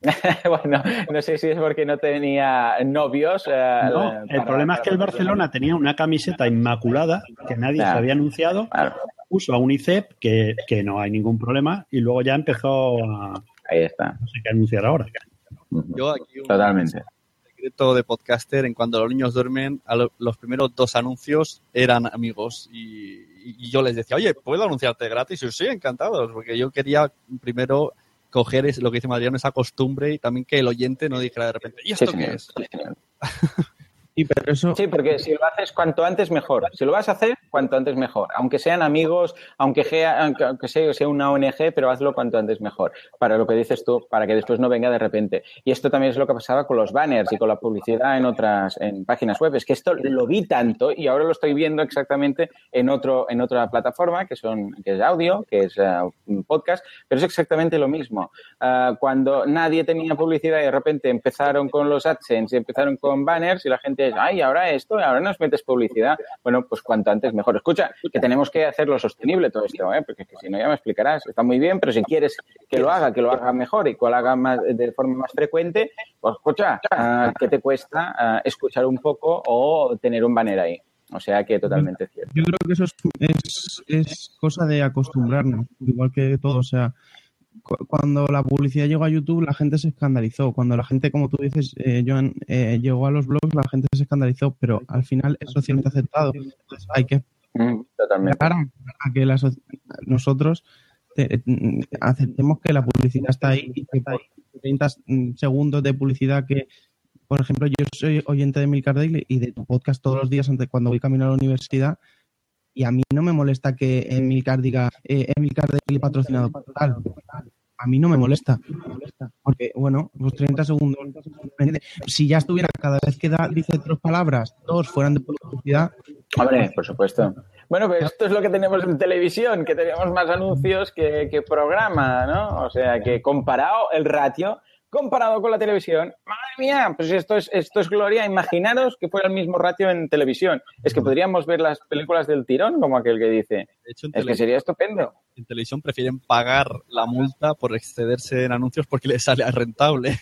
S8: bueno, no sé si es porque no tenía novios. eh,
S9: No, el
S8: para-
S9: problema es que el Barcelona tenía una camiseta inmaculada que nadie
S8: Claro.
S9: se había anunciado, puso a UNICEF, que, que no hay ningún problema, y luego ya empezó a
S8: Ahí está.
S9: no sé qué anunciar ahora.
S4: Yo aquí un
S8: Totalmente.
S4: secreto de podcaster en cuando los niños duermen, a lo- los primeros dos anuncios eran amigos y, y yo les decía, oye, ¿puedo anunciarte gratis? Y yo, sí, encantados, porque yo quería primero coger es, lo que dice Mariano, esa costumbre y también que el oyente no dijera de repente, ¿y esto
S8: Sí,
S4: qué
S8: señor.
S4: es?
S8: Sí, Sí, porque si lo haces cuanto antes mejor. Si lo vas a hacer, cuanto antes mejor. Aunque sean amigos, aunque sea, aunque, sea, una ONG, pero hazlo cuanto antes mejor. Para lo que dices tú, para que después no venga de repente. Y esto también es lo que pasaba con los banners y con la publicidad en otras en páginas web. Es que esto lo vi tanto y ahora lo estoy viendo exactamente en otro en otra plataforma que son que es audio, que es un podcast, pero es exactamente lo mismo. Ah, cuando nadie tenía publicidad y de repente empezaron con los AdSense y empezaron con banners y la gente ay, ahora esto, ahora nos metes publicidad. Bueno, pues cuanto antes mejor. Escucha, que tenemos que hacerlo sostenible todo esto, ¿eh? porque que si no ya me explicarás. Está muy bien, pero si quieres que lo haga, que lo haga mejor y que lo haga más, de forma más frecuente, pues escucha, ah, ¿qué te cuesta ah, escuchar un poco o tener un banner ahí? O sea que totalmente cierto.
S11: yo creo que eso es, es, es cosa de acostumbrarnos, igual que todo. O sea, cuando la publicidad llegó a YouTube, la gente se escandalizó. Cuando la gente, como tú dices, eh, Joan, eh, llegó a los blogs, la gente se escandalizó, pero al final es socialmente aceptado. Entonces, hay que
S8: Mm,
S11: esperar a, que la soci- nosotros te- mm, aceptemos que la publicidad está ahí y que por 30 mm, segundos de publicidad que, por ejemplo, yo soy oyente de Milcar Daily y de tu podcast todos los días antes cuando voy camino a la universidad y a mí no me molesta que Emilcar diga eh, Emilcar Daily patrocinado por tal. A mí no me molesta. Porque, bueno, los 30 segundos. Si ya estuviera cada vez que da, dice tres palabras, dos fueran de publicidad,
S8: Hombre, por supuesto. Bueno, pues esto es lo que tenemos en televisión, que tenemos más anuncios que, que programa, ¿no? O sea, que comparado el ratio, comparado con la televisión, madre mía, pues esto es, esto es gloria. Imaginaros que fuera el mismo ratio en televisión. Es que podríamos ver las películas del tirón, como aquel que dice.
S4: De hecho, en,
S8: Es que sería estupendo.
S4: en televisión prefieren pagar la multa por excederse en anuncios porque les sale rentable.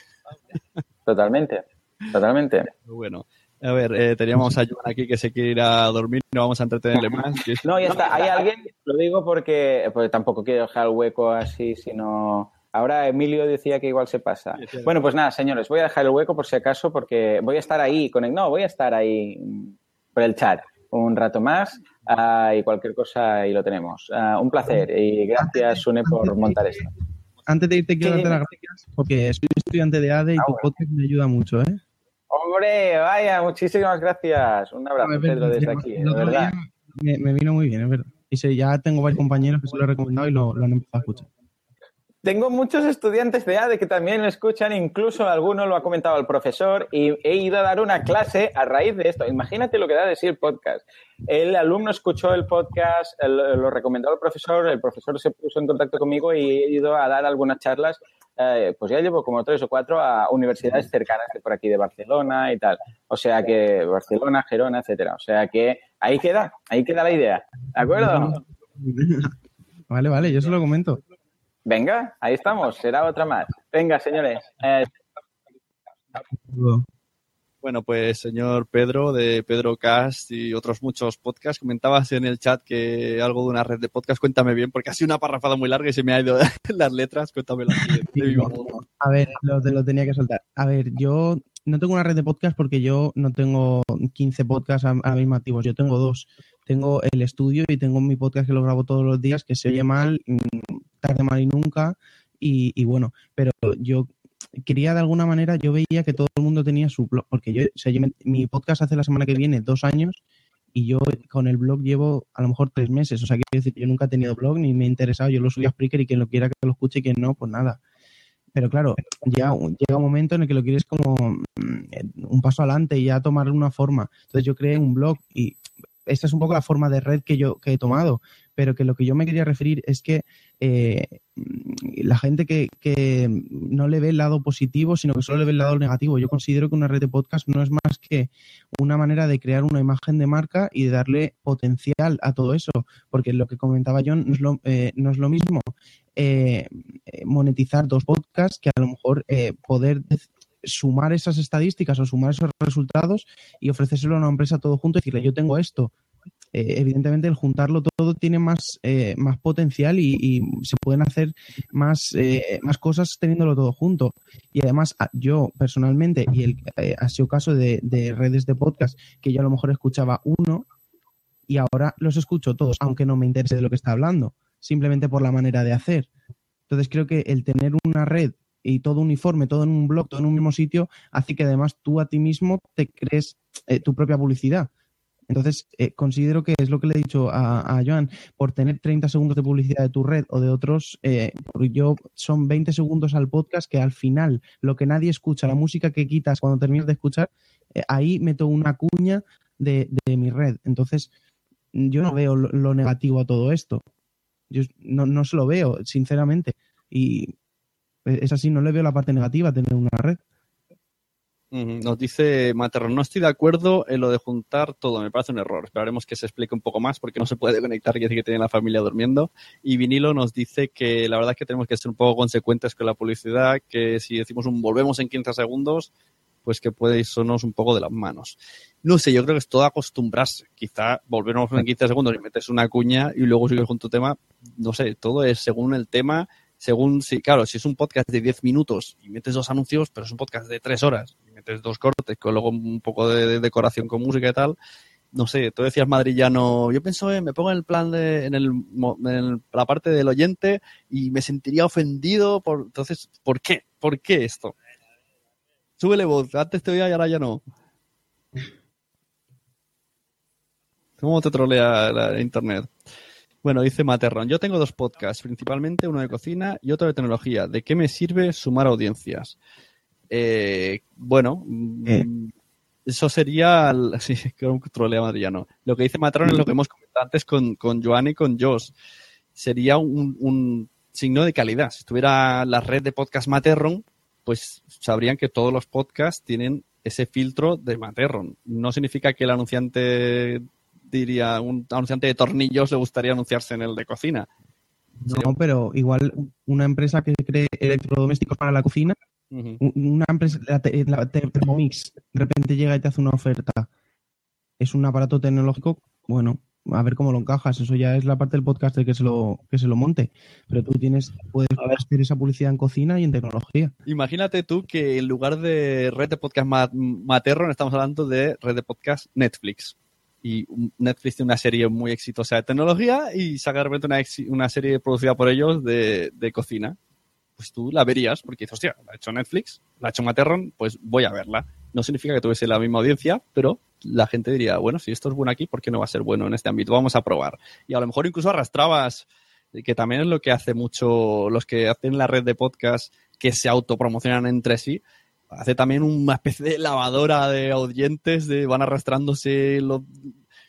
S8: Totalmente, totalmente.
S4: Bueno, a ver, eh, teníamos a Joan aquí que se quiere ir a dormir, no vamos a entretenerle más.
S8: No, ya está. Hay alguien, lo digo porque, porque tampoco quiero dejar el hueco así, sino... Ahora Emilio decía que igual se pasa. Bueno, pues nada, señores, voy a dejar el hueco por si acaso porque voy a estar ahí, con no, voy a estar ahí por el chat un rato más ah, y cualquier cosa y lo tenemos. Ah, un placer y gracias, Sune, por montar esto.
S11: antes de irte quiero darte las gracias porque soy estudiante de ADE y tu podcast me ayuda mucho, ¿eh?
S8: Hombre, vaya, muchísimas gracias. Un abrazo, Pedro, desde
S11: el
S8: aquí, de verdad.
S11: Me, me vino muy bien, es verdad. Y sé, ya tengo varios compañeros que se lo he recomendado y lo, lo han empezado a escuchar.
S8: Tengo muchos estudiantes de ADE que también escuchan, incluso alguno lo ha comentado el profesor y he ido a dar una clase a raíz de esto. Imagínate lo que da de sí el podcast. El alumno escuchó el podcast, lo recomendó al profesor, el profesor se puso en contacto conmigo y he ido a dar algunas charlas. eh, pues ya llevo como tres o cuatro a universidades cercanas por aquí de Barcelona y tal. O sea que Barcelona, Gerona, etcétera. O sea que ahí queda, ahí queda la idea. ¿De acuerdo?
S11: Vale, vale, yo se lo comento.
S8: Venga, ahí estamos, será otra más. Venga, señores. Eh,
S4: Bueno, pues señor Pedro de Pedro Cast y otros muchos podcasts, comentabas en el chat que algo de una red de podcast, cuéntame bien, porque ha sido una parrafada muy larga y se me ha ido las letras, viva voz.
S11: A ver, lo, te lo tenía que soltar. A ver, yo no tengo una red de podcast porque yo no tengo 15 podcasts a- ahora mismo activos. Yo tengo dos. Tengo el estudio y tengo mi podcast que lo grabo todos los días, que se oye mal, mm, tarde mal y nunca. Y, y bueno, pero yo quería de alguna manera, yo veía que todo el mundo tenía su blog, porque yo, o sea, yo me- mi podcast hace la semana que viene dos años y yo con el blog llevo a lo mejor tres meses. O sea, quiero decir, yo nunca he tenido blog ni me he interesado. Yo lo subí a Spreaker y quien lo quiera que lo escuche y quien no, pues nada. Pero claro, llega, un- llega un momento en el que lo quieres como mm, un paso adelante y ya tomar una forma. Entonces yo creé un blog y esta es un poco la forma de red que yo que he tomado, pero que lo que yo me quería referir es que eh, la gente que, que no le ve el lado positivo, sino que solo le ve el lado negativo. Yo considero que una red de podcast no es más que una manera de crear una imagen de marca y de darle potencial a todo eso, porque lo que comentaba John no es lo, eh, no es lo mismo eh, monetizar dos podcasts que a lo mejor poder sumar esas estadísticas o sumar esos resultados y ofrecérselo a una empresa todo junto y decirle yo tengo esto. Eh, evidentemente el juntarlo todo tiene más, eh, más potencial y, se pueden hacer más, eh, más cosas teniéndolo todo junto. Y además yo personalmente, y el, eh, ha sido caso de, de redes de podcast que yo a lo mejor escuchaba uno y ahora los escucho todos, aunque no me interese de lo que está hablando, simplemente por la manera de hacer. Entonces creo que el tener una red y todo uniforme, todo en un blog, todo en un mismo sitio, hace que además tú a ti mismo te crees eh, tu propia publicidad. Entonces, eh, considero que es lo que le he dicho a, a Joan, por tener 30 segundos de publicidad de tu red o de otros, eh, yo son 20 segundos al podcast que al final lo que nadie escucha, la música que quitas cuando terminas de escuchar, eh, ahí meto una cuña de, de mi red. Entonces, yo no veo lo, lo negativo a todo esto. Yo no, no se lo veo, sinceramente. Y es así, no le veo la parte negativa tener una red.
S4: Nos dice Materno, no estoy de acuerdo en lo de juntar todo, me parece un error. Esperaremos que se explique un poco más porque no se puede conectar, quiere decir que tiene la familia durmiendo. Y Vinilo nos dice que la verdad es que tenemos que ser un poco consecuentes con la publicidad, que si decimos un volvemos en 15 segundos, pues que puede irnos un poco de las manos. No sé, yo creo que es todo acostumbrarse. Quizá volvernos en 15 segundos y metes una cuña y luego sigues con tu tema. No sé, todo es según el tema según si, claro, si es un podcast de 10 minutos y metes dos anuncios, pero es un podcast de 3 horas y metes dos cortes con luego un poco de, de decoración con música y tal, no sé, tú decías madrillano, yo pienso, eh, me pongo en el plan de, en, el, en la parte del oyente y me sentiría ofendido por, entonces, ¿por qué? ¿Por qué esto? Súbele voz, antes te oía y ahora ya no. ¿Cómo te trolea la internet? Bueno, dice Materron, yo tengo dos podcasts, principalmente uno de cocina y otro de tecnología. ¿De qué me sirve sumar audiencias? Eh, bueno, mm, eso sería... Sí, creo que trolea Madrillano. Lo que dice Materron es lo que hemos comentado antes con, con Joan y con Josh. Sería un, un signo de calidad. Si estuviera la red de podcast Materron, pues sabrían que todos los podcasts tienen ese filtro de Materron. No significa que el anunciante diría, un anunciante de tornillos le gustaría anunciarse en el de cocina.
S11: No, pero igual una empresa que cree electrodomésticos para la cocina, una empresa, la, la Thermomix, de repente llega y te hace una oferta. Es un aparato tecnológico, bueno, a ver cómo lo encajas. Eso ya es la parte del podcast que se lo, que se lo monte. Pero tú tienes, puedes hacer esa publicidad en cocina y en tecnología.
S4: Imagínate tú que en lugar de red de podcast ma- Materron estamos hablando de red de podcast Netflix. Y Netflix tiene una serie muy exitosa de tecnología y saca de repente una, serie producida por ellos de, de cocina. Pues tú la verías porque dices, hostia, la ha hecho Netflix, la ha hecho Materron, pues voy a verla. No significa que tuviese la misma audiencia, pero la gente diría, bueno, si esto es bueno aquí, ¿por qué no va a ser bueno en este ámbito? Vamos a probar. Y a lo mejor incluso arrastrabas, eh, que también es lo que hace mucho los que hacen la red de podcast que se autopromocionan entre sí, hace también una especie de lavadora de oyentes, de van arrastrándose los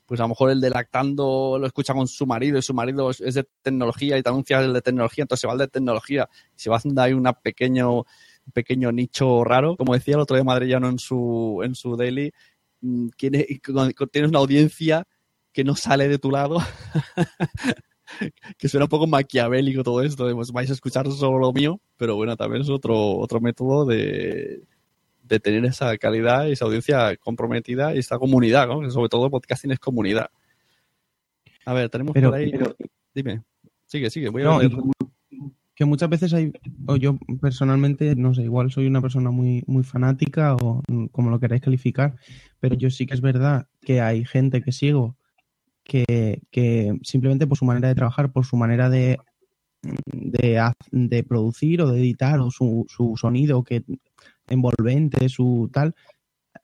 S4: pues a lo mejor el de lactando lo escucha con su marido y su marido es- de tecnología y te anuncia el de tecnología, entonces se va el de tecnología y se va haciendo ahí una pequeño, un pequeño nicho raro. Como decía el otro día Madrillano en su, en su daily, mm, tienes una audiencia que no sale de tu lado. que suena un poco maquiavélico todo esto, de, pues vais a escuchar solo lo mío, pero bueno, también es otro, otro método de, de tener esa calidad y esa audiencia comprometida y esta comunidad, ¿no? Sobre todo podcasting es comunidad. A ver, tenemos
S11: Pero-
S4: por ahí...
S11: pero-
S4: Dime, sigue, sigue, voy a
S11: No, y que muchas veces hay, o yo personalmente, no sé, igual soy una persona muy, muy fanática o como lo queráis calificar, pero yo sí que es verdad que hay gente que sigo que, simplemente por su manera de trabajar, por su manera de, de, de producir o de editar o su, su sonido que envolvente, su tal,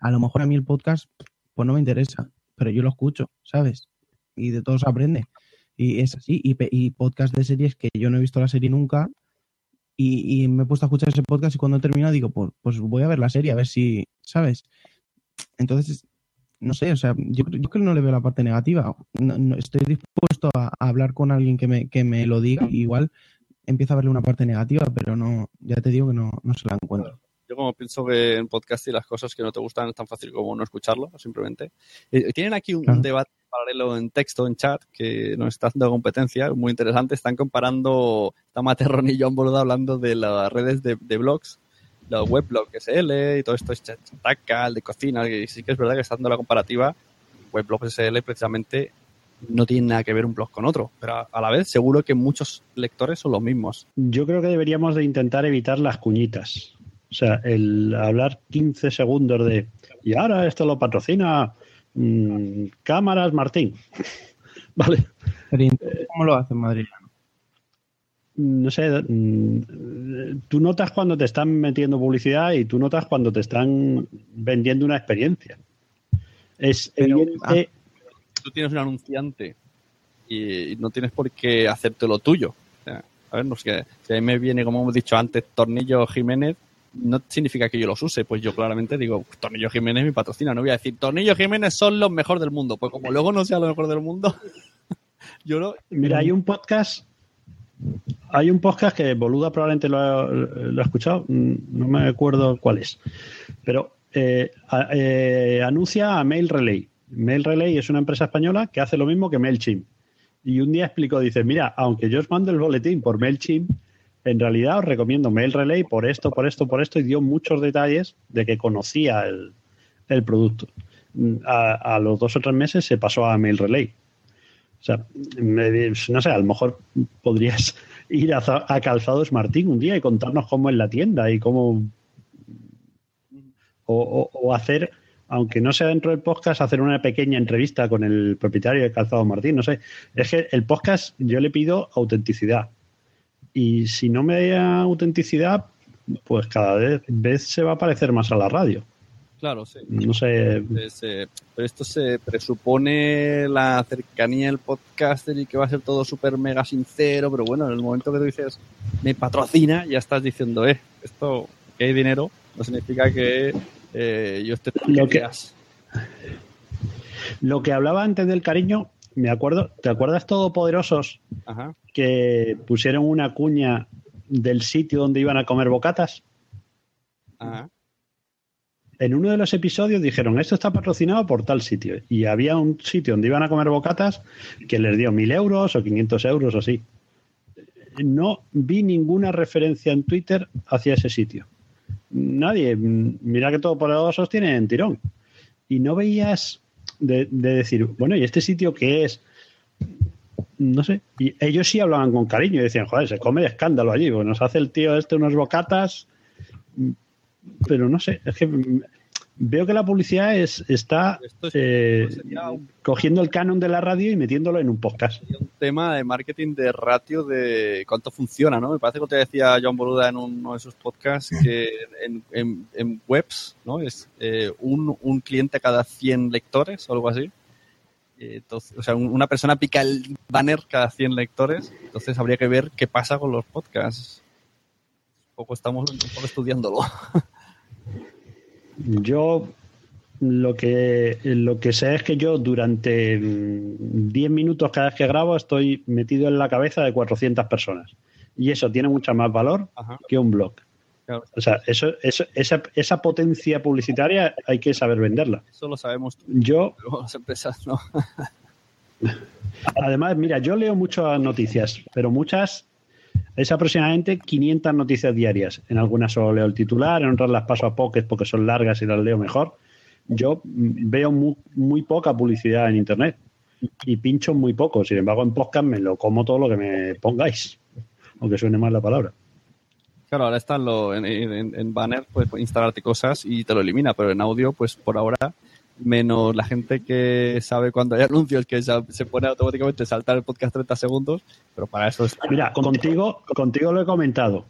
S11: a lo mejor a mí el podcast pues no me interesa, pero yo lo escucho, ¿sabes? Y de todo se aprende. Y es así. Y, y podcast de series que yo no he visto la serie nunca. Y, y me he puesto a escuchar ese podcast y cuando he terminado digo, pues, pues voy a ver la serie, a ver si, ¿sabes? Entonces, no sé, o sea, yo, yo creo que no le veo la parte negativa. No- no- estoy dispuesto a, a hablar con alguien que me, que me lo diga. y igual empiezo a verle una parte negativa, pero no, ya te digo que no, no se la encuentro.
S4: Yo como pienso que en podcast y las cosas que no te gustan es tan fácil como no escucharlo, simplemente. Eh, tienen aquí un, debate paralelo en texto, en chat, que nos está haciendo competencia, muy interesante. Están comparando, está Materron y John Boluda hablando de las redes de, de blogs, los weblog SL y todo esto es Chat- Chataca, el de cocina, que sí que es verdad que está dando la comparativa. Weblog SL precisamente no tiene nada que ver un blog con otro, pero a- la vez seguro que muchos lectores son los mismos.
S9: Yo creo que deberíamos de intentar evitar las cuñitas. O sea, el hablar 15 segundos de y ahora esto lo patrocina mm, Cámaras Martín. vale.
S11: ¿Cómo lo hace en Madrid?
S9: No sé, mm, tú notas cuando te están metiendo publicidad y tú notas cuando te están vendiendo una experiencia. Es evidente.
S4: tú tienes un anunciante y, y no tienes por qué hacerte lo tuyo. O sea, a ver, no sé, si a mí me viene, como hemos dicho antes, Tornillo Jiménez, no significa que yo los use. Pues yo claramente digo, Tornillo Jiménez mi patrocina. No voy a decir, Tornillo Jiménez son los mejores del mundo. Pues como luego no sea lo mejor del mundo, yo no.
S9: Mira, hay un podcast. Hay un podcast que Boluda probablemente lo ha, escuchado, mm, no me acuerdo cuál es. Pero eh, eh, anuncia a Mail Relay. Mail Relay es una empresa española que hace lo mismo que MailChimp. Y un día explicó, dice, mira, aunque yo os mando el boletín por MailChimp, en realidad os recomiendo Mail Relay por esto, por esto, por esto, y dio muchos detalles de que conocía el, producto. Mm, a los dos o tres meses se pasó a Mail Relay. O sea, me- no sé, a lo mejor podrías ir a, a Calzados Martín un día y contarnos cómo es la tienda y cómo. O, o- hacer, aunque no sea dentro del podcast, hacer una pequeña entrevista con el propietario de Calzados Martín. No sé. Es que el podcast yo le pido autenticidad. Y si no me da autenticidad, pues cada vez se va a parecer más a la radio.
S4: Claro, sí.
S9: No sé.
S4: Eh, pero esto se presupone la cercanía del podcaster y que va a ser todo súper mega sincero, pero bueno, en el momento que tú dices me patrocina, ya estás diciendo, eh, esto que hay dinero no significa que eh, yo esté
S9: Lo que-. Lo que hablaba antes del cariño, me acuerdo, ¿te acuerdas todopoderosos
S4: Ajá.
S9: que pusieron una cuña del sitio donde iban a comer bocatas?
S4: Ajá.
S9: En uno de los episodios dijeron, esto está patrocinado por tal sitio. Y había un sitio donde iban a comer bocatas que les dio mil euros o 500 euros o así. No vi ninguna referencia en Twitter hacia ese sitio. Nadie. Mira que todopoderosos tienen tirón. Y no veías de, de decir, bueno, ¿y este sitio qué es? No sé. Y ellos sí hablaban con cariño y decían, joder, se come de escándalo allí. Nos hace el tío este unos bocatas. Pero no sé, es que veo que la publicidad es, está eh, cogiendo el canon de la radio y metiéndolo en un podcast.
S4: un tema de marketing de ratio de cuánto funciona, ¿no? Me parece que te decía John Boluda en uno de sus podcasts que en, en- en webs, ¿no? Es eh, un, un cliente cada 100 lectores o algo así. Eh, Entonces, o sea, un- una persona pica el banner cada 100 lectores. Entonces habría que ver qué pasa con los podcasts. Un poco estamos un poco estudiándolo.
S9: Yo lo que, lo que sé es que yo durante mm, 10 minutos cada vez que grabo estoy metido en la cabeza de 400 personas. Y eso tiene mucho más valor
S4: Ajá.
S9: que un blog.
S4: Claro.
S9: O sea, eso, eso- esa, esa potencia publicitaria hay que saber venderla.
S4: Eso lo sabemos tú,
S9: Yo,
S4: las empresas no.
S9: además, mira, yo leo muchas noticias, pero muchas es aproximadamente 500 noticias diarias. En algunas solo leo el titular, en otras las paso a pockets porque son largas y las leo mejor. Yo veo muy, poca publicidad en Internet y pincho muy poco. Sin embargo, en podcast me lo como todo lo que me pongáis, aunque suene mal la palabra.
S4: Claro, ahora está en, en, banner, pues instalarte cosas y te lo elimina, pero en audio, pues por ahora, menos la gente que sabe cuando hay anuncios que se, pone automáticamente saltar el podcast 30 segundos, pero para eso está.
S9: Mira, contigo, contigo lo he comentado.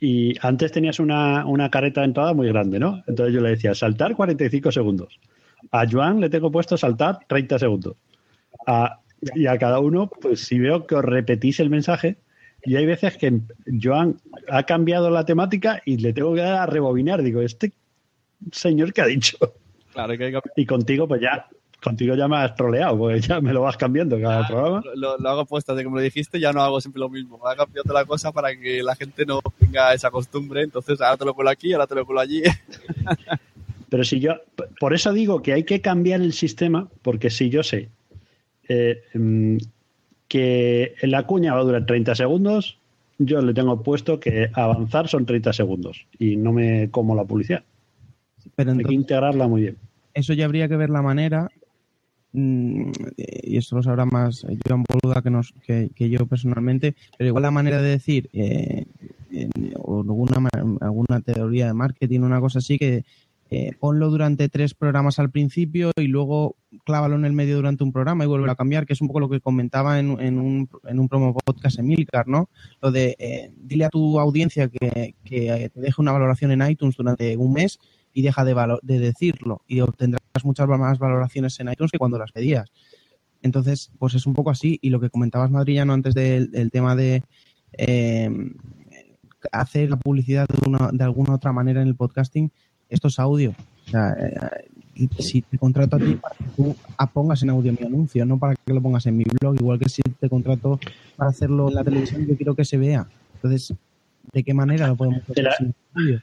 S9: Y antes tenías una, una careta de entrada muy grande, ¿no? Entonces yo le decía, saltar 45 segundos. A Joan le tengo puesto saltar 30 segundos. A- y a cada uno, pues si veo que os repetís el mensaje, y hay veces que Joan ha cambiado la temática y le tengo que dar a rebobinar. Digo, este señor que ha dicho.
S4: Claro, que hay que-
S9: Y contigo, pues ya, contigo ya me has troleado, porque ya me lo vas cambiando cada programa.
S4: lo, hago puesto de que me lo dijiste, ya no hago siempre lo mismo. He cambiado la cosa para que la gente no tenga esa costumbre, entonces ahora te lo cuelo aquí, ahora te lo cuelo allí.
S9: Pero si yo, por eso digo que hay que cambiar el sistema, porque si yo sé eh, mm, que la cuña va a durar 30 segundos, yo le tengo puesto que avanzar son 30 segundos y no me como la publicidad.
S11: Pero
S9: hay que integrarla muy bien.
S11: eso ya habría que ver la manera, mm, y esto lo sabrá más Joan Boluda que, nos, que, que yo personalmente, pero igual la manera de decir, eh, en- o alguna, alguna teoría de marketing, una cosa así, que eh, ponlo durante tres programas al principio y luego clávalo en el medio durante un programa y vuelve a cambiar, que es un poco lo que comentaba en, en un, en un promo podcast Emilcar, ¿no? Lo de eh, dile a tu audiencia que, que te deje una valoración en iTunes durante un mes y deja de, valo- de decirlo y obtendrás muchas más valoraciones en iTunes que cuando las pedías. Entonces, pues es un poco así. Y lo que comentabas, Madrillano, antes del, del tema de eh, hacer la publicidad de, una, de alguna otra manera en el podcasting, esto es audio. O sea, eh, si te contrato a ti para que tú pongas en audio mi anuncio, no para que lo pongas en mi blog, igual que si te contrato para hacerlo en la televisión, yo quiero que se vea. Entonces, ¿de qué manera lo podemos hacer
S9: Era-
S11: sin audio?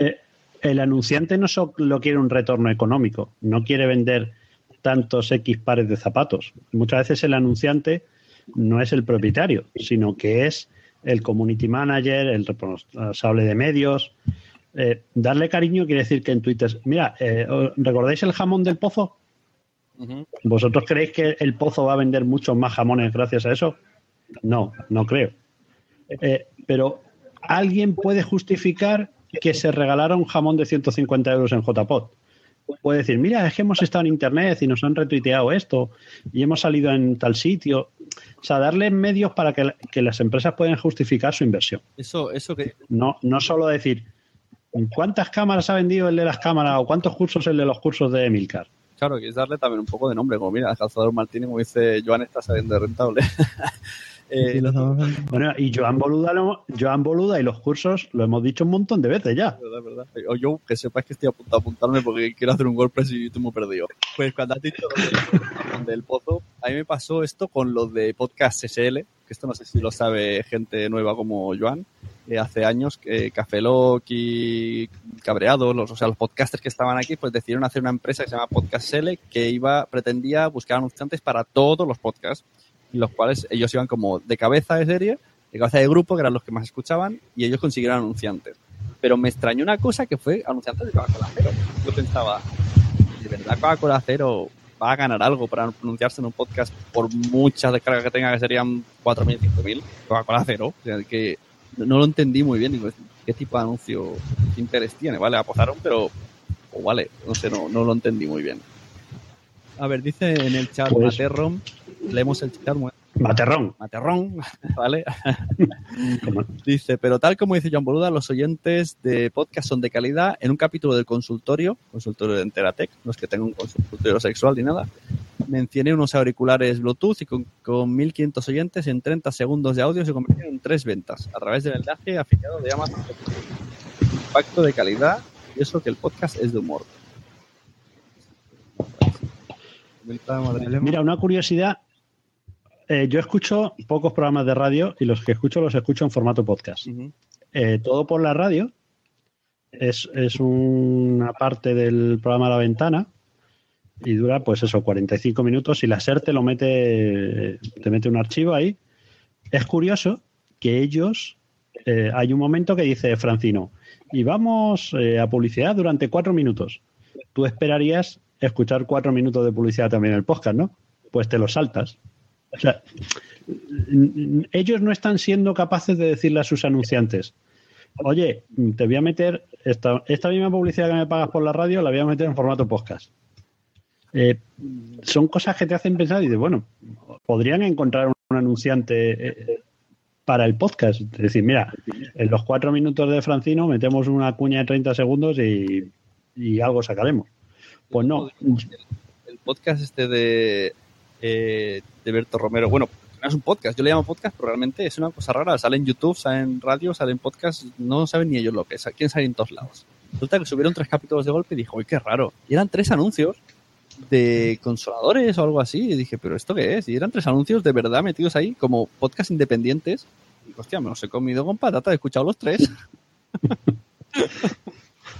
S9: Eh, el anunciante no solo quiere un retorno económico, no quiere vender tantos X pares de zapatos. Muchas veces el anunciante no es el propietario, sino que es el community manager, el responsable de medios. Eh, darle cariño quiere decir que en Twitter, mira, eh, ¿os ¿recordáis el jamón del pozo? ¿Vosotros creéis que el pozo va a vender muchos más jamones gracias a eso? No, no creo. Eh, pero alguien puede justificar que se regalara un jamón de 150 euros en JPOT. Puede decir, mira, es que hemos estado en internet y nos han retuiteado esto y hemos salido en tal sitio. O sea, darle medios para que, que las empresas puedan justificar su inversión.
S4: Eso, eso que.
S9: No, no solo decir, ¿cuántas cámaras ha vendido el de las cámaras o cuántos cursos el de los cursos de Emilcar?
S4: Claro, que es darle también un poco de nombre, como mira, Calzador Martínez, como dice Joan, está saliendo rentable. Eh,
S9: bueno, y Joan Boluda, lo- Joan Boluda y los cursos lo hemos dicho un montón de veces ya.
S4: verdad, verdad. O yo, que sepas que estoy a punto de apuntarme porque quiero hacer un WordPress y estoy muy perdido. Pues cuando has dicho del- del pozo, a mí me pasó esto con los de Podcast SL, que esto no sé si lo sabe gente nueva como Joan, eh, hace años que Café Lock y Cabreado, los, o sea, los podcasters que estaban aquí, pues decidieron hacer una empresa que se llama Podcast SL que iba, pretendía buscar anunciantes para todos los podcasts, los cuales ellos iban como de cabeza de serie, de cabeza de grupo, que eran los que más escuchaban, y ellos consiguieron anunciantes. Pero me extrañó una cosa que fue anunciantes de Coca-Cola Cero. Yo pensaba, ¿de verdad Coca-Cola Cero va a ganar algo para anunciarse en un podcast por muchas descargas que tenga, que serían 4.000, 5.000? Coca-Cola Cero. O sea, que no lo entendí muy bien. Digo, ¿qué tipo de anuncio, qué interés tiene? Vale, apostaron, pero, o vale, no sé, no, no lo entendí muy bien. A ver, dice en el chat
S9: Pues-
S4: Materron, leemos el chat.
S9: Materrón.
S4: Materrón, ¿vale? Dice, pero tal como dice John Boluda, los oyentes de podcast son de calidad. En un capítulo del consultorio, consultorio de Enteratec, no es que tenga un consultorio sexual ni nada, mencioné unos auriculares Bluetooth y con, con 1500 oyentes en 30 segundos de audio se convirtieron en tres ventas a través del enlace afiliado de Amazon. Impacto de calidad y eso que el podcast es de humor.
S9: Mira, una curiosidad. Eh, yo escucho pocos programas de radio y los que escucho los escucho en formato podcast. Eh, todo por la radio es, es una parte del programa La Ventana y dura, pues eso, 45 minutos y la SER te lo mete, te mete un archivo ahí. Es curioso que ellos, eh, hay un momento que dice Francino, y vamos eh, a publicidad durante cuatro minutos. Tú esperarías escuchar cuatro minutos de publicidad también en el podcast, ¿no? Pues te lo saltas. O sea, ellos no están siendo capaces de decirle a sus anunciantes, oye, te voy a meter esta, esta misma publicidad que me pagas por la radio, la voy a meter en formato podcast. Eh, son cosas que te hacen pensar y dices, bueno, podrían encontrar un anunciante eh, para el podcast. Es decir, mira, en los cuatro minutos de Francino metemos una cuña de 30 segundos y, y algo sacaremos. Pues no.
S4: el podcast este de, eh, de Berto Romero. Bueno, no es un podcast, yo le llamo podcast, pero realmente es una cosa rara. Sale en YouTube, sale en radio, sale en podcast, no saben ni ellos lo que es. Quién sale en todos lados. Resulta que subieron tres capítulos de golpe y dijo, uy, qué raro. Y eran tres anuncios de consoladores o algo así. Y dije, ¿pero esto qué es? Y eran tres anuncios de verdad metidos ahí como podcast independientes. Y hostia, me los he comido con patata, he escuchado los tres.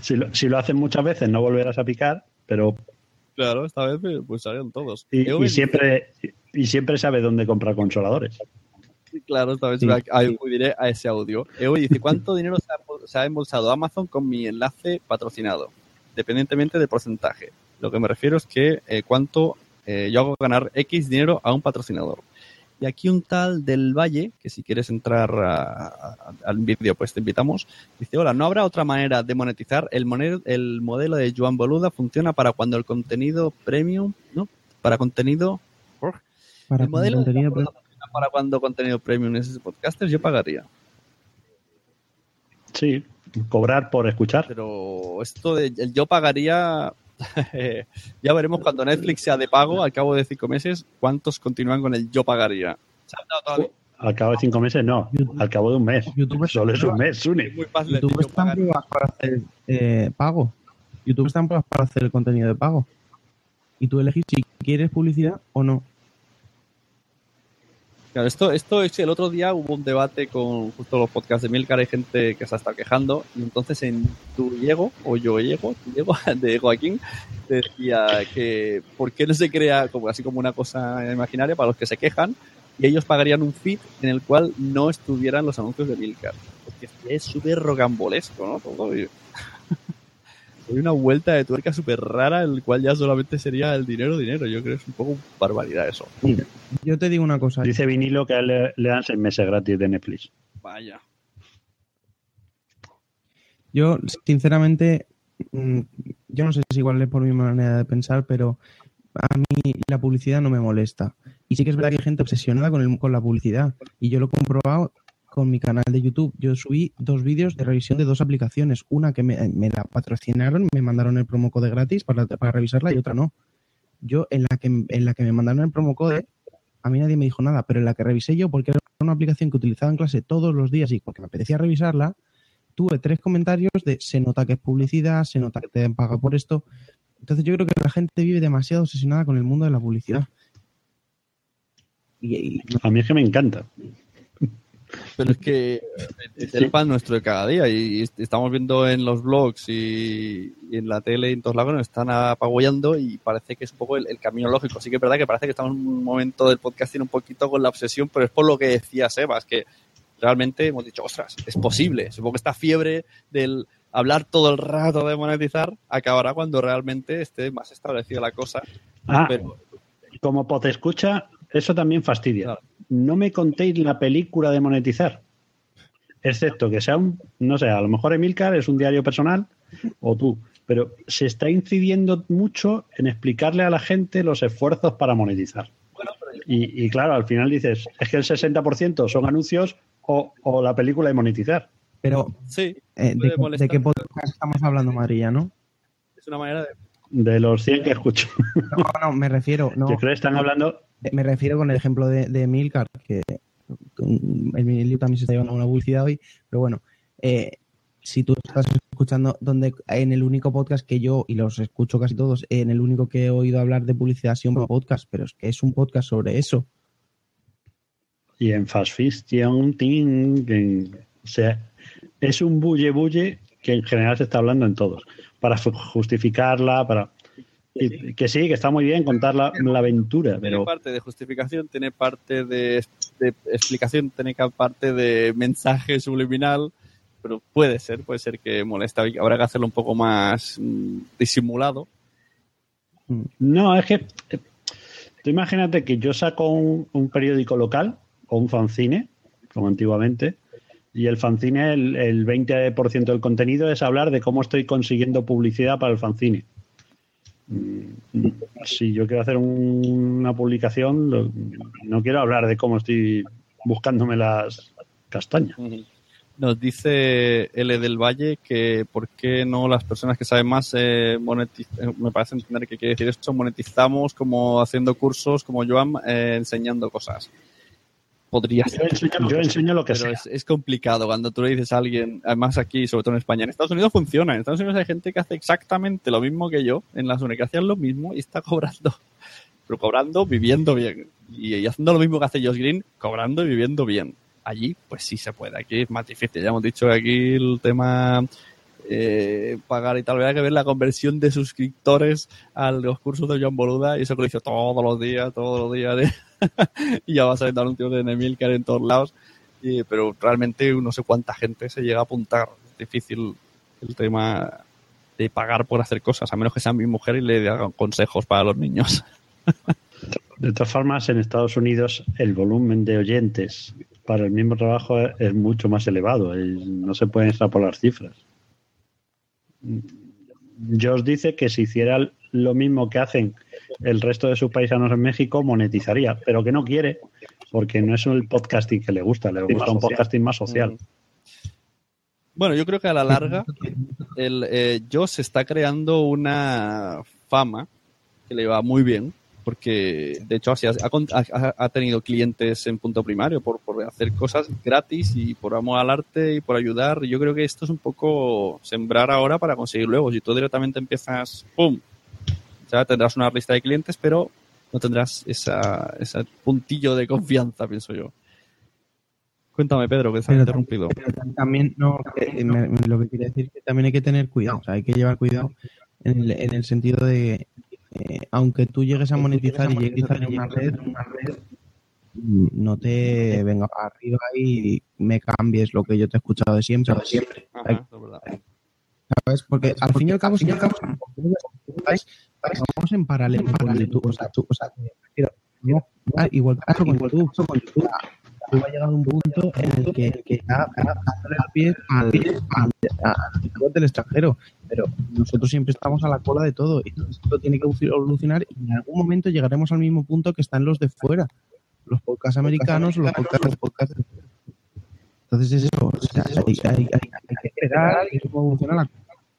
S9: Si lo hacen muchas veces no volverás a picar, pero
S4: Claro, esta vez pues, pues salieron todos.
S9: y, siempre y siempre sabe dónde comprar consoladores.
S4: Claro, esta vez
S9: Sí.
S4: acudiré a ese audio. Evo dice, ¿cuánto dinero se ha, se ha embolsado Amazon con mi enlace patrocinado? Dependientemente del porcentaje. Lo que me refiero es que eh, cuánto eh, yo hago ganar X dinero a un patrocinador. Y aquí un tal del Valle, que si quieres entrar a- a- al vídeo, pues te invitamos, dice, hola, ¿no habrá otra manera de monetizar? El, moner- el modelo de Joan Boluda funciona para cuando el contenido premium, ¿no? Para contenido...
S11: Para
S4: el modelo de
S11: contenido
S4: funciona para cuando contenido premium es ese podcaster, yo pagaría.
S9: Sí, cobrar por escuchar.
S4: Pero esto de yo pagaría, ya veremos cuando Netflix sea de pago, al cabo de cinco meses, cuántos continúan con el yo pagaría.
S9: Al cabo de cinco meses, no. Al cabo de un mes. Solo es un mes, Sune.
S4: Muy fácil
S11: YouTube está en pruebas para hacer eh, pago. YouTube está en pruebas para hacer el contenido de pago. Y tú elegís si quieres publicidad o no.
S4: Claro, esto, esto es el otro día hubo un debate con justo los podcasts de Milcar, hay gente que se ha estado quejando, y entonces en Tu Llego, o Yo Llego, Tu Llego, de Joaquín, decía que por qué no se crea como así como una cosa imaginaria para los que se quejan, y ellos pagarían un feed en el cual no estuvieran los anuncios de Milcar. Porque es súper rocambolesco, ¿no? Todo. y- Hay una vuelta de tuerca súper rara, el cual ya solamente sería el dinero, dinero. Yo creo que es un poco barbaridad eso.
S11: Yo te digo una cosa.
S9: Dice Vinilo que a él le, le dan seis meses gratis de Netflix.
S4: Vaya.
S11: Yo, sinceramente, mm, yo no sé si igual es por mi manera de pensar, pero a mí la publicidad no me molesta. Y sí que es verdad que hay gente obsesionada con, el- con la publicidad. Y yo lo he comprobado con mi canal de YouTube. Yo subí dos vídeos de revisión de dos aplicaciones. Una que me, la patrocinaron, me mandaron el promo code gratis para, para revisarla y otra no. Yo en la que en la que me mandaron el promo code, a mí nadie me dijo nada, pero en la que revisé yo, porque era una aplicación que utilizaba en clase todos los días y porque me apetecía revisarla, tuve tres comentarios de se nota que es publicidad, se nota que te pagado por esto. Entonces yo creo que la gente vive demasiado obsesionada con el mundo de la publicidad.
S9: A mí es que me encanta.
S4: Pero es que es el pan nuestro de cada día y est- estamos viendo en los blogs y, y en la tele y en todos lados nos están apagollando y parece que es un poco el, el camino lógico. Sí que es verdad que parece que estamos en un momento del podcasting un poquito con la obsesión, pero es por lo que decía Sebas, que realmente hemos dicho, ostras, es posible. Supongo que esta fiebre del hablar todo el rato de monetizar acabará cuando realmente esté más establecida la cosa.
S9: Ah,
S4: Pero
S9: como te escucha, eso también fastidia. No me contéis la película de monetizar. Excepto que sea un, no sé, a lo mejor Emilcar es un diario personal o tú, pero se está incidiendo mucho en explicarle a la gente los esfuerzos para monetizar. Y, y claro, al final dices, es que el 60% son anuncios o, o la película de monetizar.
S11: pero,
S4: sí,
S11: eh,
S4: puede
S11: ¿de,
S4: molestar.
S11: de qué podcast estamos hablando, María, no?
S4: es una manera de...
S9: De los 100 que escucho.
S11: No, no, me refiero. No,
S9: Yo creo que están hablando
S11: Me refiero con el ejemplo de, de Milcar, que Emilio también se está llevando una publicidad hoy, pero bueno, eh, si tú estás escuchando donde en el único podcast que yo, y los escucho casi todos, en el único que he oído hablar de publicidad ha sido un podcast, pero es que es un podcast sobre eso.
S9: Y en Fast Fiction, o sea, es un bulle bulle que en general se está hablando en todos, para justificarla, para que sí, que está muy bien contar la, la aventura,
S4: Tiene
S9: pero
S4: parte de justificación, tiene parte de, de explicación, tiene parte de mensaje subliminal, pero puede ser, puede ser que molesta. Habrá que hacerlo un poco más mm, disimulado.
S9: no, es que eh, tú imagínate que yo saco un, un periódico local o un fanzine, como antiguamente, y el fanzine, el, el 20% del contenido es hablar de cómo estoy consiguiendo publicidad para el fanzine. Si yo quiero hacer un- una publicación, no quiero hablar de cómo estoy buscándome las castañas.
S4: Nos dice L del Valle que por qué no las personas que saben más eh, eh, me parece entender que quiere decir esto, monetizamos como haciendo cursos, como Joan, eh, enseñando cosas. Podría
S9: Yo
S4: ser.
S9: enseño, yo enseño lo que
S4: Pero
S9: sea.
S4: es, es complicado cuando tú le dices a alguien, además aquí, sobre todo en España, en Estados Unidos funciona. En Estados Unidos hay gente que hace exactamente lo mismo que yo, en las universidades lo mismo y está cobrando, pero cobrando, viviendo bien. Y, y haciendo lo mismo que hace Josh Green, cobrando y viviendo bien. Allí, pues sí se puede. Aquí es más difícil. Ya hemos dicho que aquí el tema eh, pagar y tal. Habrá que ver la conversión de suscriptores a los cursos de John Boluda y eso que lo hizo todos los días, todos los días. ¿eh? y ya va saliendo anuncios de Nemilcar en todos lados. Y- pero realmente no sé cuánta gente se llega a apuntar. Es difícil el tema de pagar por hacer cosas, a menos que sea mi mujer y le hagan consejos para los niños.
S9: De todas formas, en Estados Unidos el volumen de oyentes para el mismo trabajo es, mucho más elevado. no se pueden extrapolar cifras. Yo os dice que si hiciera lo mismo que hacen el resto de sus paisanos en México, monetizaría, pero que no quiere, porque no es el podcasting que le gusta, le gusta un podcasting más social.
S4: Bueno, yo creo que a la larga el eh, Josh está creando una fama que le va muy bien, porque de hecho así ha, ha- ha tenido clientes en punto primario por, por hacer cosas gratis y por amor al arte y por ayudar. Yo creo que esto es un poco sembrar ahora para conseguir luego. Si tú directamente empiezas, ¡pum! Tendrás una lista de clientes, pero no tendrás esa, ese puntillo de confianza, pienso yo. Cuéntame, Pedro, que has
S11: Pero
S4: interrumpido.
S11: Pero también, no, me- me- lo que quería decir es que también hay que tener cuidado, o sea, hay que llevar cuidado en el, en el sentido de, eh, aunque tú llegues a monetizar y llegues a tener una red, mm, no te venga para arriba y me cambies lo que yo te he escuchado de siempre. De siempre.
S4: Ajá.
S11: ¿Sabes? Porque al fin y al cabo, si vamos en paralelo con YouTube, o sea, tú, o sea, ah, igual caso con YouTube, con YouTube. tú va a llegar a un punto en el que, el que está dándole el pie al, al, al del extranjero. Pero nosotros siempre estamos a la cola de todo y esto tiene que evolucionar y en algún momento llegaremos al mismo punto que están los de fuera, los podcasts americanos los podcasts, los podcasts. Entonces es eso, o sea, hay, hay, hay, hay que esperar y cómo evoluciona la.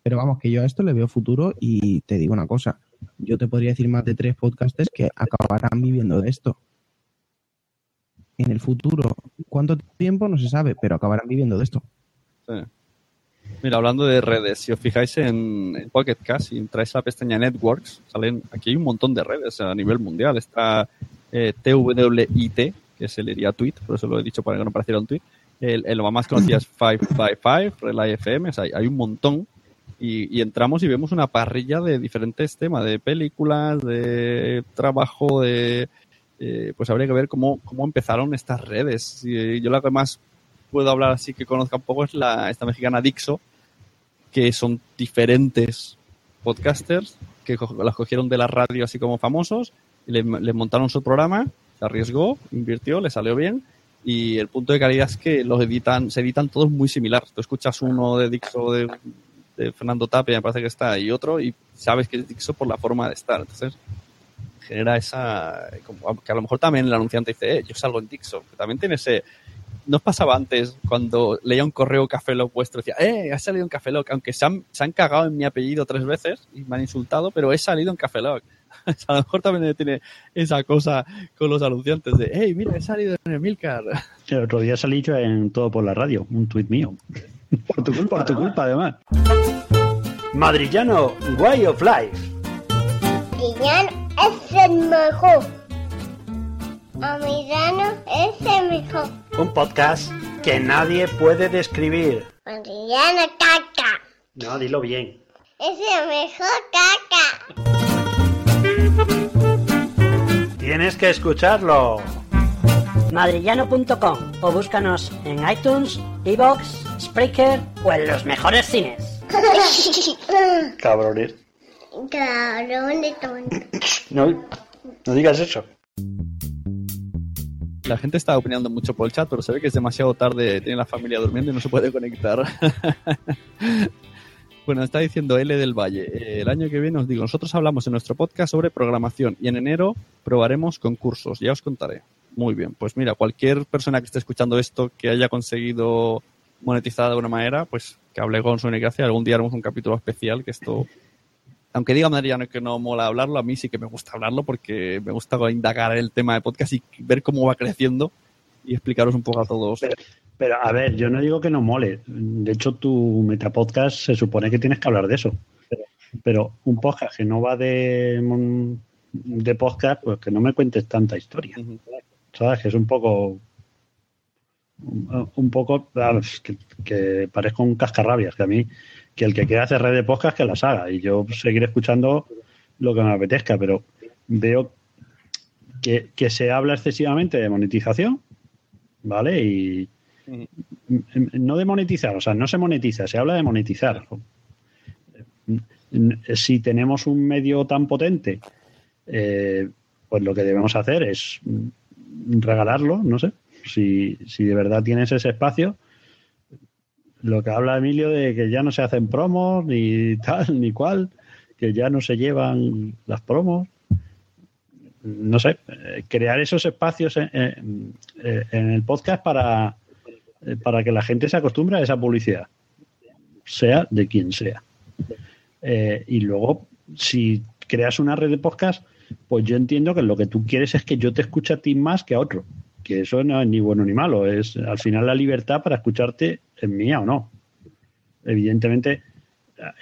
S11: Pero vamos, que yo a esto le veo futuro y te digo una cosa, yo te podría decir más de tres podcasters que acabarán viviendo de esto. En el futuro, ¿cuánto tiempo? No se sabe, pero acabarán viviendo de esto.
S4: Sí. Mira, hablando de redes, si os fijáis en, en Pocket Cast y entráis a la pestaña Networks, salen aquí hay un montón de redes a nivel mundial. Está eh, TWIT, que se leería tweet, por eso lo he dicho para que no pareciera un tweet. El, el lo más conocido es 555, Relay FM, o sea, hay un montón. Y, entramos y vemos una parrilla de diferentes temas, de películas, de trabajo, de... Eh, pues habría que ver cómo, cómo empezaron estas redes. Y, yo la que más puedo hablar así que conozca un poco es la esta mexicana Dixo, que son diferentes podcasters que las cogieron de la radio así como famosos, y le, le montaron su programa, se arriesgó, invirtió, le salió bien y el punto de calidad es que los editan, se editan todos muy similar. Tú escuchas uno de Dixo de, de, Fernando Tapia, me parece que está, y otro, y sabes que es Dixo por la forma de estar. Entonces, genera esa. Como, que a lo mejor también el anunciante dice, eh, yo salgo en Dixo, que también tiene ese. ¿No pasaba antes cuando leía un correo Café Lock vuestro? Decía, eh, ha salido en Café Lock, aunque se han, se han cagado en mi apellido tres veces y me han insultado, pero he salido en Café Lock. a lo mejor también tiene esa cosa con los anunciantes de, hey, mira, he salido en Emilcar.
S9: El otro día salí yo en Todo por la Radio, un tuit mío. Por tu culpa, por tu culpa además.
S12: Madrillano Way of Life.
S13: Madrillano es el mejor. Madrillano es el mejor.
S12: Un podcast que nadie puede describir.
S13: Madrillano caca.
S12: No, dilo bien.
S13: Es el mejor caca.
S12: Tienes que escucharlo.
S14: Madrillano.com o búscanos en iTunes, Evox, Spreaker o en los mejores cines.
S9: Cabrones.
S13: Cabrones.
S9: No, no digas eso.
S4: La gente está opinando mucho por el chat, pero se ve que es demasiado tarde, tiene la familia durmiendo y no se puede conectar. Bueno, está diciendo L del Valle. Eh, el año que viene os digo, nosotros hablamos en nuestro podcast sobre programación y en enero probaremos concursos. Ya os contaré. Muy bien. Pues mira, cualquier persona que esté escuchando esto que haya conseguido monetizar de alguna manera, pues que hable con su Gracia. Algún día haremos un capítulo especial que esto. Aunque diga Mariano que no mola hablarlo, a mí sí que me gusta hablarlo porque me gusta indagar el tema de podcast y ver cómo va creciendo y explicaros un poco a todos.
S9: Pero, pero, a ver, yo no digo que no mole. De hecho, tu metapodcast se supone que tienes que hablar de eso. Pero, pero un podcast que no va de, de podcast, pues que no me cuentes tanta historia. Uh -huh. ¿Sabes? Que es un poco. Un, poco. Que, que parezco un cascarrabias. Que a mí, que el que quiera hacer red de podcast, que las haga. Y yo seguiré escuchando lo que me apetezca. Pero veo que, que se habla excesivamente de monetización ¿vale? Y no de monetizar, o sea, no se monetiza, se habla de monetizar. Si tenemos un medio tan potente, eh, pues lo que debemos hacer es regalarlo, no sé. Si, si de verdad tienes ese espacio, lo que habla Emilio de que ya no se hacen promos, ni tal, ni cual, que ya no se llevan las promos no sé, crear esos espacios en, en el podcast para, para, que la gente se acostumbre a esa publicidad, sea de quien sea. Eh, y luego, si creas una red de podcast, pues yo entiendo que lo que tú quieres es que yo te escuche a ti más que a otro. Que eso no es ni bueno ni malo, es al final la libertad para escucharte es mía o no. Evidentemente,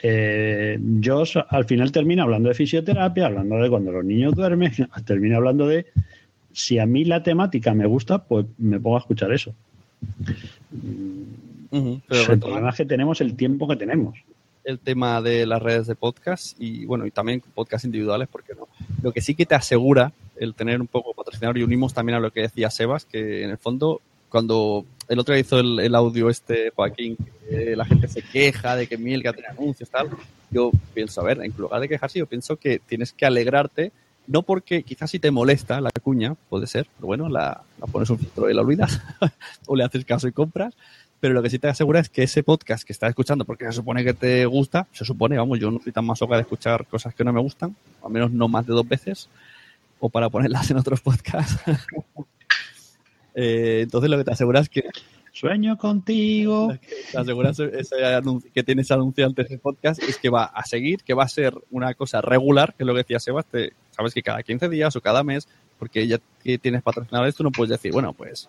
S9: eh, Josh al final termina hablando de fisioterapia, hablando de cuando los niños duermen, termina hablando de si a mí la temática me gusta, pues me pongo a escuchar eso. Uh -huh, el problema es que tenemos el tiempo que tenemos.
S4: El tema de las redes de podcast y bueno, y también podcast individuales, porque no. Lo que sí que te asegura el tener un poco patrocinador. Y unimos también a lo que decía Sebas, que en el fondo cuando el otro día hizo el, audio este Joaquín, la gente se queja de que Milka tiene anuncios tal, yo pienso, a ver, en lugar de quejarse, yo pienso que tienes que alegrarte No porque quizás si te molesta la cuña, puede ser, pero bueno, la, la pones un filtro y la olvidas, o le haces caso y compras, pero lo que sí te asegura es que ese podcast que estás escuchando, porque se supone que te gusta, se supone, vamos, yo no soy tan masoca de escuchar cosas que no me gustan, al menos no más de dos veces, o para ponerlas en otros podcasts. Eh, entonces lo que te asegura es que
S9: Sueño contigo.
S4: te aseguras ese que tienes anunciante ese podcast es que va a seguir, que va a ser una cosa regular, que es lo que decía Sebas, te- sabes que cada 15 días o cada mes, porque ya que tienes patrocinadores, tú no puedes decir, bueno, pues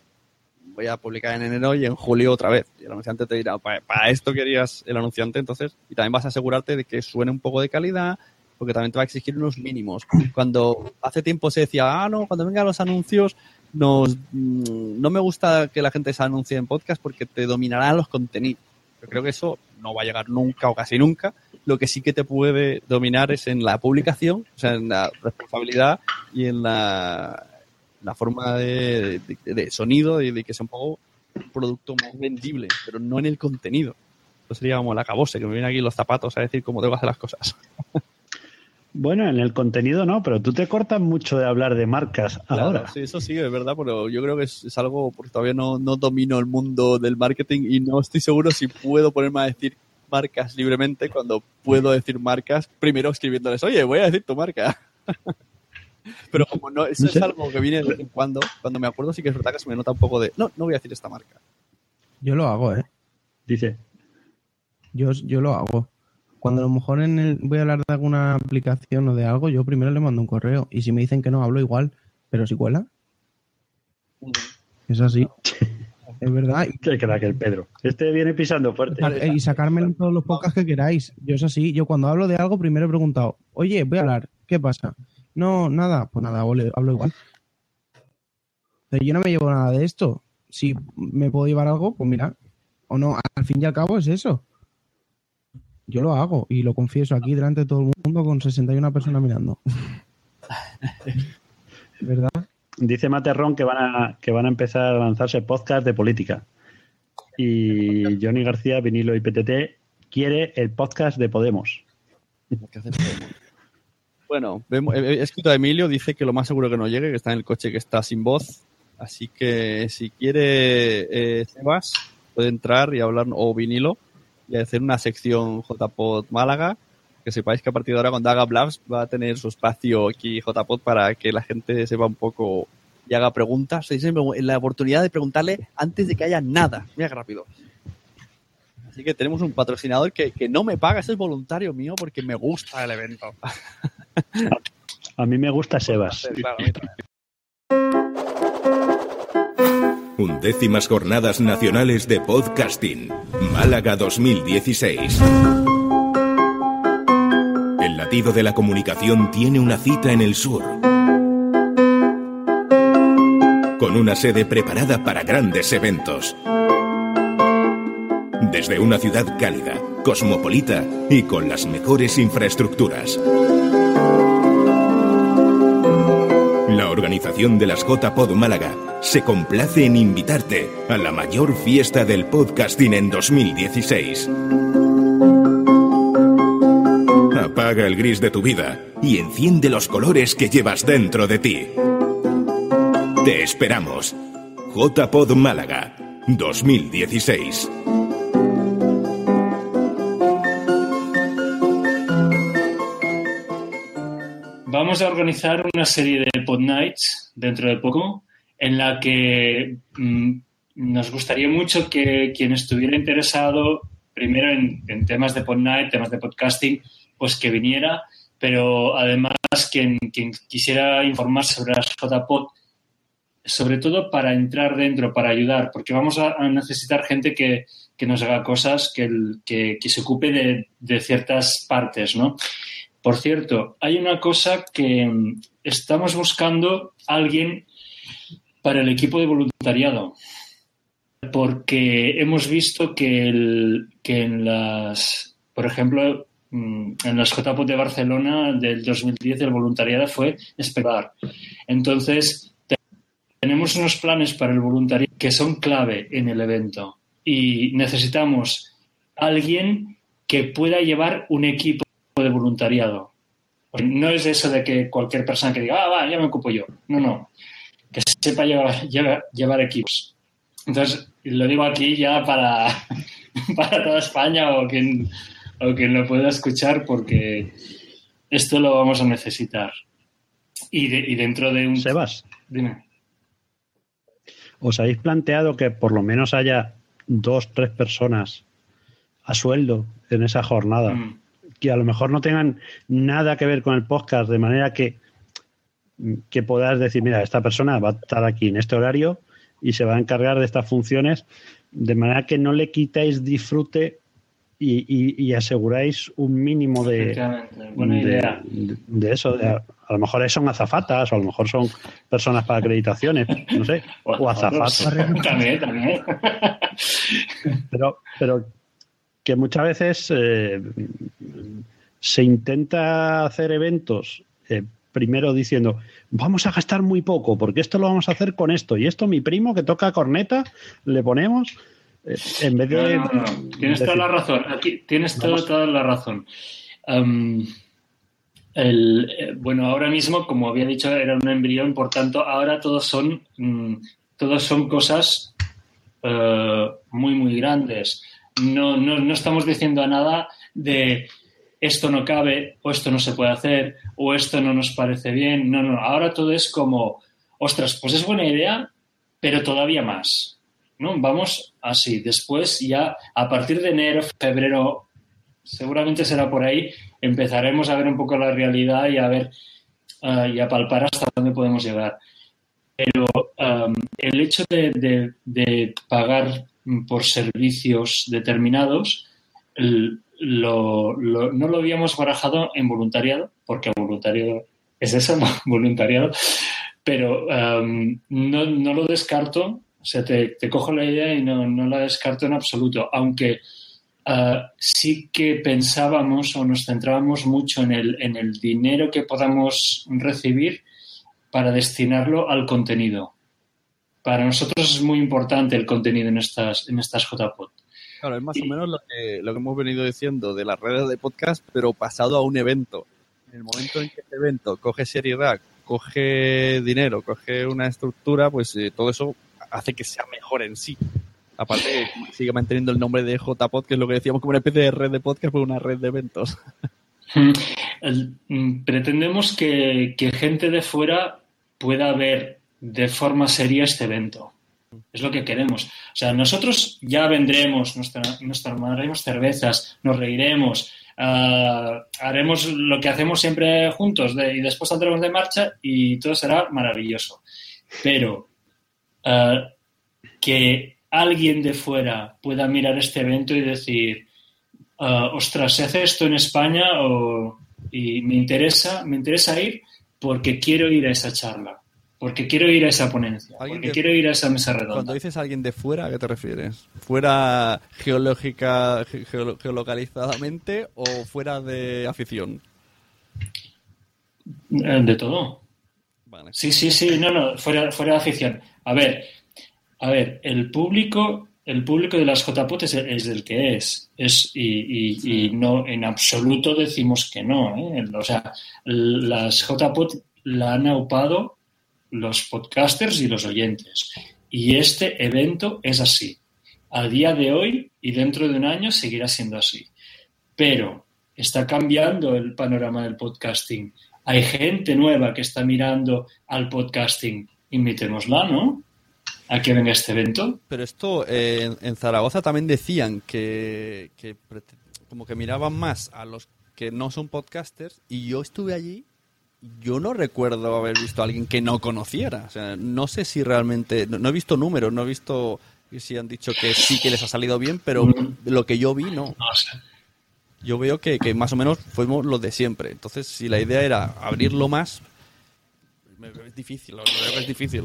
S4: voy a publicar en enero y en julio otra vez. Y el anunciante te dirá, para esto querías el anunciante, entonces, y también vas a asegurarte de que suene un poco de calidad, porque también te va a exigir unos mínimos. Cuando hace tiempo se decía, ah, no, cuando vengan los anuncios, nos, mm, no me gusta que la gente se anuncie en podcast porque te dominarán los contenidos. Yo creo que eso no va a llegar nunca o casi nunca. Lo que sí que te puede dominar es en la publicación, o sea, en la responsabilidad y en la, la forma de, de- de sonido y de que sea un poco producto más vendible, pero no en el contenido. Eso sería como el acabose, que me vienen aquí los zapatos a decir cómo tengo que hacer las cosas.
S9: Bueno, en el contenido no, pero tú te cortas mucho de hablar de marcas ahora.
S4: Claro, sí, eso sí, es verdad, pero yo creo que es, es algo porque todavía no, no domino el mundo del marketing y no estoy seguro si puedo ponerme a decir marcas libremente cuando puedo decir marcas primero escribiéndoles, oye, voy a decir tu marca. pero como no, eso es algo que viene de vez en cuando, cuando me acuerdo sí que es verdad que se me nota un poco de, no, no voy a decir esta marca.
S11: Yo lo hago, ¿eh?
S9: Dice.
S11: Yo, yo lo hago. Cuando a lo mejor en el, voy a hablar de alguna aplicación o de algo, yo primero le mando un correo. Y si me dicen que no, hablo igual. Pero si cuela. Es así. es verdad.
S9: Qué crack el Pedro. Este viene pisando fuerte.
S11: Y sacarme en todos los podcasts que queráis. Yo es así. Yo cuando hablo de algo, primero he preguntado, oye, voy a hablar. ¿Qué pasa? No, nada. Pues nada, hablo, hablo igual. Pero yo no me llevo nada de esto. Si me puedo llevar algo, pues mira. O no, al fin y al cabo es eso. Yo lo hago y lo confieso aquí delante de todo el mundo con 61 personas mirando. ¿Verdad?
S9: Dice Materrón que van a que van a empezar a lanzarse podcast de política. Y Johnny García, vinilo y PTT, quiere el podcast de Podemos.
S4: Bueno, he escrito a Emilio, dice que lo más seguro que no llegue, que está en el coche que está sin voz. Así que si quiere eh, Sebas, puede entrar y hablar, o vinilo, y hacer una sección JPod Málaga. Que sepáis que a partir de ahora, cuando haga Blabs, va a tener su espacio aquí JPod para que la gente sepa un poco y haga preguntas. Y siempre la oportunidad de preguntarle antes de que haya nada. Mira qué rápido. Así que tenemos un patrocinador que, que no me paga, ese es voluntario mío porque me gusta el evento.
S9: A mí me gusta Sebas.
S4: Claro, a mí también.
S15: Undécimas Jornadas Nacionales de Podcasting, Málaga 2016. El latido de la comunicación tiene una cita en el sur. Con una sede preparada para grandes eventos. Desde una ciudad cálida, cosmopolita y con las mejores infraestructuras. La organización de las JPod Málaga se complace en invitarte a la mayor fiesta del podcasting en 2016. Apaga el gris de tu vida y enciende los colores que llevas dentro de ti. Te esperamos. JPod Málaga 2016.
S10: Vamos a organizar una serie de Pod Nights dentro de poco, en la que mm, nos gustaría mucho que quien estuviera interesado, primero en, en temas de Pod Night, temas de podcasting, pues que viniera, pero además quien, quien quisiera informar sobre las JPod, sobre todo para entrar dentro, para ayudar, porque vamos a, a necesitar gente que, que nos haga cosas, que, el- que- que se ocupe de, de ciertas partes, ¿no? Por cierto, hay una cosa que mm, estamos buscando alguien para el equipo de voluntariado, porque hemos visto que, en las, por ejemplo, mm, en las JPOT de Barcelona del 2010 el voluntariado fue espectacular. Entonces, te- tenemos unos planes para el voluntariado que son clave en el evento y necesitamos alguien que pueda llevar un equipo de voluntariado. No es eso de que cualquier persona que diga, ah, va, ya me ocupo yo. No, no. Que sepa llevar, llevar, llevar equipos. Entonces, lo digo aquí ya para, para toda España o quien, o quien lo pueda escuchar porque esto lo vamos a necesitar. Y, de- y dentro de un...
S9: Sebas.
S10: Dime.
S9: ¿Os habéis planteado que por lo menos haya dos, tres personas a sueldo en esa jornada?
S10: Mm.
S9: Que a lo mejor no tengan nada que ver con el podcast, de manera que, que puedas decir, mira, esta persona va a estar aquí en este horario y se va a encargar de estas funciones, de manera que no le quitáis disfrute y, y- y aseguráis un mínimo de, de-
S10: idea.
S9: de- de eso. de- a lo mejor son azafatas o a lo mejor son personas para acreditaciones, no sé, o azafatos.
S10: También, también.
S9: Pero, pero que muchas veces eh, se intenta hacer eventos eh, primero diciendo vamos a gastar muy poco porque esto lo vamos a hacer con esto y esto mi primo que toca corneta le ponemos eh, en vez de
S10: No, no, no. Tienes
S9: decir,
S10: toda la razón. Aquí tienes toda, la razón. El, bueno, ahora mismo, como había dicho, era un embrión, por tanto, ahora todos son, mm, todos son cosas muy, muy grandes. No, no, no estamos diciendo nada de esto no cabe, o esto no se puede hacer, o esto no nos parece bien. No, no, ahora todo es como, ostras, pues es buena idea, pero todavía más. ¿no? Vamos así. Después ya a partir de enero, febrero, seguramente será por ahí, empezaremos a ver un poco la realidad y a ver ah, y a palpar hasta dónde podemos llegar. Pero am, el hecho de, de- pagar por servicios determinados lo- no lo habíamos barajado en voluntariado, porque voluntariado es eso, voluntariado, pero no, no lo descarto, o sea, te, cojo la idea y no, no la descarto en absoluto, aunque ah, sí que pensábamos o nos centrábamos mucho en el dinero que podamos recibir para destinarlo al contenido. Para nosotros es muy importante el contenido en estas, en estas JPod.
S4: Claro, es más o menos lo que, lo que hemos venido diciendo de las redes de podcast, pero pasado a un evento. En el momento en que ese evento coge seriedad, coge dinero, coge una estructura, pues eh, todo eso hace que sea mejor en sí. Aparte, sigue manteniendo el nombre de JPod, que es lo que decíamos como una especie de red de podcast, pero una red de eventos.
S10: Mm, Pretendemos que, que gente de fuera pueda ver de forma seria este evento. Es lo que queremos. O sea, nosotros ya vendremos, nos, nos tomaremos cervezas, nos reiremos, ah, haremos lo que hacemos siempre juntos y después saldremos de marcha y todo será maravilloso. Pero ah, que alguien de fuera pueda mirar este evento y decir, ah, ostras, se hace esto en España o, y me interesa, me interesa ir porque quiero ir a esa charla, porque quiero ir a esa ponencia, porque
S4: de-
S10: quiero ir a esa mesa
S4: Cuando
S10: redonda.
S4: dices alguien de fuera, ¿a qué te refieres? ¿Fuera geológica, ge- geolo- geolocalizadamente o fuera de afición?
S10: Eh, De todo. Sí, sí, sí, no, no, fuera, fuera de afición. A ver, a ver, el público, el público de las JPOT es, es el que es. es y, y- y no, en absoluto decimos que no. ¿eh? O sea, las JPOT la han aupado los podcasters y los oyentes. Y este evento es así. A día de hoy y dentro de un año seguirá siendo así. Pero está cambiando el panorama del podcasting. Hay gente nueva que está mirando al podcasting. Invitémosla, ¿no? A que venga este evento.
S4: Pero esto eh, en, en Zaragoza también decían que, que como que miraban más a los que no son podcasters y yo estuve allí yo no recuerdo haber visto a alguien que no conociera. O sea, no sé si realmente. No, no he visto números, no he visto si han dicho que sí que les ha salido bien, pero lo que yo vi, no. Yo veo que, que más o menos fuimos los de siempre. Entonces, si la idea era abrirlo más, es difícil, es difícil.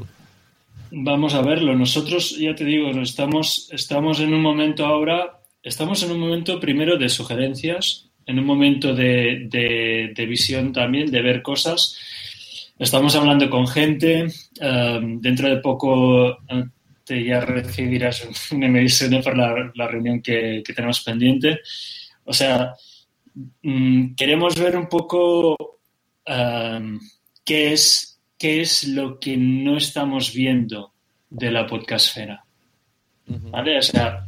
S10: Vamos a verlo. Nosotros, ya te digo, estamos, estamos en un momento ahora, estamos en un momento primero de sugerencias, en un momento de, de- de visión también, de ver cosas. Estamos hablando con gente. eh, dentro de poco eh, te ya recibirás un MSN por la, la reunión que, que tenemos pendiente. O sea, mm, queremos ver un poco um, qué, es, qué es lo que no estamos viendo de la podcastfera. ¿Vale? O sea,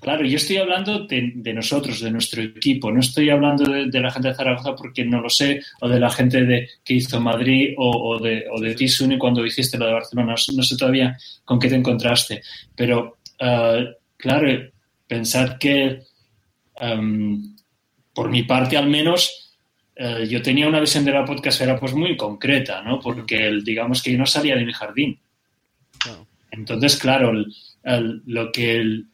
S10: claro, yo estoy hablando de, de nosotros, de nuestro equipo, no estoy hablando de, de la gente de Zaragoza porque no lo sé, o de la gente de, que hizo Madrid, o, o de, o de ti, Sune, cuando hiciste lo de Barcelona. No, no sé todavía con qué te encontraste, pero uh, claro, pensad que um, por mi parte al menos uh, yo tenía una visión de la podcastera pues muy concreta, ¿no? Porque el, digamos que yo no salía de mi jardín. Entonces, claro, el, el, lo, que, el,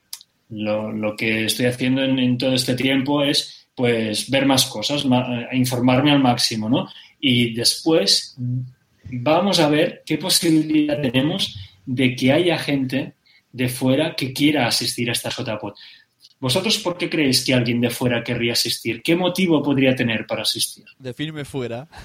S10: lo, lo, que estoy haciendo en, en, todo este tiempo es pues ver más cosas, ma, informarme al máximo, ¿no? Y después vamos a ver qué posibilidad tenemos de que haya gente de fuera que quiera asistir a esta JPod. ¿Vosotros por qué creéis que alguien de fuera querría asistir? ¿Qué motivo podría tener para asistir?
S4: De firme fuera.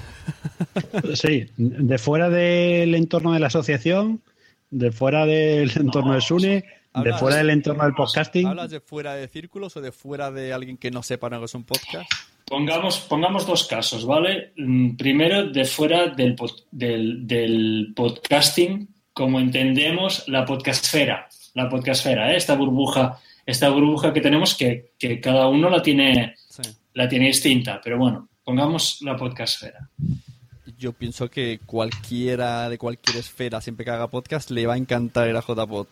S9: Sí, de fuera del entorno de la asociación, de fuera del entorno de Sune, de fuera del entorno del podcasting.
S4: ¿Hablas de fuera de círculos o de fuera de alguien que no sepa lo que es un podcast?
S10: Pongamos, pongamos dos casos, ¿vale? Primero, de fuera del, del, del podcasting, como entendemos la podcastfera, la podcastfera, ¿eh? esta burbuja, esta burbuja que tenemos que, que cada uno la tiene, sí. la tiene distinta, pero bueno, pongamos la podcastfera
S4: yo pienso que cualquiera de cualquier esfera, siempre que haga podcast, le va a encantar ir a JPod.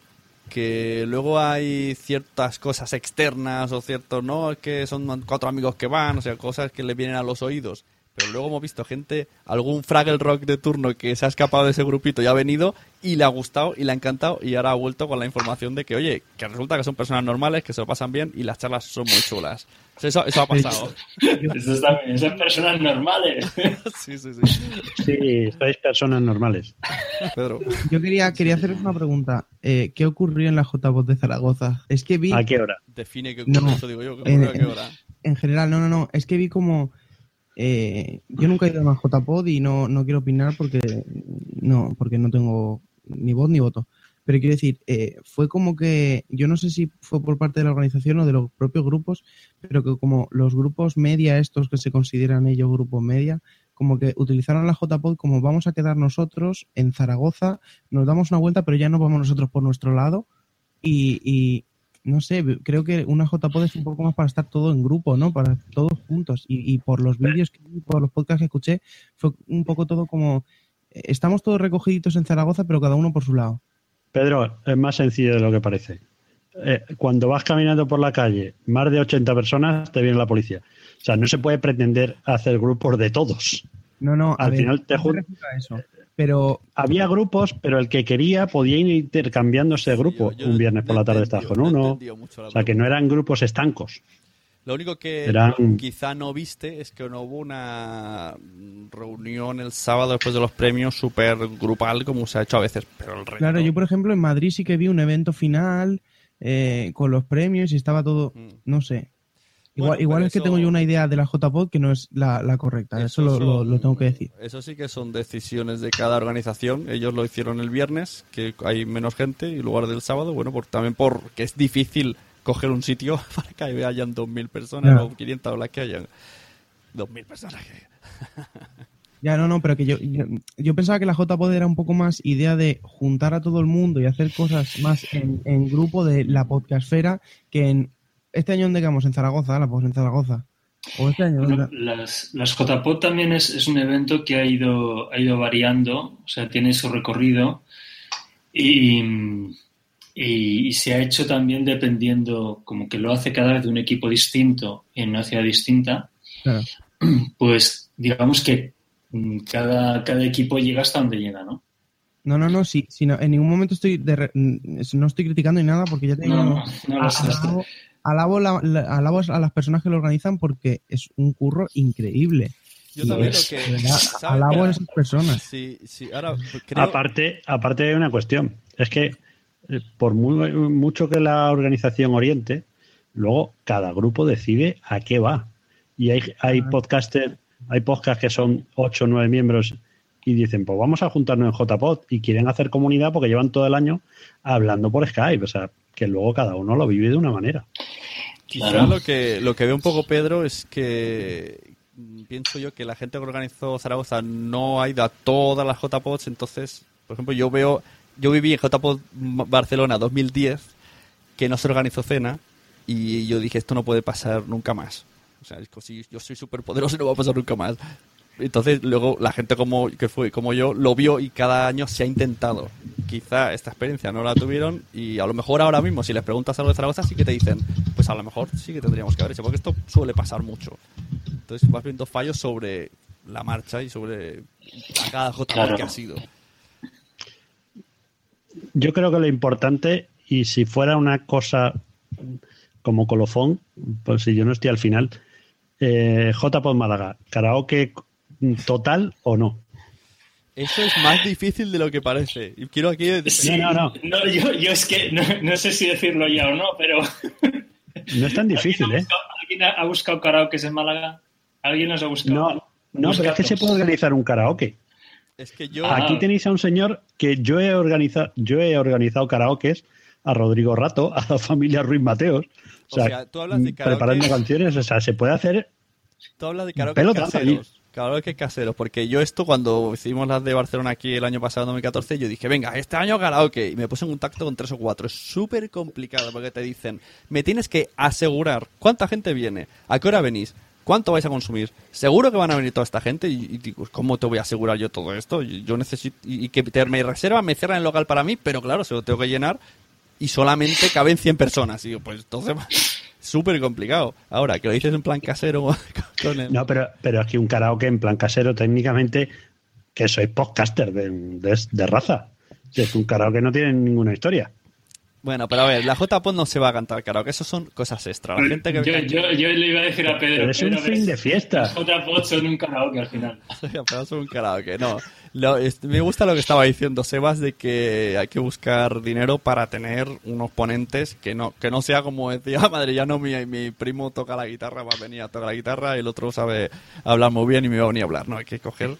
S4: Que luego hay ciertas cosas externas o ciertos, ¿no? Que son cuatro amigos que van, o sea, cosas que le vienen a los oídos. Pero luego hemos visto gente, algún Fraggle Rock de turno que se ha escapado de ese grupito y ha venido y le ha gustado y le ha encantado y ahora ha vuelto con la información de que, oye, que resulta que son personas normales, que se lo pasan bien y las charlas son muy chulas. Eso, eso ha pasado.
S10: Eso está bien, son personas normales.
S4: sí, sí, sí.
S9: Sí, sois personas normales.
S4: Pedro.
S11: Yo quería, quería haceros una pregunta. Eh, ¿Qué ocurrió en la JBOT de Zaragoza? Es que vi...
S9: ¿A qué hora?
S4: Define qué ocurrió,
S11: no,
S4: eso digo yo.
S11: En,
S4: ¿A qué hora?
S11: En, en general, no, no, no. Es que vi como... Eh, yo nunca he ido a una JPod y no, no quiero opinar porque no, porque no tengo ni voz ni voto. Pero quiero decir, eh, fue como que, yo no sé si fue por parte de la organización o de los propios grupos, pero que como los grupos media, estos que se consideran ellos grupos media, como que utilizaron la JPod como vamos a quedar nosotros en Zaragoza, nos damos una vuelta, pero ya no vamos nosotros por nuestro lado. Y, no sé, creo que una JPod es un poco más para estar todo en grupo, ¿no? Para todos juntos. Y, por los vídeos, que por los podcasts que escuché, fue un poco todo como, estamos todos recogiditos en Zaragoza, pero cada uno por su lado.
S9: Pedro, es más sencillo de lo que parece. Eh, cuando vas caminando por la calle, más de 80 personas, te viene la policía. O sea, no se puede pretender hacer grupos de todos.
S11: No, no,
S9: al
S11: ver,
S9: final te
S11: no
S9: juro.
S11: Eso. Pero
S9: había grupos, pero el que quería podía ir intercambiándose de grupo.
S4: yo- yo
S9: Un viernes por la tarde estás con
S4: no
S9: uno. O sea, que no eran grupos estancos.
S4: Lo único que
S9: Eran-
S4: quizá no viste es que no hubo una reunión el sábado después de los premios súper grupal como se ha hecho a veces, pero el resto...
S11: Claro, yo por ejemplo en Madrid sí que vi un evento final eh, con los premios y estaba todo, no sé. Igual,
S4: Bueno,
S11: igual es que tengo yo una idea de la JPod que no es la, la correcta, eso, lo, lo- lo tengo que decir.
S4: Eso sí que son decisiones de cada organización. Ellos lo hicieron el viernes, que hay menos gente, y en lugar del sábado, bueno, por, también porque es difícil coger un sitio para que hayan 2.000 personas o 500 o las que hayan. 2.000 personas que
S11: Ya, no, no, pero que yo, yo, yo pensaba que la JPod era un poco más idea de juntar a todo el mundo y hacer cosas más en, en grupo de la podcastfera que en... Este año donde quedamos en Zaragoza, la pues en Zaragoza. O este año.
S10: Bueno, las, las JPod también es, es un evento que ha ido, ha ido variando, o sea, tiene su recorrido y, y- y se ha hecho también dependiendo, como que lo hace cada vez de un equipo distinto en una ciudad distinta,
S11: Claro.
S10: pues digamos que mm, cada, cada equipo llega hasta donde llega, ¿no?
S11: No, no, no, sí, sí, no, en ningún momento estoy de re- no estoy criticando ni nada porque ya te digo,
S10: No, no, no lo
S11: a-
S10: sé.
S11: alabo, alabo la- la- alabo a las personas que lo organizan porque es un curro increíble.
S4: Yo
S11: Y
S4: también
S11: es-
S4: lo que-
S11: alabo a esas personas.
S4: Sí, sí, ahora creo...
S9: Aparte, aparte hay una cuestión. Es que por muy, mucho que la organización oriente, luego cada grupo decide a qué va. Y hay, hay podcaster, hay podcasts que son 8 o 9 miembros y dicen, pues vamos a juntarnos en JPod y quieren hacer comunidad porque llevan todo el año hablando por Skype. O sea, que luego cada uno lo vive de una manera.
S4: Quizá lo que lo que ve un poco Pedro es que mm, pienso yo que la gente que organizó Zaragoza no ha ido a todas las JPODs, entonces, por ejemplo, yo veo, yo viví en JPOD Barcelona 2010, que no se organizó cena, y yo dije, esto no puede pasar nunca más. O sea, es si yo soy súper poderoso y no va a pasar nunca más. Entonces, luego la gente como que fue como yo lo vio y cada año se ha intentado. Quizá esta experiencia no la tuvieron y a lo mejor ahora mismo, si les preguntas algo de Zaragoza, sí que te dicen, pues a lo mejor sí que tendríamos que haber hecho, porque esto suele pasar mucho. Entonces vas viendo fallos sobre la marcha y sobre a cada JP
S9: Claro.
S4: que ha sido.
S9: Yo creo que lo importante, y si fuera una cosa como colofón, pues si yo no estoy al final, eh, JPod Málaga, karaoke total o no.
S4: Eso es más difícil de lo que parece. Y quiero aquí...
S10: Sí, no, yo, yo es que no, no sé si decirlo ya o no, pero.
S9: No es tan difícil, ¿eh?
S10: ¿Alguien ha, ha buscado karaoke en Málaga? ¿Alguien nos ha buscado?
S9: No, no, pero es que se puede organizar un karaoke.
S4: Es que yo...
S9: Aquí tenéis a un señor que yo he organizado, yo he organizado karaokes a Rodrigo Rato, a la familia Ruiz Mateos. O sea,
S4: O sea, tú hablas de karaoke-
S9: preparando canciones, o sea, se puede hacer
S4: Tú hablas de karaoke caseros. Karaoke caseros. Porque yo esto, cuando hicimos las de Barcelona aquí el año pasado, 2014, yo dije, venga, este año karaoke. Y me puse en contacto con tres o cuatro. Es súper complicado porque te dicen, me tienes que asegurar cuánta gente viene, a qué hora venís, cuánto vais a consumir. Seguro que van a venir toda esta gente. Y, digo, ¿cómo te voy a asegurar yo todo esto? Yo yo necesito. Y, que me reservan, me cierran el local para mí, pero claro, se lo tengo que llenar. Y solamente caben 100 personas. Y digo, pues entonces. Súper complicado. Ahora, que lo dices en plan casero.
S9: No, pero, pero aquí un karaoke en plan casero, técnicamente, que soy podcaster de, de, de raza. Si es que un karaoke no tiene ninguna historia.
S4: Bueno, pero a ver, la JPod no se va a cantar karaoke, eso son cosas extra. La gente que
S10: Yo, yo, yo le iba a decir a Pedro.
S9: Pero es un
S10: Pedro,
S9: fin de fiesta.
S10: Los JPod son un karaoke al final.
S4: pero son un karaoke, no. Lo- es- me gusta lo que estaba diciendo Sebas de que hay que buscar dinero para tener unos ponentes que no que no sea como decía madre ya no mi, mi primo toca la guitarra va a venir a tocar la guitarra y el otro sabe hablar muy bien y me va a venir a hablar no hay que coger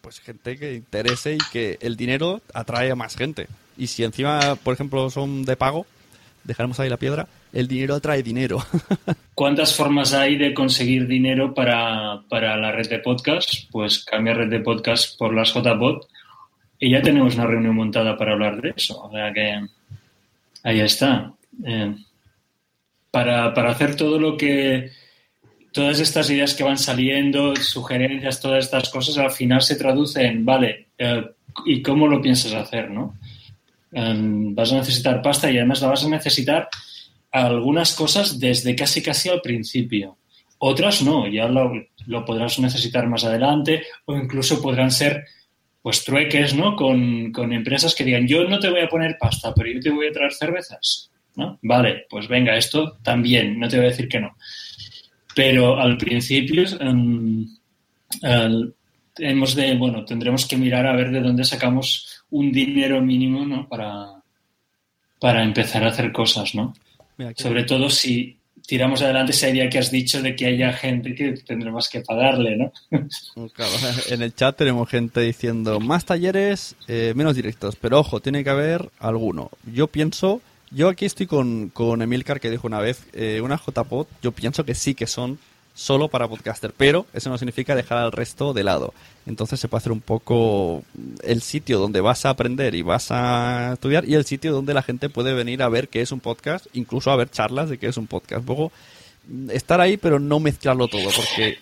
S4: pues gente que interese y que el dinero atrae a más gente y si encima por ejemplo son de pago dejaremos ahí la piedra el dinero atrae dinero
S10: ¿Cuántas formas hay de conseguir dinero para, para la red de podcast? Pues cambia red de podcast por las JPod y ya tenemos una reunión montada para hablar de eso. O sea que ahí está. Eh, para, para hacer todo lo que. Todas estas ideas que van saliendo, sugerencias, todas estas cosas, al final se traduce en, vale, eh, ¿y cómo lo piensas hacer? ¿no? Eh, vas a necesitar pasta y además la vas a necesitar algunas cosas desde casi casi al principio. Otras no, ya lo, lo podrás necesitar más adelante o incluso podrán ser pues trueques, ¿no? Con, con empresas que digan, yo no te voy a poner pasta, pero yo te voy a traer cervezas, ¿no? Vale, pues venga, esto también, no te voy a decir que no. Pero al principio em, el- hemos de, bueno, tendremos que mirar a ver de dónde sacamos un dinero mínimo, ¿no? Para, para empezar a hacer cosas, ¿no?
S4: Mira,
S10: Sobre todo si tiramos adelante esa idea que has dicho de que haya gente que tendremos que pagarle, ¿no?
S4: Claro, en el chat tenemos gente diciendo más talleres, eh, menos directos, pero ojo, tiene que haber alguno. Yo pienso, yo aquí estoy con, con Emilcar que dijo una vez, eh, una JPod, yo pienso que sí que son solo para podcaster, pero eso no significa dejar al resto de lado. Entonces se puede hacer un poco el sitio donde vas a aprender y vas a estudiar y el sitio donde la gente puede venir a ver qué es un podcast, incluso a ver charlas de qué es un podcast. Luego, estar ahí pero no mezclarlo todo, porque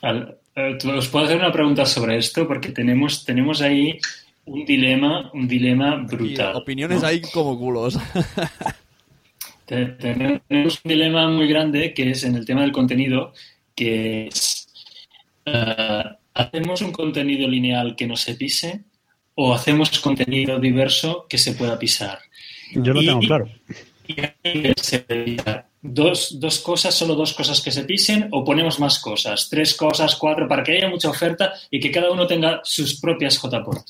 S10: eh, ¿Os puedo hacer una pregunta sobre esto? Porque tenemos, tenemos ahí un dilema, un dilema brutal.
S4: opiniones
S10: ¿no?
S4: hay como culos.
S10: Te- Tenemos un dilema muy grande que es en el tema del contenido, que es, eh, ¿hacemos un contenido lineal que no se pise o hacemos contenido diverso que se pueda pisar?
S9: Yo lo
S10: Y-
S9: tengo claro.
S10: y. Dos, dos cosas, solo dos cosas que se pisen o ponemos más cosas, tres cosas, cuatro, para que haya mucha oferta y que cada uno tenga sus propias JPOT.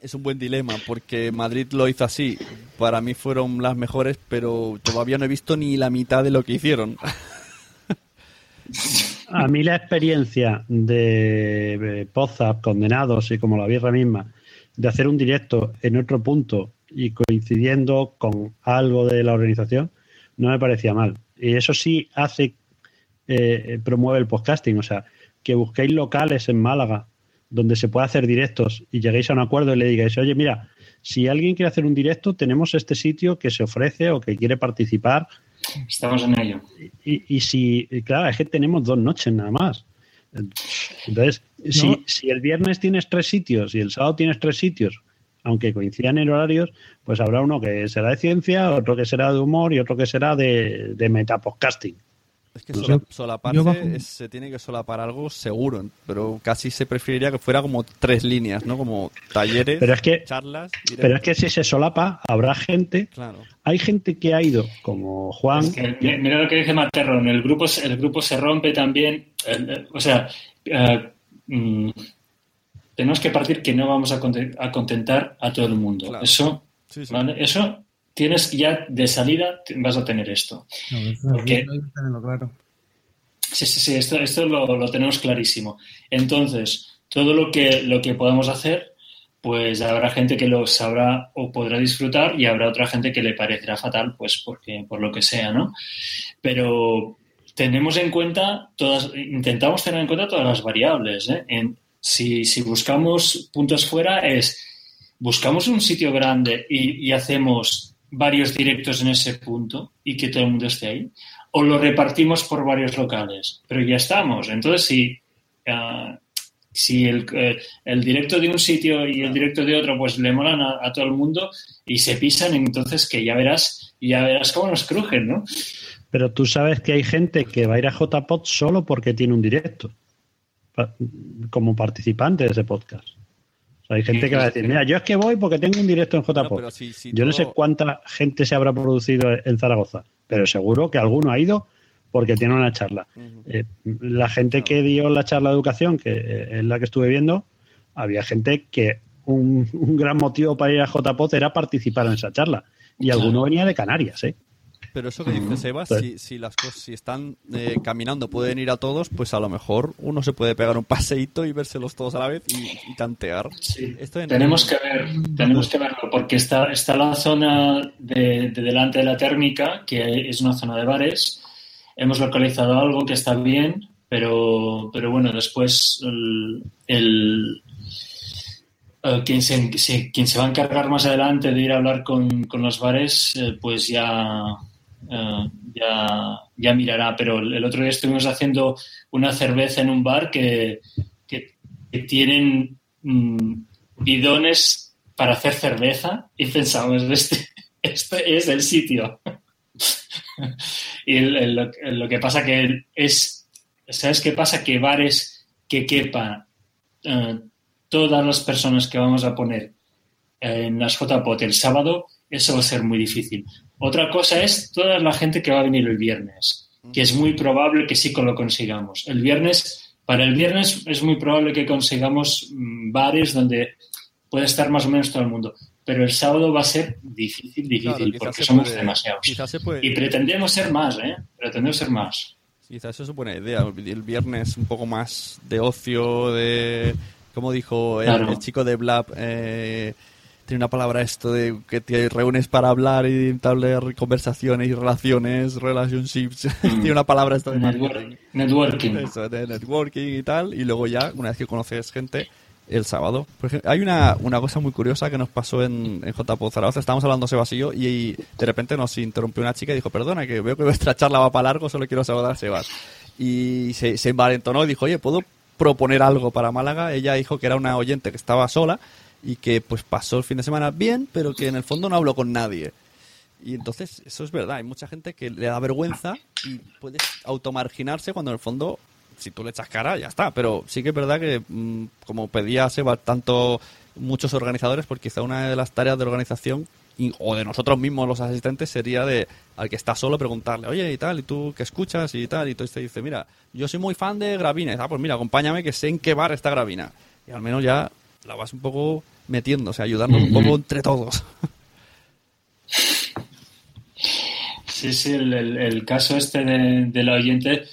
S4: Es un buen dilema porque Madrid lo hizo así. Para mí fueron las mejores, pero todavía no he visto ni la mitad de lo que hicieron.
S9: A mí la experiencia de Pozap, Condenados y como la birra misma, de hacer un directo en otro punto y coincidiendo con algo de la organización, no me parecía mal. Y eso sí hace, eh, promueve el podcasting. O sea, que busquéis locales en Málaga donde se pueda hacer directos y lleguéis a un acuerdo y le digáis, oye, mira, si alguien quiere hacer un directo, tenemos este sitio que se ofrece o que quiere participar.
S10: Estamos en ello.
S9: Y, y si, claro, es que tenemos dos noches nada más. Entonces, si, si el viernes tienes tres sitios y el sábado tienes tres sitios, aunque coincidan en horarios, pues habrá uno que será de ciencia, otro que será de humor y otro que será de, de metapodcasting.
S4: Es que sola-
S9: sé.
S4: solaparse
S9: Yo bajo-
S4: es- se tiene que solapar algo seguro, pero casi se preferiría que fuera como tres líneas, ¿no? Como talleres,
S9: Pero es que,
S4: charlas.
S9: pero es que si se solapa, habrá gente.
S4: Claro.
S9: Hay gente que ha ido, como Juan.
S10: Es que, mi- mira lo que dice Materron, el grupo, se- el grupo se rompe también. el- el- o sea, eh, mm, tenemos que partir que no vamos a, conte- a contentar a todo el mundo.
S4: Claro.
S10: Eso,
S4: Sí, sí.
S10: ¿vale? Eso tienes ya de salida, vas a tener esto. Porque-
S11: Hay que tenerlo claro.
S10: Sí, sí, sí, esto, esto lo, lo tenemos clarísimo. Entonces, todo lo que, lo que podamos hacer, pues habrá gente que lo sabrá o podrá disfrutar y habrá otra gente que le parecerá fatal, pues porque, por lo que sea, ¿no? Pero tenemos en cuenta todas, intentamos tener en cuenta todas las variables, ¿eh? En- si, si buscamos puntos fuera es, buscamos un sitio grande y, y hacemos varios directos en ese punto y que todo el mundo esté ahí, o lo repartimos por varios locales, pero ya estamos. Entonces, si, ah, si el, eh, el directo de un sitio y el directo de otro pues le molan a, todo el mundo y se pisan, entonces que ya verás, ya verás cómo nos crujen, ¿no?
S9: Pero tú sabes que hay gente que va a ir a JPod solo porque tiene un directo, como participante de ese podcast. O sea, hay gente que va a decir, mira, yo es que voy porque tengo un directo en
S4: si- si
S9: yo no
S4: todo-
S9: sé cuánta gente se habrá producido en Zaragoza, pero seguro que alguno ha ido porque tiene una charla. Eh, la gente que dio la charla de educación, que eh, es la que estuve viendo, había gente que un, un gran motivo para ir a JPod era participar en esa charla. Y alguno venía de Canarias, ¿eh?
S4: Pero eso que dice Sebas, si, si las cosas si están eh, caminando pueden ir a todos, pues a lo mejor uno se puede pegar un paseíto y vérselos todos a la vez y, y tantear. Esto en-
S10: Tenemos que ver, tenemos que verlo, porque está, está la zona de, de delante de la térmica, que es una zona de bares. Hemos localizado algo que está bien, pero, pero bueno, después el, el- eh, quien, se, se- quien se va a encargar más adelante de ir a hablar con, con los bares, eh, pues ya, eh, ya, ya mirará. Pero el, otro día estuvimos haciendo una cerveza en un bar que, tienen mm, bidones para hacer cerveza y pensamos, este, este es el sitio. y lo, que pasa que es, ¿sabes qué pasa? Que bares que quepan eh, todas las personas que vamos a poner en las JPOT el sábado, eso va a ser muy difícil. Otra cosa es toda la gente que va a venir el viernes, que es muy probable que sí lo consigamos. El viernes, para el viernes es muy probable que consigamos mm, bares donde puede estar más o menos todo el mundo. Pero el sábado va a ser difícil, difícil,
S4: Claro,
S10: porque somos
S4: puede-
S10: demasiados.
S4: puede-
S10: Y pretendemos ser más, ¿eh? Pretendemos ser más.
S4: Quizás eso es buena idea. El viernes un poco más de ocio, de... Como dijo el,
S10: Claro.
S4: el chico de Blab, eh, tiene una palabra esto de que te reúnes para hablar y entablar conversaciones y relaciones, relationships. tiene una palabra esto de
S10: Network- networking.
S4: Eso, de networking y tal. Y luego ya, una vez que conoces gente, el sábado. Por ejemplo, hay una, una cosa muy curiosa que nos pasó en, en JPO Zaragoza. Estábamos hablando Sebas y yo y, de repente nos interrumpió una chica y dijo, perdona, que veo que vuestra charla va para largo, solo quiero saludar a Sebas. Y se, se envalentonó y dijo, oye, ¿puedo proponer algo para Málaga? Ella dijo que era una oyente que estaba sola y que pues pasó el fin de semana bien, pero que en el fondo no habló con nadie. Y entonces, eso es verdad, hay mucha gente que le da vergüenza y puede automarginarse cuando en el fondo, si tú le echas cara, ya está. Pero sí que es verdad que, mm, como pedía Seba, tanto muchos organizadores, porque quizá una de las tareas de organización o de nosotros mismos los asistentes sería de al que está solo preguntarle, oye, y tal, y tú qué escuchas y tal, y tú te dice, mira, yo soy muy fan de Gravina, ah, pues mira, acompáñame que sé en qué bar está Gravina. Y al menos ya la vas un poco metiendo, o sea, ayudarnos un poco entre todos.
S10: Sí, sí, el, el- el caso este de, de la oyente,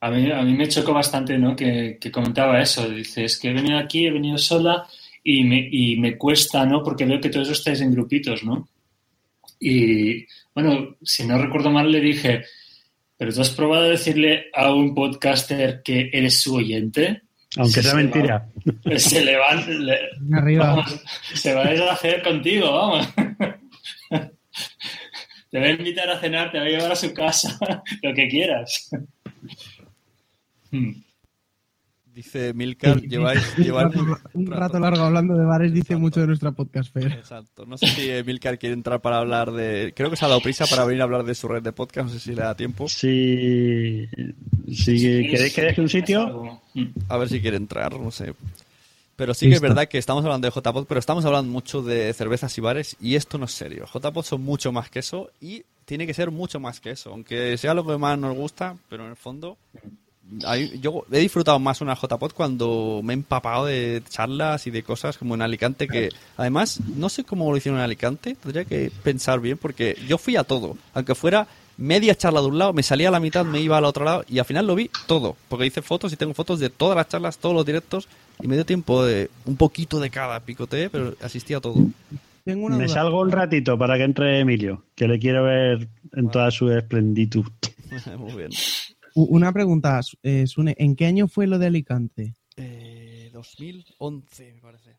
S10: a mí, a mí me chocó bastante, ¿no? Que, que comentaba eso. Dice, es que he venido aquí, he venido sola y me, y me cuesta, ¿no? Porque veo que todos estáis en grupitos, ¿no? Y, bueno, si no recuerdo mal, le dije, Pero tú has probado a decirle a un podcaster que eres su oyente.
S9: Aunque sea
S10: Se
S9: mentira.
S10: va- se le va, le-
S11: Arriba.
S10: vamos, se va a deshacer contigo, vamos. Te va a invitar a cenar, te va a llevar a su casa, lo que quieras. Hmm.
S4: Dice Milcar, lleváis, lleváis-
S11: Un rato, un rato largo hablando de bares dice mucho de nuestra podcastfera.
S4: Exacto. No sé si eh, Milcar quiere entrar para hablar de. Creo que se ha dado prisa para venir a hablar de su red de podcast. No sé si le da tiempo.
S9: Si, si queréis que deje un sitio,
S4: A ver si quiere entrar, no sé. Pero sí que es verdad que estamos hablando de JPod, pero estamos hablando mucho de cervezas y bares y esto no es serio. JPod son mucho más que eso y tiene que ser mucho más que eso. Aunque sea lo que más nos gusta, pero en el fondo. Hay- yo he disfrutado más una JPod cuando me he empapado de charlas y de cosas como en Alicante que además no sé cómo lo hicieron en Alicante, tendría que pensar bien porque yo fui a todo, aunque fuera media charla de un lado, me salía a la mitad, me iba al otro lado y al final lo vi todo, porque hice fotos y tengo fotos de todas las charlas, todos los directos y me dio tiempo de un poquito de cada picote, pero asistí a todo.
S11: Tengo una
S9: me
S11: duda.
S9: salgo un ratito para que entre Emilio, que le quiero ver en toda su esplenditud.
S4: Muy bien.
S11: Una pregunta, eh, Sune, ¿en qué año fue lo de Alicante?
S4: Eh, 2011, me parece.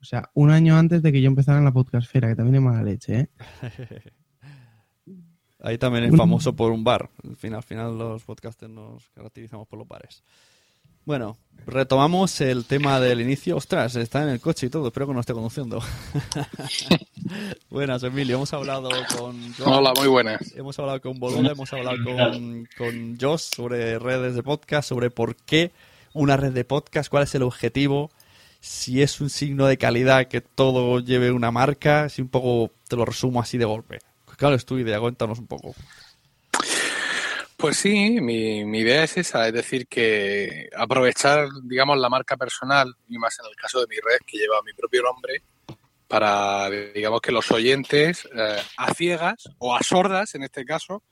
S11: O sea, un año antes de que yo empezara en la podcastfera, que también es mala leche, ¿eh?
S4: Ahí también es famoso por un bar. Al final, al final los podcasters nos caracterizamos por los bares. Bueno, retomamos el tema del inicio. Ostras, está en el coche y todo. Espero que no esté conduciendo. buenas, Emilio. Hemos hablado con...
S16: Hola, muy buenas.
S4: Hemos hablado con Boluda, hemos hablado con, con Josh sobre redes de podcast, sobre por qué una red de podcast, cuál es el objetivo, si es un signo de calidad que todo lleve una marca, si un poco te lo resumo así de golpe. Claro, es tu idea, cuéntanos un poco.
S16: Pues sí, mi, mi idea es esa, es decir, que aprovechar, digamos, la marca personal, y más en el caso de mi red, que lleva mi propio nombre, para, digamos, que los oyentes, eh, a ciegas o a sordas, en este caso,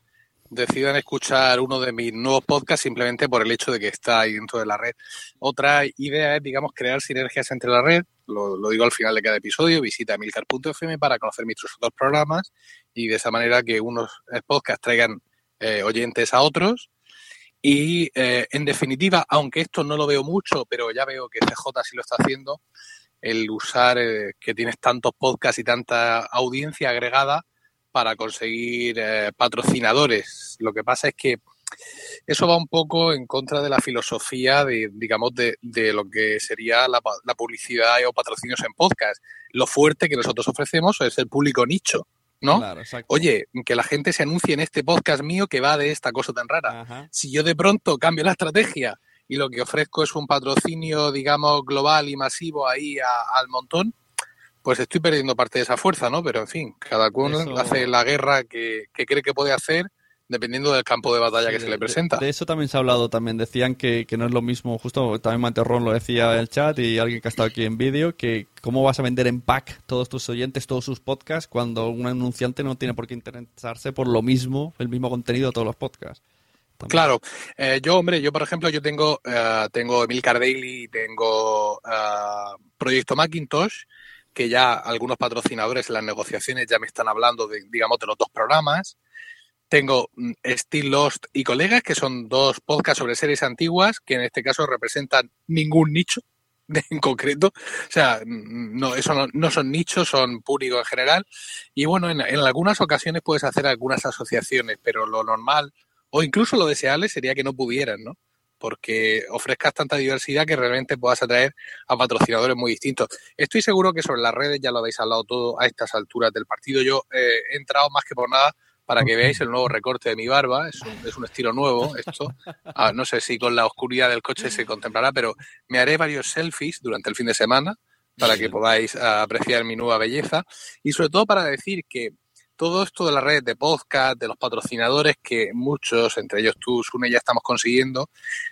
S16: decidan escuchar uno de mis nuevos podcasts simplemente por el hecho de que está ahí dentro de la red. Otra idea es, digamos, crear sinergias entre la red. Lo, digo al final de cada episodio. Visita milcar.fm para conocer mis otros programas y de esa manera que unos podcasts traigan eh, oyentes a otros. Y eh, en definitiva, aunque esto no lo veo mucho, pero ya veo que CJ sí lo está haciendo, el usar eh, que tienes tantos podcasts y tanta audiencia agregada para conseguir eh, patrocinadores. Lo que pasa es que eso va un poco en contra de la filosofía de, digamos, de, de lo que sería la, publicidad o patrocinios en podcast. Lo fuerte que nosotros ofrecemos es el público nicho, ¿no?
S4: Claro.
S16: Oye, que la gente se anuncie en este podcast mío que va de esta cosa tan rara.
S4: Ajá.
S16: Si yo de pronto cambio la estrategia y lo que ofrezco es un patrocinio, digamos, global y masivo ahí a- al montón, pues estoy perdiendo parte de esa fuerza, ¿no? Pero en fin, cada uno
S4: Eso-
S16: hace la guerra que, que cree que puede hacer dependiendo del campo de batalla que se le
S4: de-
S16: presenta.
S4: De, eso también se ha hablado, también decían que, que no es lo mismo, justo también Manterrón lo decía en el chat y alguien que ha estado aquí en vídeo, que cómo vas a vender en pack todos tus oyentes, todos sus podcasts, cuando un anunciante no tiene por qué interesarse por lo mismo, el mismo contenido de todos los podcasts.
S16: Claro, Eh, yo, hombre, yo por ejemplo, yo tengo, eh, tengo Emilcar Daily, tengo eh, Proyecto Macintosh, que ya algunos patrocinadores en las negociaciones ya me están hablando de, digamos, de los dos programas. Tengo mm, Still Lost y Colegas, que son dos podcasts sobre series antiguas, que en este caso representan ningún nicho en concreto. O sea, mm, no, eso no, no son nichos, son público en general. Y bueno, en, en algunas ocasiones puedes hacer algunas asociaciones, pero lo normal o incluso lo deseable sería que no pudieran, ¿no? Porque ofrezcas tanta diversidad que realmente puedas atraer a patrocinadores muy distintos. Estoy seguro que sobre las redes ya lo habéis hablado todo a estas alturas del partido. Yo eh, he entrado más que por nada para que veáis el nuevo recorte de mi barba. Es un, es un estilo nuevo esto. Ah, no sé si con la oscuridad del coche se contemplará, pero me haré varios selfies durante el fin de semana para que podáis apreciar mi nueva belleza. Y sobre todo para decir que todo esto de las redes de podcast, de los patrocinadores que muchos, entre ellos tú, Sune, ya estamos consiguiendo,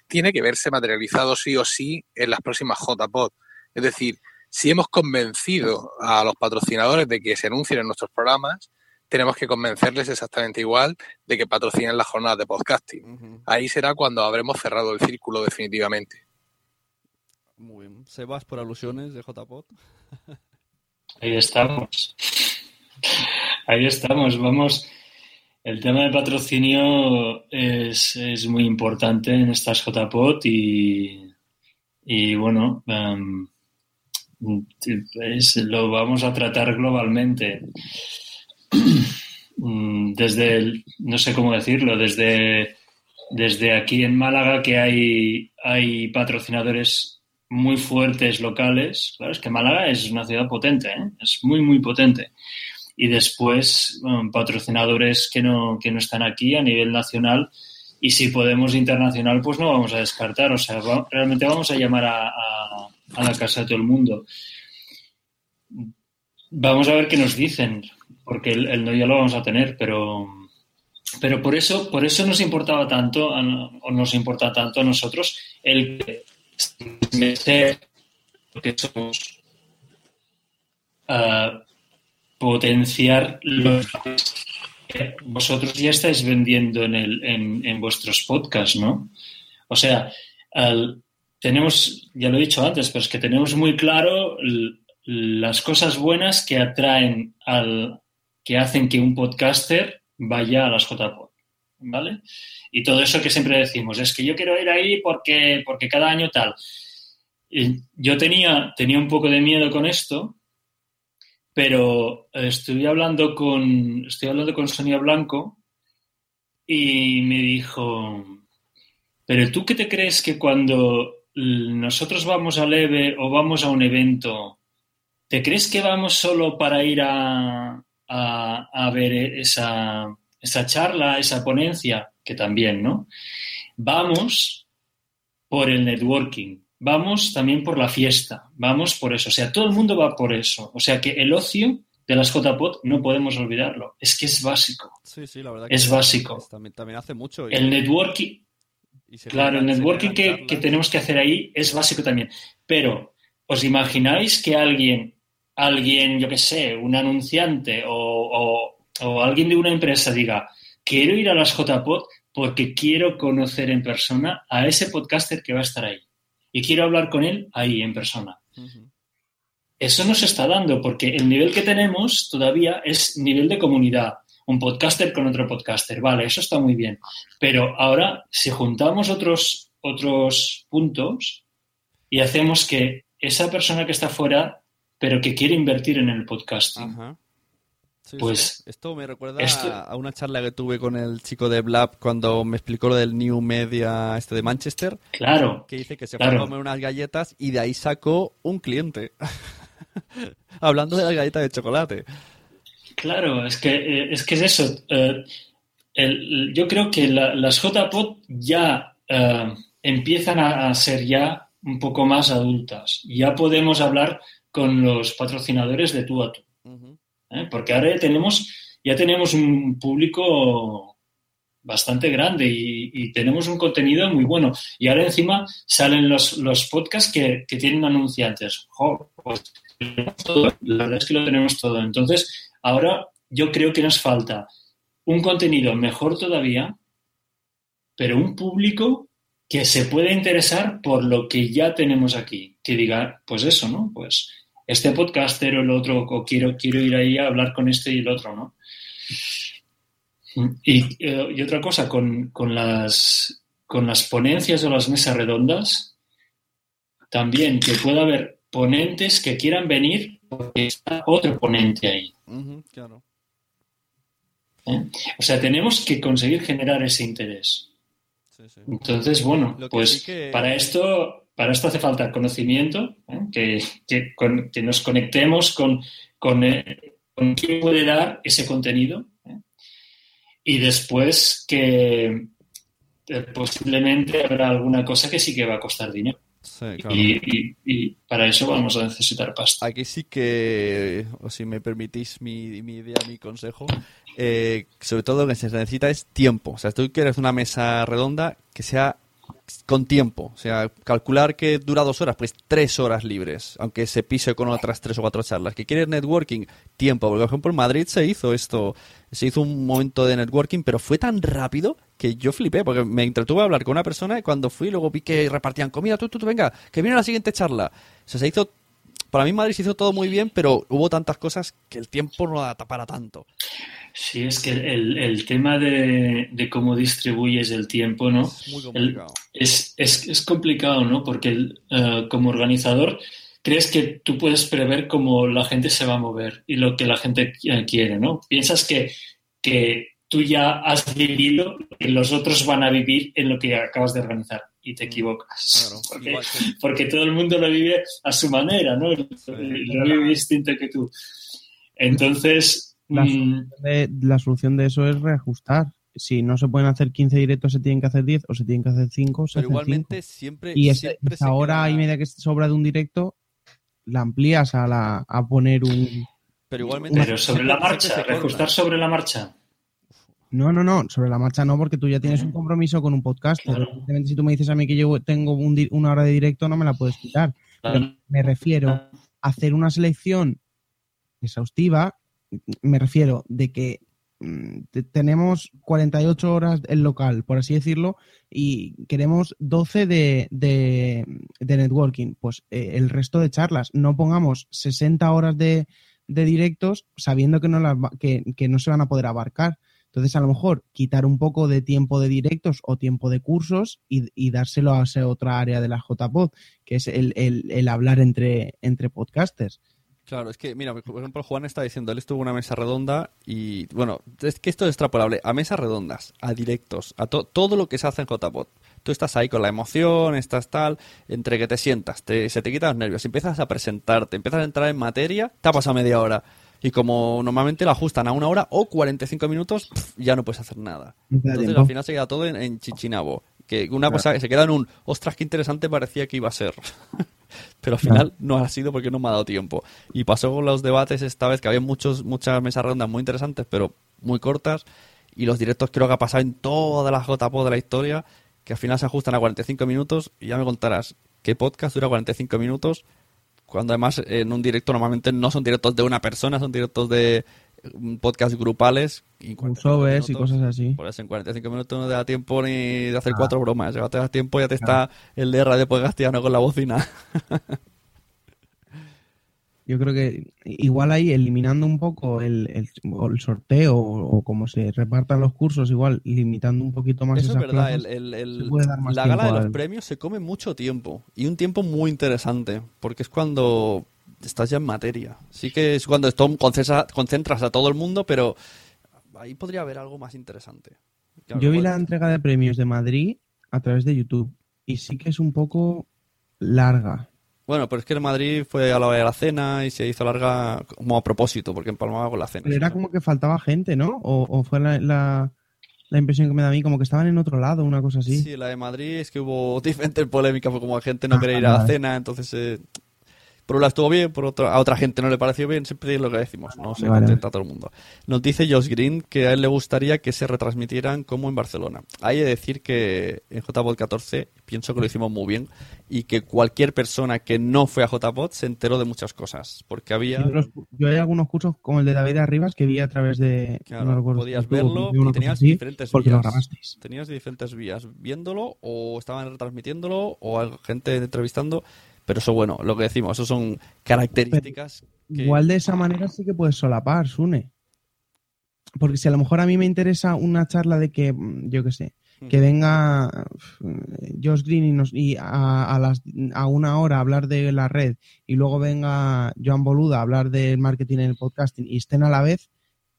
S16: tiene que verse materializado sí o sí en las próximas JPod. Es decir, si hemos convencido a los patrocinadores de que se anuncien en nuestros programas, tenemos que convencerles exactamente igual de que patrocinen las jornadas de podcasting. Ahí será cuando habremos cerrado el círculo definitivamente.
S4: Muy bien. Sebas por alusiones de JPod.
S10: Ahí estamos. Ahí estamos. Vamos. el tema de patrocinio es, es muy importante en estas JPOT y, y bueno, lo vamos a tratar globalmente. Mm, Desde, el- no sé cómo decirlo, desde, desde aquí en Málaga que hay, hay patrocinadores muy fuertes locales. Claro, es que Málaga es una ciudad potente, ¿eh? es muy, muy potente. Y después bueno, patrocinadores que no, que no están aquí a nivel nacional. Y si podemos internacional, pues no vamos a descartar. O sea, realmente vamos a llamar a, a- la casa de todo el mundo. Vamos a ver qué nos dicen, porque el, el no ya lo vamos a tener, pero, pero por eso, por eso nos importaba tanto, o nos importa tanto a nosotros, el que somos, ah, potenciar los vosotros ya estáis vendiendo en, el, en, en vuestros podcasts, ¿no? O sea, al- tenemos, ya lo he dicho antes, pero es que tenemos muy claro las cosas buenas que atraen al, que hacen que un podcaster vaya a las JPod, ¿vale? Y todo eso que siempre decimos, es que yo quiero ir ahí porque, porque cada año tal. Yo tenía, tenía un poco de miedo con esto, pero estuve hablando con, estoy hablando con Sonia Blanco y me dijo, pero tú qué te crees que cuando nosotros vamos al EVE o vamos a un evento, ¿te crees que vamos solo para ir a, a- a ver esa, esa charla, esa ponencia? Que también, ¿no? Vamos por el networking, vamos también por la fiesta, vamos por eso. O sea, todo el mundo va por eso. O sea, que el ocio de las JPOT no podemos olvidarlo. Es que es básico.
S4: Sí, sí, la verdad.
S10: Es
S4: que
S10: básico.
S4: es- También, también hace mucho. y-
S10: El networking,
S4: y
S10: claro, el networking que, que tenemos que hacer ahí es básico también. Pero, ¿os imagináis que alguien, alguien, yo qué sé, un anunciante o, o- o alguien de una empresa diga, quiero ir a las JPod porque quiero conocer en persona a ese podcaster que va a estar ahí? Y quiero hablar con él ahí, en persona. Eso no se está dando porque el nivel que tenemos todavía es nivel de comunidad. Un podcaster con otro podcaster. Vale, eso está muy bien. Pero ahora, si juntamos otros, otros puntos y hacemos que esa persona que está fuera, pero que quiere invertir en el podcasting,
S4: Sí,
S10: pues
S4: sí. Esto me recuerda
S10: esto-
S4: a una charla que tuve con el chico de Blab cuando me explicó lo del New Media este de Manchester.
S10: Claro,
S4: Que dice que se
S10: claro.
S4: fue a comer unas galletas y de ahí sacó un cliente. Hablando de las galletas de chocolate.
S10: Claro, es que, eh, es, que es eso. Eh, el- yo creo que la- las JPOD ya eh, empiezan a, a ser ya un poco más adultas. Ya podemos hablar con los patrocinadores de tú a tú. ¿Eh? Porque ahora ya tenemos, ya tenemos un público bastante grande y, tenemos un contenido muy bueno. Y ahora encima salen los, los podcasts que, que tienen anunciantes. Pues, la verdad es que lo tenemos todo. Entonces, ahora yo creo que nos falta un contenido mejor todavía, pero un público que se pueda interesar por lo que ya tenemos aquí. Que diga, pues eso, ¿no? Pues este podcaster o el otro, o quiero, quiero ir ahí a hablar con este y el otro, ¿no? Y, eh, y otra cosa, con, con las, con las ponencias o las mesas redondas, también que pueda haber ponentes que quieran venir porque está otro ponente ahí.
S4: Claro.
S10: ¿eh? O sea, tenemos que conseguir generar ese interés. Entonces, bueno, pues
S4: sí que-
S10: para esto, para esto hace falta conocimiento, ¿eh? que, que, con- que nos conectemos con, con, eh, con quién puede dar ese contenido ¿eh? y después que posiblemente habrá alguna cosa que sí que va a costar dinero.
S4: Sí, claro.
S10: Y, y- y para eso vamos a necesitar pasta.
S4: Aquí sí que, o si me permitís mi, mi idea, mi consejo, eh, sobre todo lo que se necesita es tiempo. O sea, tú quieres una mesa redonda que sea con tiempo. O sea, calcular que dura dos horas, pues tres horas libres, aunque se pise con otras tres o cuatro charlas. Que quieres networking, tiempo. Porque, por ejemplo, en Madrid se hizo esto, se hizo un momento de networking, pero fue tan rápido que yo flipé, porque me entretuve a hablar con una persona y cuando fui luego vi que repartían comida, tú, tú, tú, venga, que viene la siguiente charla. O sea, se hizo para mí Madrid se hizo todo muy bien, pero hubo tantas cosas que el tiempo no da para tanto.
S10: Sí, es que el, el tema de, de cómo distribuyes el tiempo, ¿no?
S4: Es muy
S10: El-
S4: complicado.
S10: es, es, es complicado, ¿no? Porque el, eh, como organizador crees que tú puedes prever cómo la gente se va a mover y lo que la gente qui- quiere, ¿no? Piensas que, que tú ya has vivido y los otros van a vivir en lo que acabas de organizar y te equivocas. porque,
S4: que-
S10: todo el mundo lo vive a su manera, ¿no? Lo vive distinto que tú. Entonces,
S11: La,
S10: mm,
S11: solución de, la solución de eso es reajustar. Si no se pueden hacer 15 directos, se tienen que hacer 10 o se tienen que hacer 5. Se
S4: Pero
S11: hacen
S4: igualmente
S11: cinco.
S4: siempre,
S11: Y
S4: siempre
S11: esa
S4: se
S11: hora
S4: queda-
S11: y media que sobra de un directo, la amplías a, la, a poner un...
S4: Pero igualmente.
S10: pero sobre la
S4: siempre-
S10: marcha,
S4: siempre
S10: reajustar sobre la marcha.
S11: No, no, no, sobre la marcha no, porque tú ya tienes un compromiso con un podcast. Evidentemente, si tú me dices a mí que yo tengo un una hora de directo, no me la puedes quitar. Pero
S10: Claro.
S11: me refiero a hacer una selección exhaustiva, me refiero de que mm, te- tenemos 48 horas el local, por así decirlo, y queremos 12 de, de, de networking. Pues eh, el resto de charlas, no pongamos 60 horas de, de directos sabiendo que no, las que, que no se van a poder abarcar. Entonces, a lo mejor quitar un poco de tiempo de directos o tiempo de cursos y, y dárselo a esa otra área de la JPod, que es el, el- el hablar entre, entre podcasters.
S4: Claro, es que, mira, por ejemplo, Juan está diciendo, él estuvo en una mesa redonda y, bueno, es que esto es extrapolable a mesas redondas, a directos, a to- todo lo que se hace en JPod. Tú estás ahí con la emoción, estás tal, entre que te sientas, te- se te quitan los nervios, empiezas a presentarte, empiezas a entrar en materia, te ha pasado media hora. Y como normalmente lo ajustan a una hora o 45 minutos, pf, ya no puedes hacer nada. Entonces al final se queda todo en, en chichinabo. Que una
S11: Claro.
S4: cosa que se queda en un, ostras, qué interesante parecía que iba a ser. Pero al final no ha sido porque no me ha dado tiempo. Y pasó con los debates esta vez, que había muchos, muchas mesas redondas muy interesantes, pero muy cortas. Y los directos creo que ha pasado en todas las JPO de la historia, que al final se ajustan a 45 minutos. Y ya me contarás, ¿qué podcast dura 45 minutos? Cuando además en un directo normalmente no son directos de una persona, son directos de podcast grupales. Y 45
S11: Crossovers y cosas así.
S4: Por eso en 45 minutos no te da tiempo ni de hacer
S11: Ah.
S4: cuatro bromas. Ya te da tiempo, ya te está el de Radio Podcastiano con la bocina.
S11: Yo creo que igual ahí eliminando un poco el, el, sorteo o, o cómo se repartan los cursos, igual limitando un poquito más
S4: Eso es verdad,
S11: plazas,
S4: el-
S11: más
S4: la gala de los premios se come mucho tiempo y un tiempo muy interesante porque es cuando estás ya en materia. Sí que es cuando concentra- concentras a todo el mundo, pero ahí podría haber algo más interesante. Claro,
S11: Yo vi la entrega de premios de Madrid a través de YouTube y sí que es un poco larga.
S4: Bueno, pero es que en Madrid fue a la hora de la cena y se hizo larga como a propósito, porque empalmaba con la cena.
S11: Pero era como que faltaba gente, ¿no? O, o fue la, la, la impresión que me da a mí, como que estaban en otro lado, una cosa así.
S4: Sí, la de Madrid es que hubo diferentes polémicas, fue como la gente no
S11: Ah,
S4: quería ir a la cena, entonces eh, por un lado estuvo bien, por otro a otra gente no le pareció bien, siempre es lo que decimos, no se
S11: Vale.
S4: contenta todo el mundo. Nos dice Josh Green que a él le gustaría que se retransmitieran como en Barcelona. Hay que decir que en JPod 14 pienso que lo hicimos muy bien y que cualquier persona que no fue a JPod se enteró de muchas cosas, porque había...
S11: Yo, los- yo hay algunos cursos como el de David Arribas que vi a través de...
S4: Claro,
S11: no recuerdo
S4: podías
S11: YouTube
S4: verlo y tenías
S11: así,
S4: diferentes
S11: porque lo
S4: vías.
S11: grabasteis.
S4: Tenías diferentes vías, viéndolo o estaban retransmitiéndolo o gente entrevistando, pero eso bueno, lo que decimos, eso son características que
S11: Igual de esa manera sí que puedes solapar, Sune. Porque si a lo mejor a mí me interesa una charla de que, mm, yo qué sé, que venga Josh Green y, nos, y a, a las, a una hora a hablar de la red y luego venga Joan Boluda a hablar del marketing en el podcasting y estén a la vez,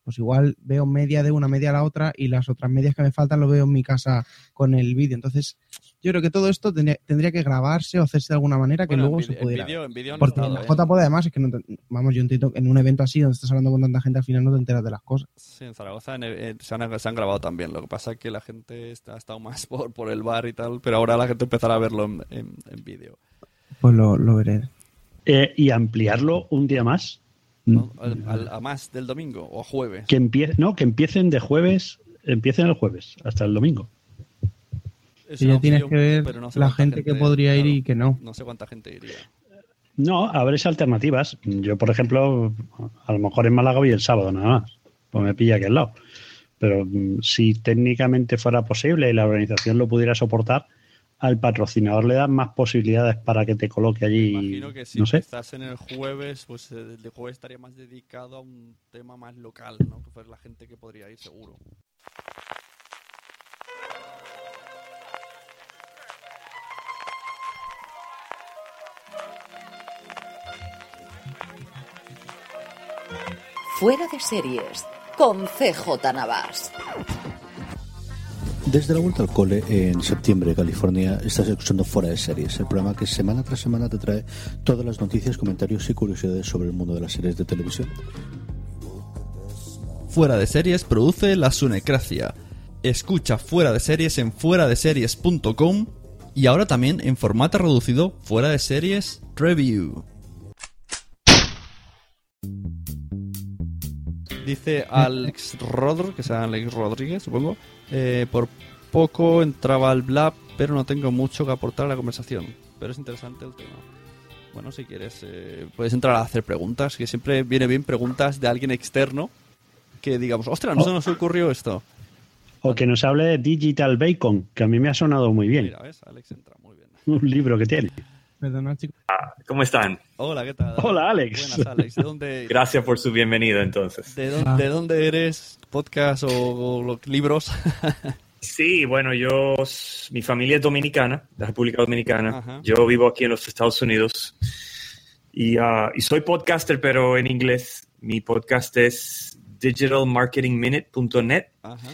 S11: pues igual veo media de una, media a la otra y las otras medias que me faltan lo veo en mi casa con el vídeo. Entonces, yo creo que todo esto tendría, tendría que grabarse o hacerse de alguna manera que
S4: Bueno,
S11: luego se
S4: en
S11: pudiera.
S4: vídeo- en vídeo han
S11: Porque en la
S4: ¿eh?
S11: JPod además es que no te- vamos, yo entiendo que en un evento así donde estás hablando con tanta gente al final no te enteras de las cosas.
S4: Sí, en Zaragoza en- en- se, han, se han grabado también. Lo que pasa es que la gente está, ha estado más por, por el bar y tal, pero ahora la gente empezará a verlo en, en- en vídeo.
S11: Pues lo, lo veré.
S9: Eh, y ampliarlo un día más.
S4: ¿no? Al- al- a más del domingo o jueves.
S9: Que empie no, que empiecen de jueves, empiecen el jueves hasta el domingo.
S4: Es una
S11: ya tienes que ver
S4: pero no sé
S11: la
S4: cuánta
S11: gente que podría ir y que no.
S4: No sé cuánta gente iría.
S9: No, habréis alternativas. Yo, por ejemplo, a lo mejor en Málaga voy el sábado nada más, pues me pilla aquí al lado. Pero mm, si técnicamente fuera posible y la organización lo pudiera soportar, al patrocinador le dan más posibilidades para que te coloque allí.
S4: Imagino que si
S9: no sé.
S4: estás en el jueves, pues eh, el jueves estaría más dedicado a un tema más local, ¿no? Que fuera la gente que podría ir seguro.
S17: Fuera de series con CJ Navas.
S18: Desde la vuelta al cole en septiembre, California, estás escuchando Fuera de Series, el programa que semana tras semana te trae todas las noticias, comentarios y curiosidades sobre el mundo de las series de televisión.
S4: Fuera de series produce la Sunecracia. Escucha Fuera de series en fueradeseries.com y ahora también en formato reducido Fuera de series Review. Dice Alex Rodríguez, que sea Alex Rodríguez, supongo. eh, por poco entraba al Blab, pero no tengo mucho que aportar a la conversación. Pero es interesante el tema. Bueno, si quieres, eh, puedes entrar a hacer preguntas, que siempre viene bien preguntas de alguien externo que digamos, ostras, no se nos ocurrió esto.
S9: O que nos hable de Digital Bacon, que a mí me ha sonado muy bien.
S4: Mira, ¿ves? Alex entra muy bien.
S9: Un libro que tiene.
S11: Perdona, chicos.
S19: ¿Cómo están?
S4: Hola, ¿qué tal?
S9: Hola, Alex.
S4: Buenas, Alex. ¿De dónde,
S19: Gracias por su bienvenida, entonces.
S4: de dónde, de dónde eres? ¿Podcast o, o los libros?
S19: Sí, bueno, yo, mi familia es dominicana, de la República Dominicana.
S4: Ajá.
S19: Yo vivo aquí en los Estados Unidos y, ah, y soy podcaster, pero en inglés. Mi podcast es digitalmarketingminute.net
S4: Ajá.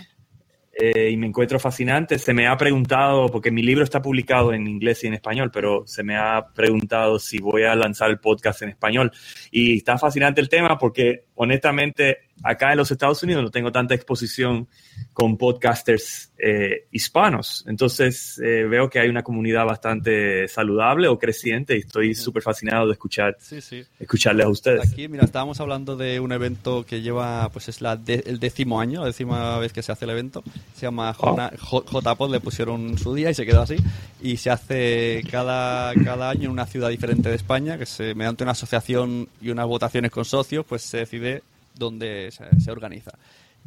S19: Eh, y me encuentro fascinante. Se me ha preguntado, porque mi libro está publicado en inglés y en español, pero se me ha preguntado si voy a lanzar el podcast en español. Y está fascinante el tema porque honestamente acá en los Estados Unidos no tengo tanta exposición con podcasters eh, hispanos. Entonces eh, veo que hay una comunidad bastante saludable o creciente y estoy súper fascinado de escuchar,
S4: Sí, sí.
S19: escucharles a ustedes.
S4: Aquí, mira, estábamos hablando de un evento que lleva, pues es la de- el décimo año, la décima vez que se hace el evento. Se llama J- JPod, le pusieron su día y se quedó así. Y se hace cada, cada año en una ciudad diferente de España, que se, mediante una asociación y unas votaciones con socios, pues se decide dónde se, se organiza.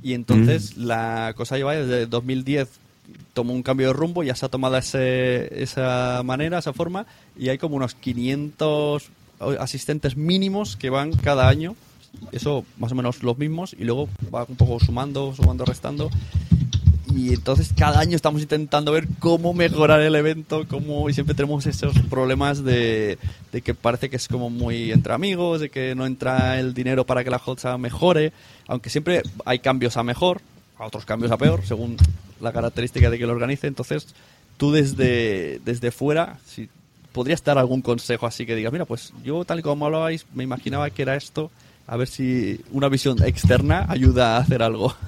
S4: Y entonces la cosa lleva desde 2010 tomó un cambio de rumbo, ya se ha tomado ese- esa manera, esa forma, y hay como unos 500 asistentes mínimos que van cada año, eso más o menos los mismos, y luego va un poco sumando, sumando, restando. Y entonces cada año estamos intentando ver cómo mejorar el evento, cómo, y siempre tenemos esos problemas de, de que parece que es como muy entre amigos, de que no entra el dinero para que la cosa mejore, aunque siempre hay cambios a mejor, a otros cambios a peor, según la característica de que lo organice. Entonces, tú desde, desde fuera, si podrías dar algún consejo así que digas, mira, pues yo tal y como hablabais, me imaginaba que era esto, a ver si una visión externa ayuda a hacer algo.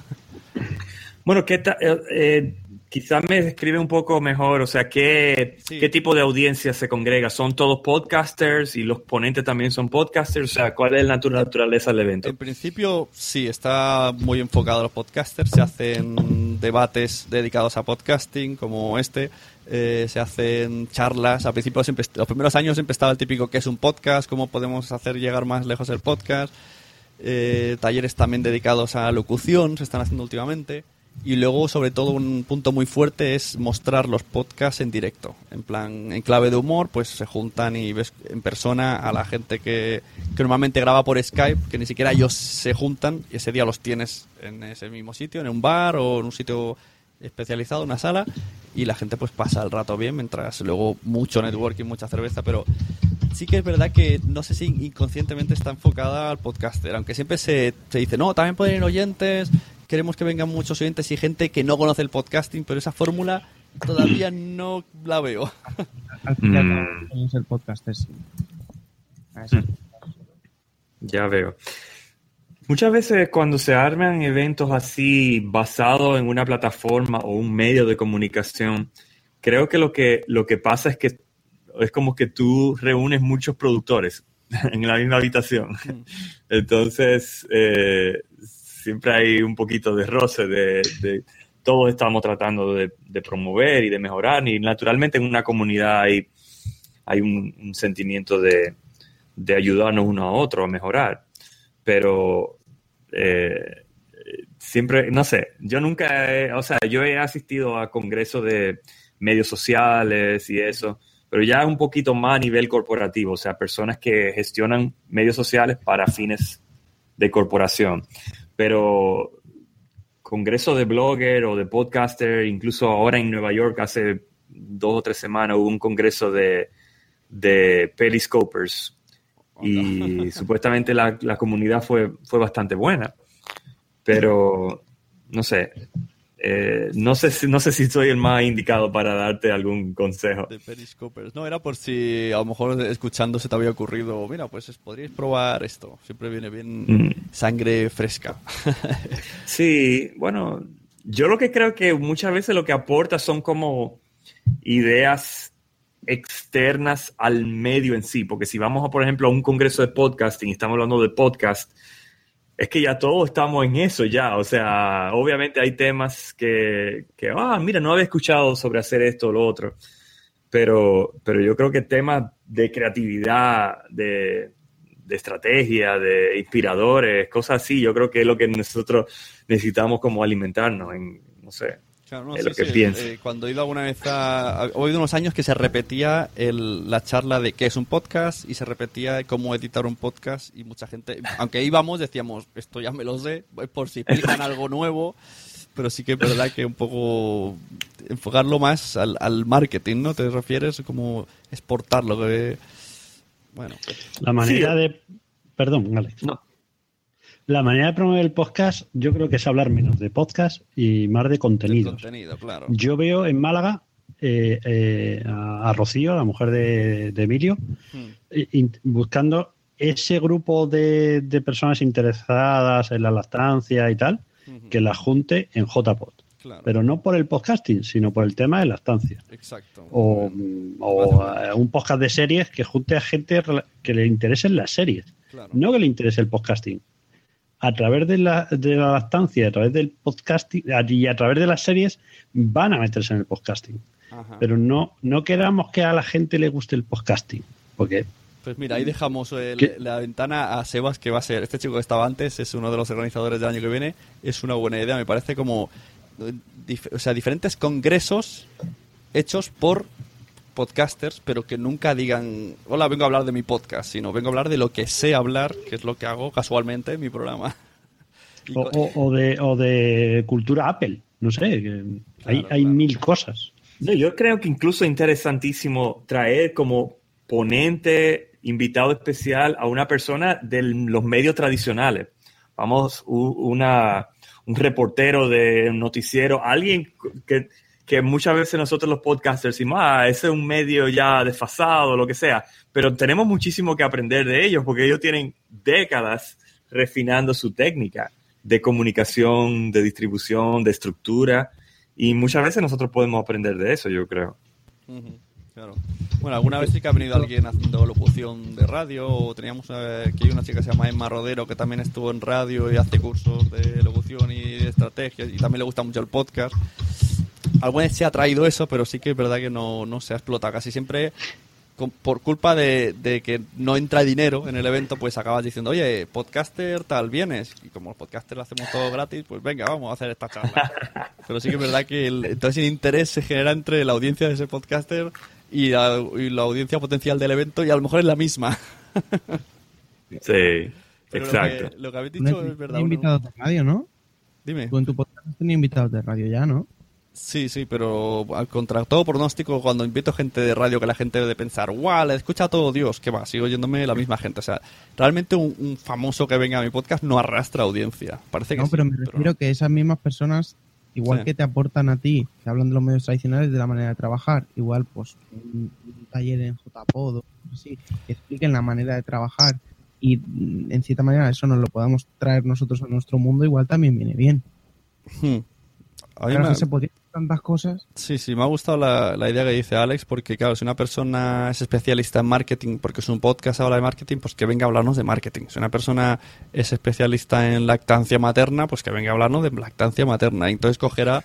S19: Bueno, ¿qué ta- eh, eh, quizás me describe un poco mejor, o sea, ¿qué, ¿qué tipo de audiencia se congrega? ¿Son todos podcasters y los ponentes también son podcasters? O sea, ¿cuál es la natu- naturaleza del evento?
S4: En principio, sí, está muy enfocado a los podcasters. Se hacen debates dedicados a podcasting, como este. Eh, se hacen charlas. Al principio, siempre, los primeros años siempre estaba el típico que es un podcast, cómo podemos hacer llegar más lejos el podcast. Eh, talleres también dedicados a locución se están haciendo últimamente. Y luego, sobre todo, un punto muy fuerte es mostrar los podcasts en directo. En plan, en clave de humor, pues se juntan y ves en persona a la gente que, normalmente graba por Skype, que ni siquiera ellos se juntan y ese día los tienes en ese mismo sitio, en un bar o en un sitio especializado, una sala, y la gente pues pasa el rato bien mientras luego mucho networking, mucha cerveza, pero sí que es verdad que no sé si inconscientemente está enfocada al podcaster, aunque siempre se, se dice, no, también pueden ir oyentes, queremos que vengan muchos oyentes y gente que no conoce el podcasting, pero esa fórmula todavía no la veo.
S11: Al final,
S19: Mm.
S11: es el podcast es. a eso.
S19: Ya veo. Muchas veces cuando se arman eventos así basados en una plataforma o un medio de comunicación, creo que lo que, lo que pasa es que es como que tú reúnes muchos productores en la misma habitación. Entonces, eh, siempre hay un poquito de roce de, todos estamos tratando de, promover y de mejorar y naturalmente en una comunidad hay, hay un, sentimiento de, de ayudarnos uno a otro a mejorar. Pero eh, siempre, no sé, yo nunca, he- o sea, yo he asistido a congresos de, medios sociales y eso, pero ya un poquito más a nivel corporativo, o sea, personas que gestionan medios sociales para fines de corporación. Pero congreso de blogger o de podcaster, incluso ahora en Nueva York hace dos o tres semanas hubo un congreso de, de periscopers y supuestamente la, la comunidad fue, fue bastante buena. Pero, no sé, eh, no, sé si, no sé si soy el más indicado para darte algún consejo.
S4: De Periscopers. No, era por si a lo mejor escuchando se te había ocurrido, mira, pues es- podríais probar esto. Siempre viene bien
S19: Mm.
S4: sangre fresca.
S19: Sí, bueno, yo lo que creo que muchas veces lo que aporta son como ideas externas al medio en sí, porque si vamos a, por ejemplo, a un congreso de podcasting y estamos hablando de podcast, es que ya todos estamos en eso ya, o sea, obviamente hay temas que, ah, mira, no había escuchado sobre hacer esto o lo otro, pero, pero yo creo que temas de creatividad, de, de estrategia, de inspiradores, cosas así, yo creo que es lo que nosotros necesitamos como alimentarnos en, no sé,
S4: Claro, no,
S19: es
S4: sí,
S19: lo que
S4: sí,
S19: pienso.
S4: eh, cuando he ido alguna vez a... He oído unos años que se repetía el- la charla de qué es un podcast y se repetía cómo editar un podcast y mucha gente, aunque íbamos, decíamos, esto ya me lo sé, por si explican algo nuevo, pero sí que es verdad que un poco enfocarlo más al, al marketing, ¿no? ¿Te refieres? Como exportarlo, que... Bueno.
S9: La manera de. Perdón, Alex.
S19: No.
S9: La manera de promover el podcast, yo creo que es hablar menos de podcast y más de contenidos.
S4: Contenido, claro.
S9: Yo veo en Málaga eh, eh, a, Rocío, la mujer de, de Emilio, eh, in- buscando ese grupo de, de personas interesadas en la lactancia y tal, que la junte en JPod.
S4: Claro.
S9: Pero no por el podcasting, sino por el tema de lactancia.
S4: Exacto.
S9: O, o, eh, un podcast de series que junte a gente que le interesen las series.
S4: Claro.
S9: No que le interese el podcasting. A través de la, de la lactancia, a través del podcasting y a través de las series van a meterse en el podcasting.
S4: Ajá.
S9: Pero no, no queramos que a la gente le guste el podcasting. Porque
S4: Pues mira, ahí dejamos el-
S9: ¿Qué?
S4: la ventana a Sebas, que va a ser, este chico que estaba antes, es uno de los organizadores del año que viene, es una buena idea, me parece como, eh, dif- o sea, diferentes congresos hechos por podcasters, pero que nunca digan, hola, vengo a hablar de mi podcast, sino vengo a hablar de lo que sé hablar, que es lo que hago casualmente en mi programa.
S9: o, o- o de, o de cultura Apple. No sé, que hay, hay mil cosas.
S19: No, yo creo que incluso es interesantísimo traer como ponente, invitado especial a una persona de los medios tradicionales. Vamos, una, un reportero de un noticiero, alguien que, que muchas veces nosotros los podcasters decimos, ah, ese es un medio ya desfasado, lo que sea, pero tenemos muchísimo que aprender de ellos porque ellos tienen décadas refinando su técnica de comunicación, de distribución, de estructura. Y muchas veces nosotros podemos aprender de eso, yo creo.
S4: Claro. Bueno, alguna vez sí que ha venido alguien haciendo locución de radio, o teníamos eh, aquí una chica que se llama Emma Rodero que también estuvo en radio y hace cursos de locución y de estrategia y también le gusta mucho el podcast. Alguna vez se ha traído eso, pero sí que es verdad que no, no se ha explotado. Casi siempre con- por culpa de, de que no entra dinero en el evento, pues acabas diciendo, oye, podcaster tal, vienes. Y como los podcasters lo hacemos todo gratis, pues venga, vamos a hacer esta charla. Pero sí que es verdad que el- entonces el interés se genera entre la audiencia de ese podcaster y la, y la audiencia potencial del evento y a lo mejor es la misma.
S19: Sí,
S4: Pero lo
S19: exacto.
S4: que- Lo que, habéis
S11: No
S4: dicho es verdad.
S11: invitados de radio, ¿no?
S4: Dime.
S11: Tú en tu podcast has tenido invitados de radio ya, ¿no?
S4: Sí, sí, pero al contra todo pronóstico, cuando invito gente de radio que la gente debe pensar, guau, le escucha a todo Dios, que va, sigo oyéndome la misma gente. O sea, realmente un, un famoso que venga a mi podcast no arrastra audiencia. Parece que
S11: No,
S4: sí,
S11: pero me refiero que esas mismas personas, igual
S4: Sí.
S11: que te aportan a ti, que hablan de los medios tradicionales, de la manera de trabajar, igual pues un, un taller en JPod o así, que expliquen la manera de trabajar y en cierta manera eso nos lo podamos traer nosotros a nuestro mundo, igual también viene bien.
S4: Hmm. A mí
S11: Claro,
S4: me-
S11: que se podrían hacer tantas cosas.
S4: Sí, sí, me ha gustado la, la idea que dice Alex, porque claro, si una persona es especialista en marketing, porque es un podcast habla de marketing, pues que venga a hablarnos de marketing. Si una persona es especialista en lactancia materna, pues que venga a hablarnos de lactancia materna. Y entonces cogerá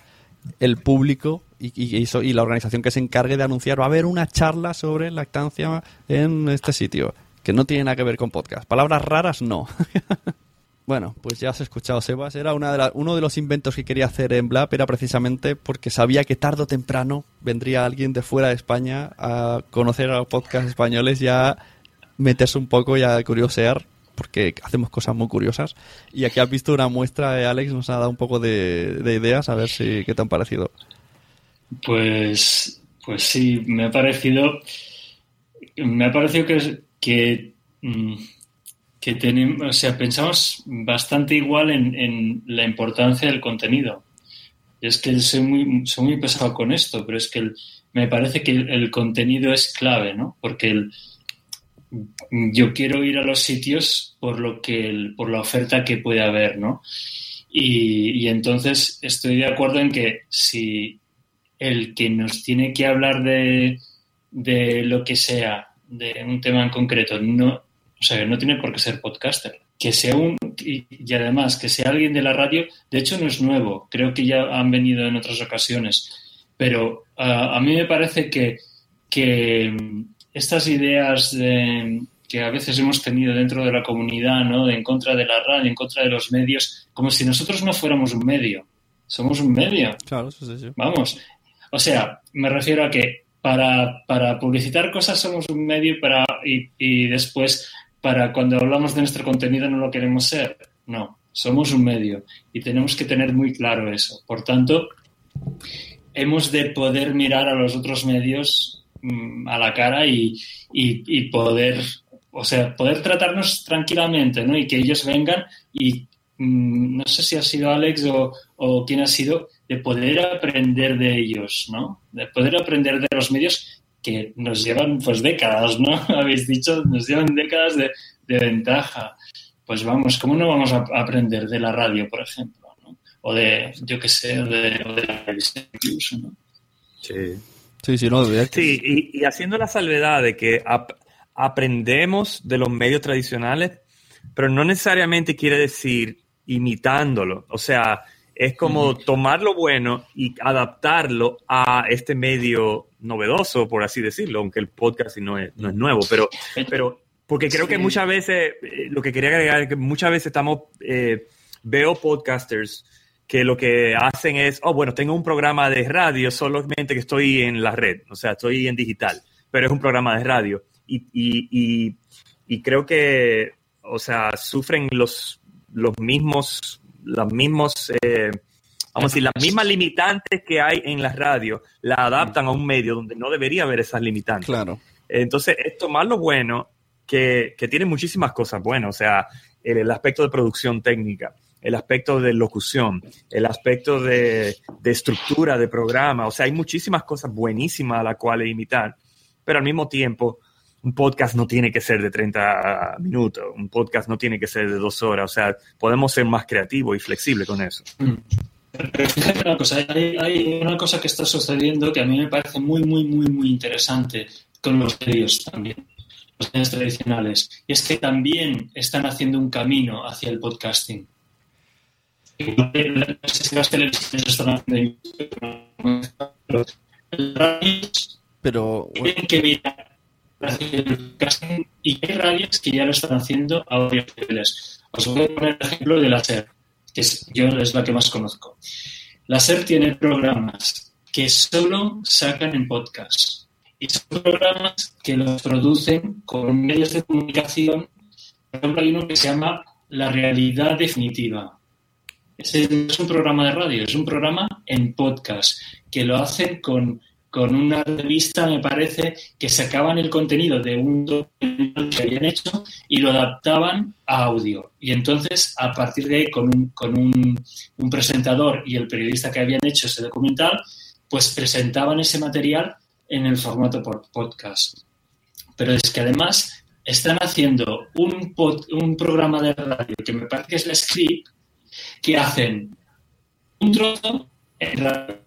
S4: el público y, y la organización que se encargue de anunciar, va a haber una charla sobre lactancia en este sitio, que no tiene nada que ver con podcast. Palabras raras, no. Bueno, pues ya has escuchado, Sebas. Era uno de los inventos que quería hacer en Blab, era precisamente porque sabía que tarde o temprano vendría alguien de fuera de España a conocer a los podcasts españoles y a meterse un poco y a curiosear, porque hacemos cosas muy curiosas. Y aquí has visto una muestra, eh, Alex nos ha dado un poco de, de ideas, a ver si qué te han parecido.
S10: Pues, pues sí, me ha parecido, me ha parecido que, mm, que tenemos, o sea, pensamos bastante igual en, en la importancia del contenido. Es que soy muy, soy muy pesado con esto, pero es que me parece que el, contenido es clave, ¿no? Porque el- yo quiero ir a los sitios por lo que por la oferta que puede haber, ¿no? Y, y entonces estoy de acuerdo en que si el que nos tiene que hablar de, de lo que sea, de un tema en concreto, no, o sea, no tiene por qué ser podcaster. Que sea un, y, y además que sea alguien de la radio, de hecho no es nuevo, creo que ya han venido en otras ocasiones, pero a mí me parece que, que mm, estas ideas de- que a veces hemos tenido dentro de la comunidad, ¿no? De en contra de la radio, en contra de los medios, como si nosotros no fuéramos un medio. Somos un medio.
S4: Claro, sí, sí, sí.
S10: Vamos. O sea, me refiero a que para, para publicitar cosas somos un medio para, y, y después para cuando hablamos de nuestro contenido no lo queremos ser. No, somos un medio y tenemos que tener muy claro eso. Por tanto, hemos de poder mirar a los otros medios mm, a la cara y, poder, o sea, poder tratarnos tranquilamente, ¿no? Y que ellos vengan y mm, no sé si ha sido Alex o, o quién ha sido, de poder aprender de ellos, ¿no? De poder aprender de los medios que nos llevan pues décadas, ¿no? Habéis dicho, nos llevan décadas de, de ventaja. Pues vamos, ¿cómo no vamos a aprender de la radio, por ejemplo? ¿no? O de, yo qué sé, o de, o de la televisión incluso, ¿no?
S19: Sí.
S4: Sí, sí, no,
S19: Sí, y, y haciendo la salvedad de que ap- aprendemos de los medios tradicionales, pero no necesariamente quiere decir imitándolo. O sea, es como tomar lo bueno y adaptarlo a este medio novedoso, por así decirlo, aunque el podcast no es, no es nuevo, pero, pero porque creo que muchas veces, eh, lo que quería agregar es que muchas veces estamos, eh, veo podcasters que lo que hacen es, oh, bueno, tengo un programa de radio, solamente que estoy en la red, o sea, estoy en digital, pero es un programa de radio. Y, y, y, y creo que, o sea, sufren los, los mismos, los mismos, eh, vamos a decir, las mismas limitantes que hay en la radio, la adaptan a un medio donde no debería haber esas limitantes.
S4: Claro.
S19: Entonces, es tomar lo bueno, que, que tiene muchísimas cosas buenas, o sea, el, el aspecto de producción técnica, el aspecto de locución, el aspecto de, de estructura de programa, o sea, hay muchísimas cosas buenísimas a las cuales imitar, pero al mismo tiempo, un podcast no tiene que ser de 30 minutos, un podcast no tiene que ser de dos horas, o sea, podemos ser más creativos y flexibles con eso.
S10: Pero fíjate una cosa, hay, hay una cosa que está sucediendo que a mí me parece muy, muy, muy, muy interesante con los medios también, los medios tradicionales, y es que también están haciendo un camino hacia el podcasting. No sé si las televisiones están haciendo pero
S4: Pero
S10: tienen que mirar hacia el podcasting y hay radios que ya lo están haciendo a varios niveles. Os voy a poner el ejemplo de la SER, que es, yo es la que más conozco. La SER tiene programas que solo sacan en podcast. Y son programas que los producen con medios de comunicación. Por ejemplo, hay uno que se llama La Realidad Definitiva. Ese no es un programa de radio, es un programa en podcast, que lo hacen con, con una revista, me parece, que sacaban el contenido de un documental que habían hecho y lo adaptaban a audio. Y entonces, a partir de ahí, con un, con un, un presentador y el periodista que habían hecho ese documental, pues presentaban ese material en el formato por podcast. Pero es que además están haciendo un, pod- un programa de radio que me parece que es la script, que hacen un trozo en radio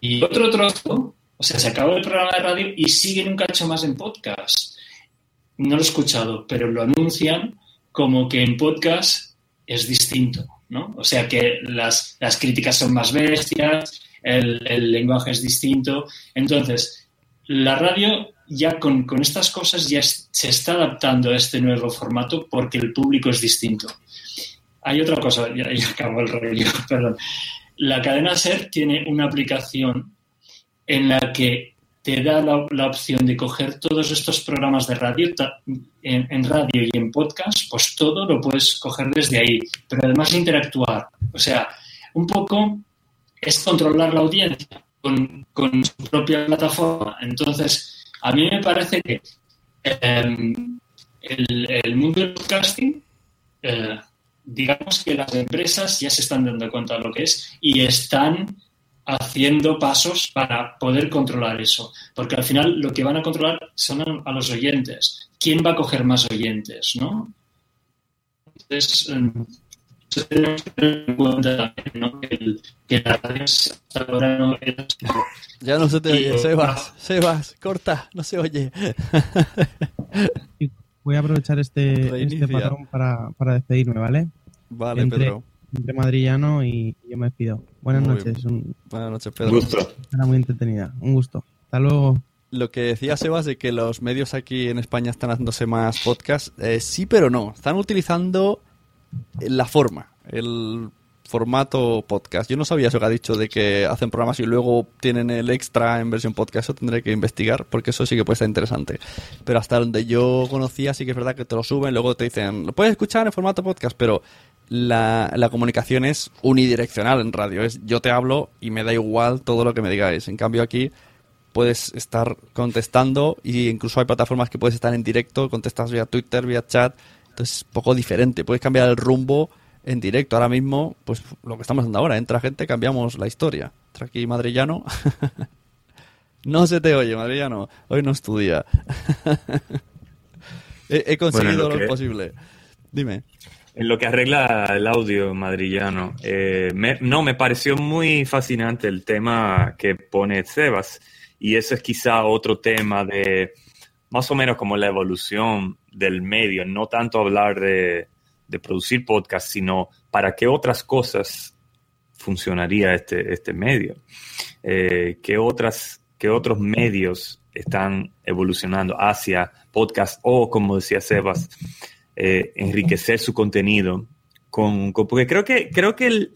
S10: y otro trozo, o sea, se acabó el programa de radio y siguen un cacho más en podcast. No lo he escuchado, pero lo anuncian como que en podcast es distinto, ¿no? O sea que las, las críticas son más bestias, el, lenguaje es distinto. Entonces, la radio ya con, con estas cosas ya se está adaptando a este nuevo formato porque el público es distinto. hay otra cosa, ya, ya acabó el rollo, perdón. La cadena SER tiene una aplicación en la que te da la, opción de coger todos estos programas de radio en, radio y en podcast, pues todo lo puedes coger desde ahí, pero además interactuar. O sea, un poco es controlar la audiencia con, su propia plataforma. Entonces, a mí me parece que el, el mundo del podcasting, eh, digamos que las empresas ya se están dando cuenta de lo que es y están haciendo pasos para poder controlar eso. Porque al final lo que van a controlar son a, a los oyentes. ¿Quién va a coger más oyentes? ¿no? Entonces, eh, eso tenemos que tener en cuenta también, ¿no? Que, el- que la radio hasta ahora no es...
S4: Ya no se te oye, Sebas, Sebas, corta, no se oye.
S11: Voy a aprovechar este, este patrón para, para despedirme, ¿vale?
S4: Vale,
S11: entre,
S4: Pedro.
S11: Entre madrillano y yo me despido. Buenas
S4: Muy
S11: noches. Un,
S4: Buenas noches, Pedro.
S19: Gusto.
S11: Era muy entretenida. Un gusto. Hasta luego.
S4: Lo que decía Sebas de que los medios aquí en España están haciéndose más podcast, eh, sí pero no. Están utilizando la forma, el formato podcast. Yo no sabía eso que ha dicho de que hacen programas y luego tienen el extra en versión podcast. Eso tendré que investigar porque eso sí que puede ser interesante. Pero hasta donde yo conocía sí que es verdad que te lo suben, luego te dicen, lo puedes escuchar en formato podcast, pero la, la comunicación es unidireccional en radio. Es yo te hablo y me da igual todo lo que me digáis. En cambio aquí puedes estar contestando y incluso hay plataformas que puedes estar en directo, contestas vía Twitter, vía chat, entonces es un poco diferente, puedes cambiar el rumbo en directo. Ahora mismo, pues lo que estamos haciendo ahora, entra gente, cambiamos la historia. Entra aquí Madrillano. no se te oye, Madrillano, hoy no estudia. he, he conseguido
S19: Bueno, lo
S4: lo posible. Dime.
S19: En lo que arregla el audio madrillano, eh, no, me pareció muy fascinante el tema que pone Sebas. Y eso es quizá otro tema de más o menos como la evolución del medio. No tanto hablar de, de producir podcast, sino para qué otras cosas funcionaría este, este medio. Eh, ¿qué, otras, ¿Qué otros medios están evolucionando hacia podcast o, como decía Sebas, eh, enriquecer su contenido con, con- porque creo que creo que el,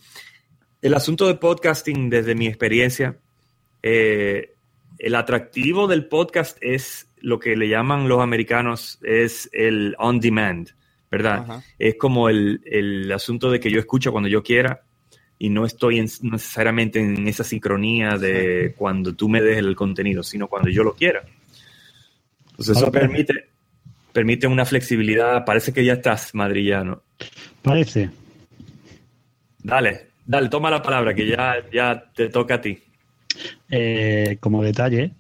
S19: el asunto de podcasting desde mi experiencia eh, el atractivo del podcast es lo que le llaman los americanos es el on demand verdad
S4: Ajá.
S19: es como el, el asunto de que yo escucho cuando yo quiera y no estoy en- necesariamente en esa sincronía de cuando tú me des el contenido sino cuando yo lo quiera. Entonces eso permite permite una flexibilidad. Parece que ya estás madrillano.
S9: Parece.
S19: Dale, dale, toma la palabra, que ya, ya te toca a ti.
S9: Eh, como detalle,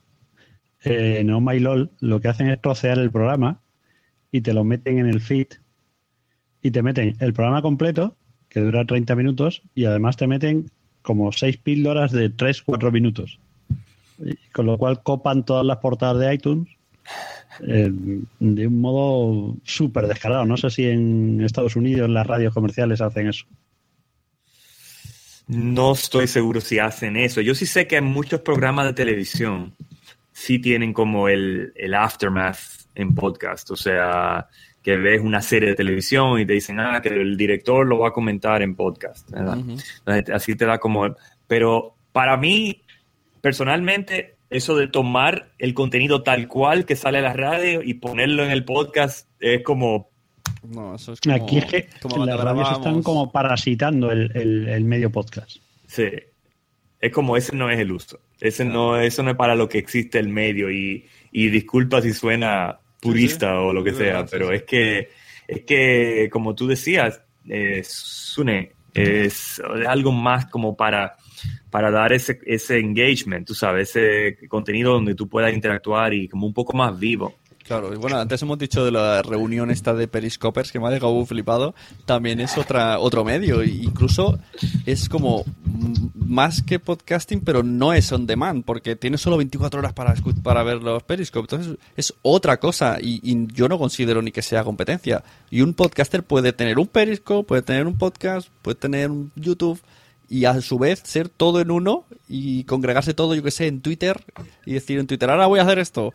S9: eh, en Oh My LOL lo que hacen es trocear el programa y te lo meten en el feed y te meten el programa completo, que dura 30 minutos, y además te meten como 6 píldoras de 3-4 minutos. Y con lo cual copan todas las portadas de iTunes eh, de un modo súper descarado. No sé si en Estados Unidos las radios comerciales hacen eso.
S19: No estoy seguro si hacen eso. Yo sí sé que muchos programas de televisión sí tienen como el, el aftermath en podcast. O sea, que ves una serie de televisión y te dicen, ah, que el director lo va a comentar en podcast. Así te da como... Pero para mí, personalmente, eso de tomar el contenido tal cual que sale a la radio y ponerlo en el podcast es como...
S4: No, eso es
S9: Aquí es que
S4: como
S9: las radios están como parasitando el, el- el medio podcast.
S19: Sí. Es como ese no es el uso. Ese no, eso no es para lo que existe el medio. Y, y disculpa si suena purista o lo que sea, pero
S4: sí.
S19: es que, es que, como tú decías, eh, Sune, es, es algo más como para, para dar ese, ese engagement, tú sabes, ese contenido donde tú puedas interactuar y como un poco más vivo.
S4: Claro, bueno, antes hemos dicho de la reunión esta de Periscopers que me ha dejado flipado. También es otra otro medio, incluso es como más que podcasting, pero no es on demand, porque tiene solo 24 horas para, para ver los Periscopes. Entonces es otra cosa y, y yo no considero ni que sea competencia. Y un podcaster puede tener un Periscope, puede tener un podcast, puede tener un YouTube y a su vez ser todo en uno y congregarse todo, yo que sé, en Twitter y decir en Twitter, ahora voy a hacer esto.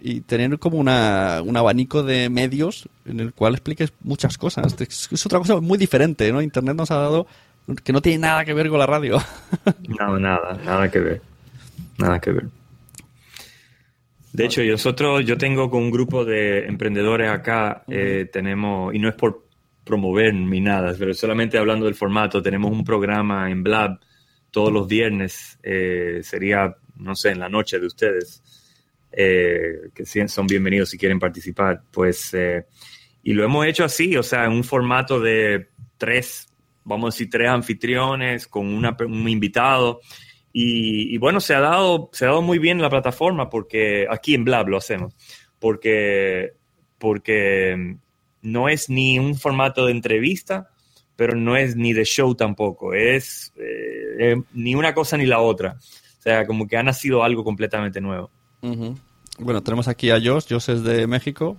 S4: y tener como una, un abanico de medios en el cual expliques muchas cosas. Es, es otra cosa muy diferente, ¿no? Internet nos ha dado que no tiene nada que ver con la radio.
S19: No, nada, nada que ver. Nada que ver. De hecho, nosotros, yo tengo con un grupo de emprendedores acá, eh, tenemos, y no es por promover ni nada, pero solamente hablando del formato, tenemos un programa en Blab todos los viernes, eh, sería, no sé, en la noche de ustedes, eh, que son bienvenidos si quieren participar, pues, eh, y lo hemos hecho así, o sea, en un formato de tres, vamos a decir, tres anfitriones con una, un invitado, y, y, bueno, se ha, dado, se ha dado muy bien la plataforma porque aquí en Blab lo hacemos, porque, porque no es ni un formato de entrevista, pero no es ni de show tampoco, es eh, ni una cosa ni la otra. O sea, como que ha nacido algo completamente nuevo.
S4: Uh -huh. Bueno, tenemos aquí a Josh, Josh es de México.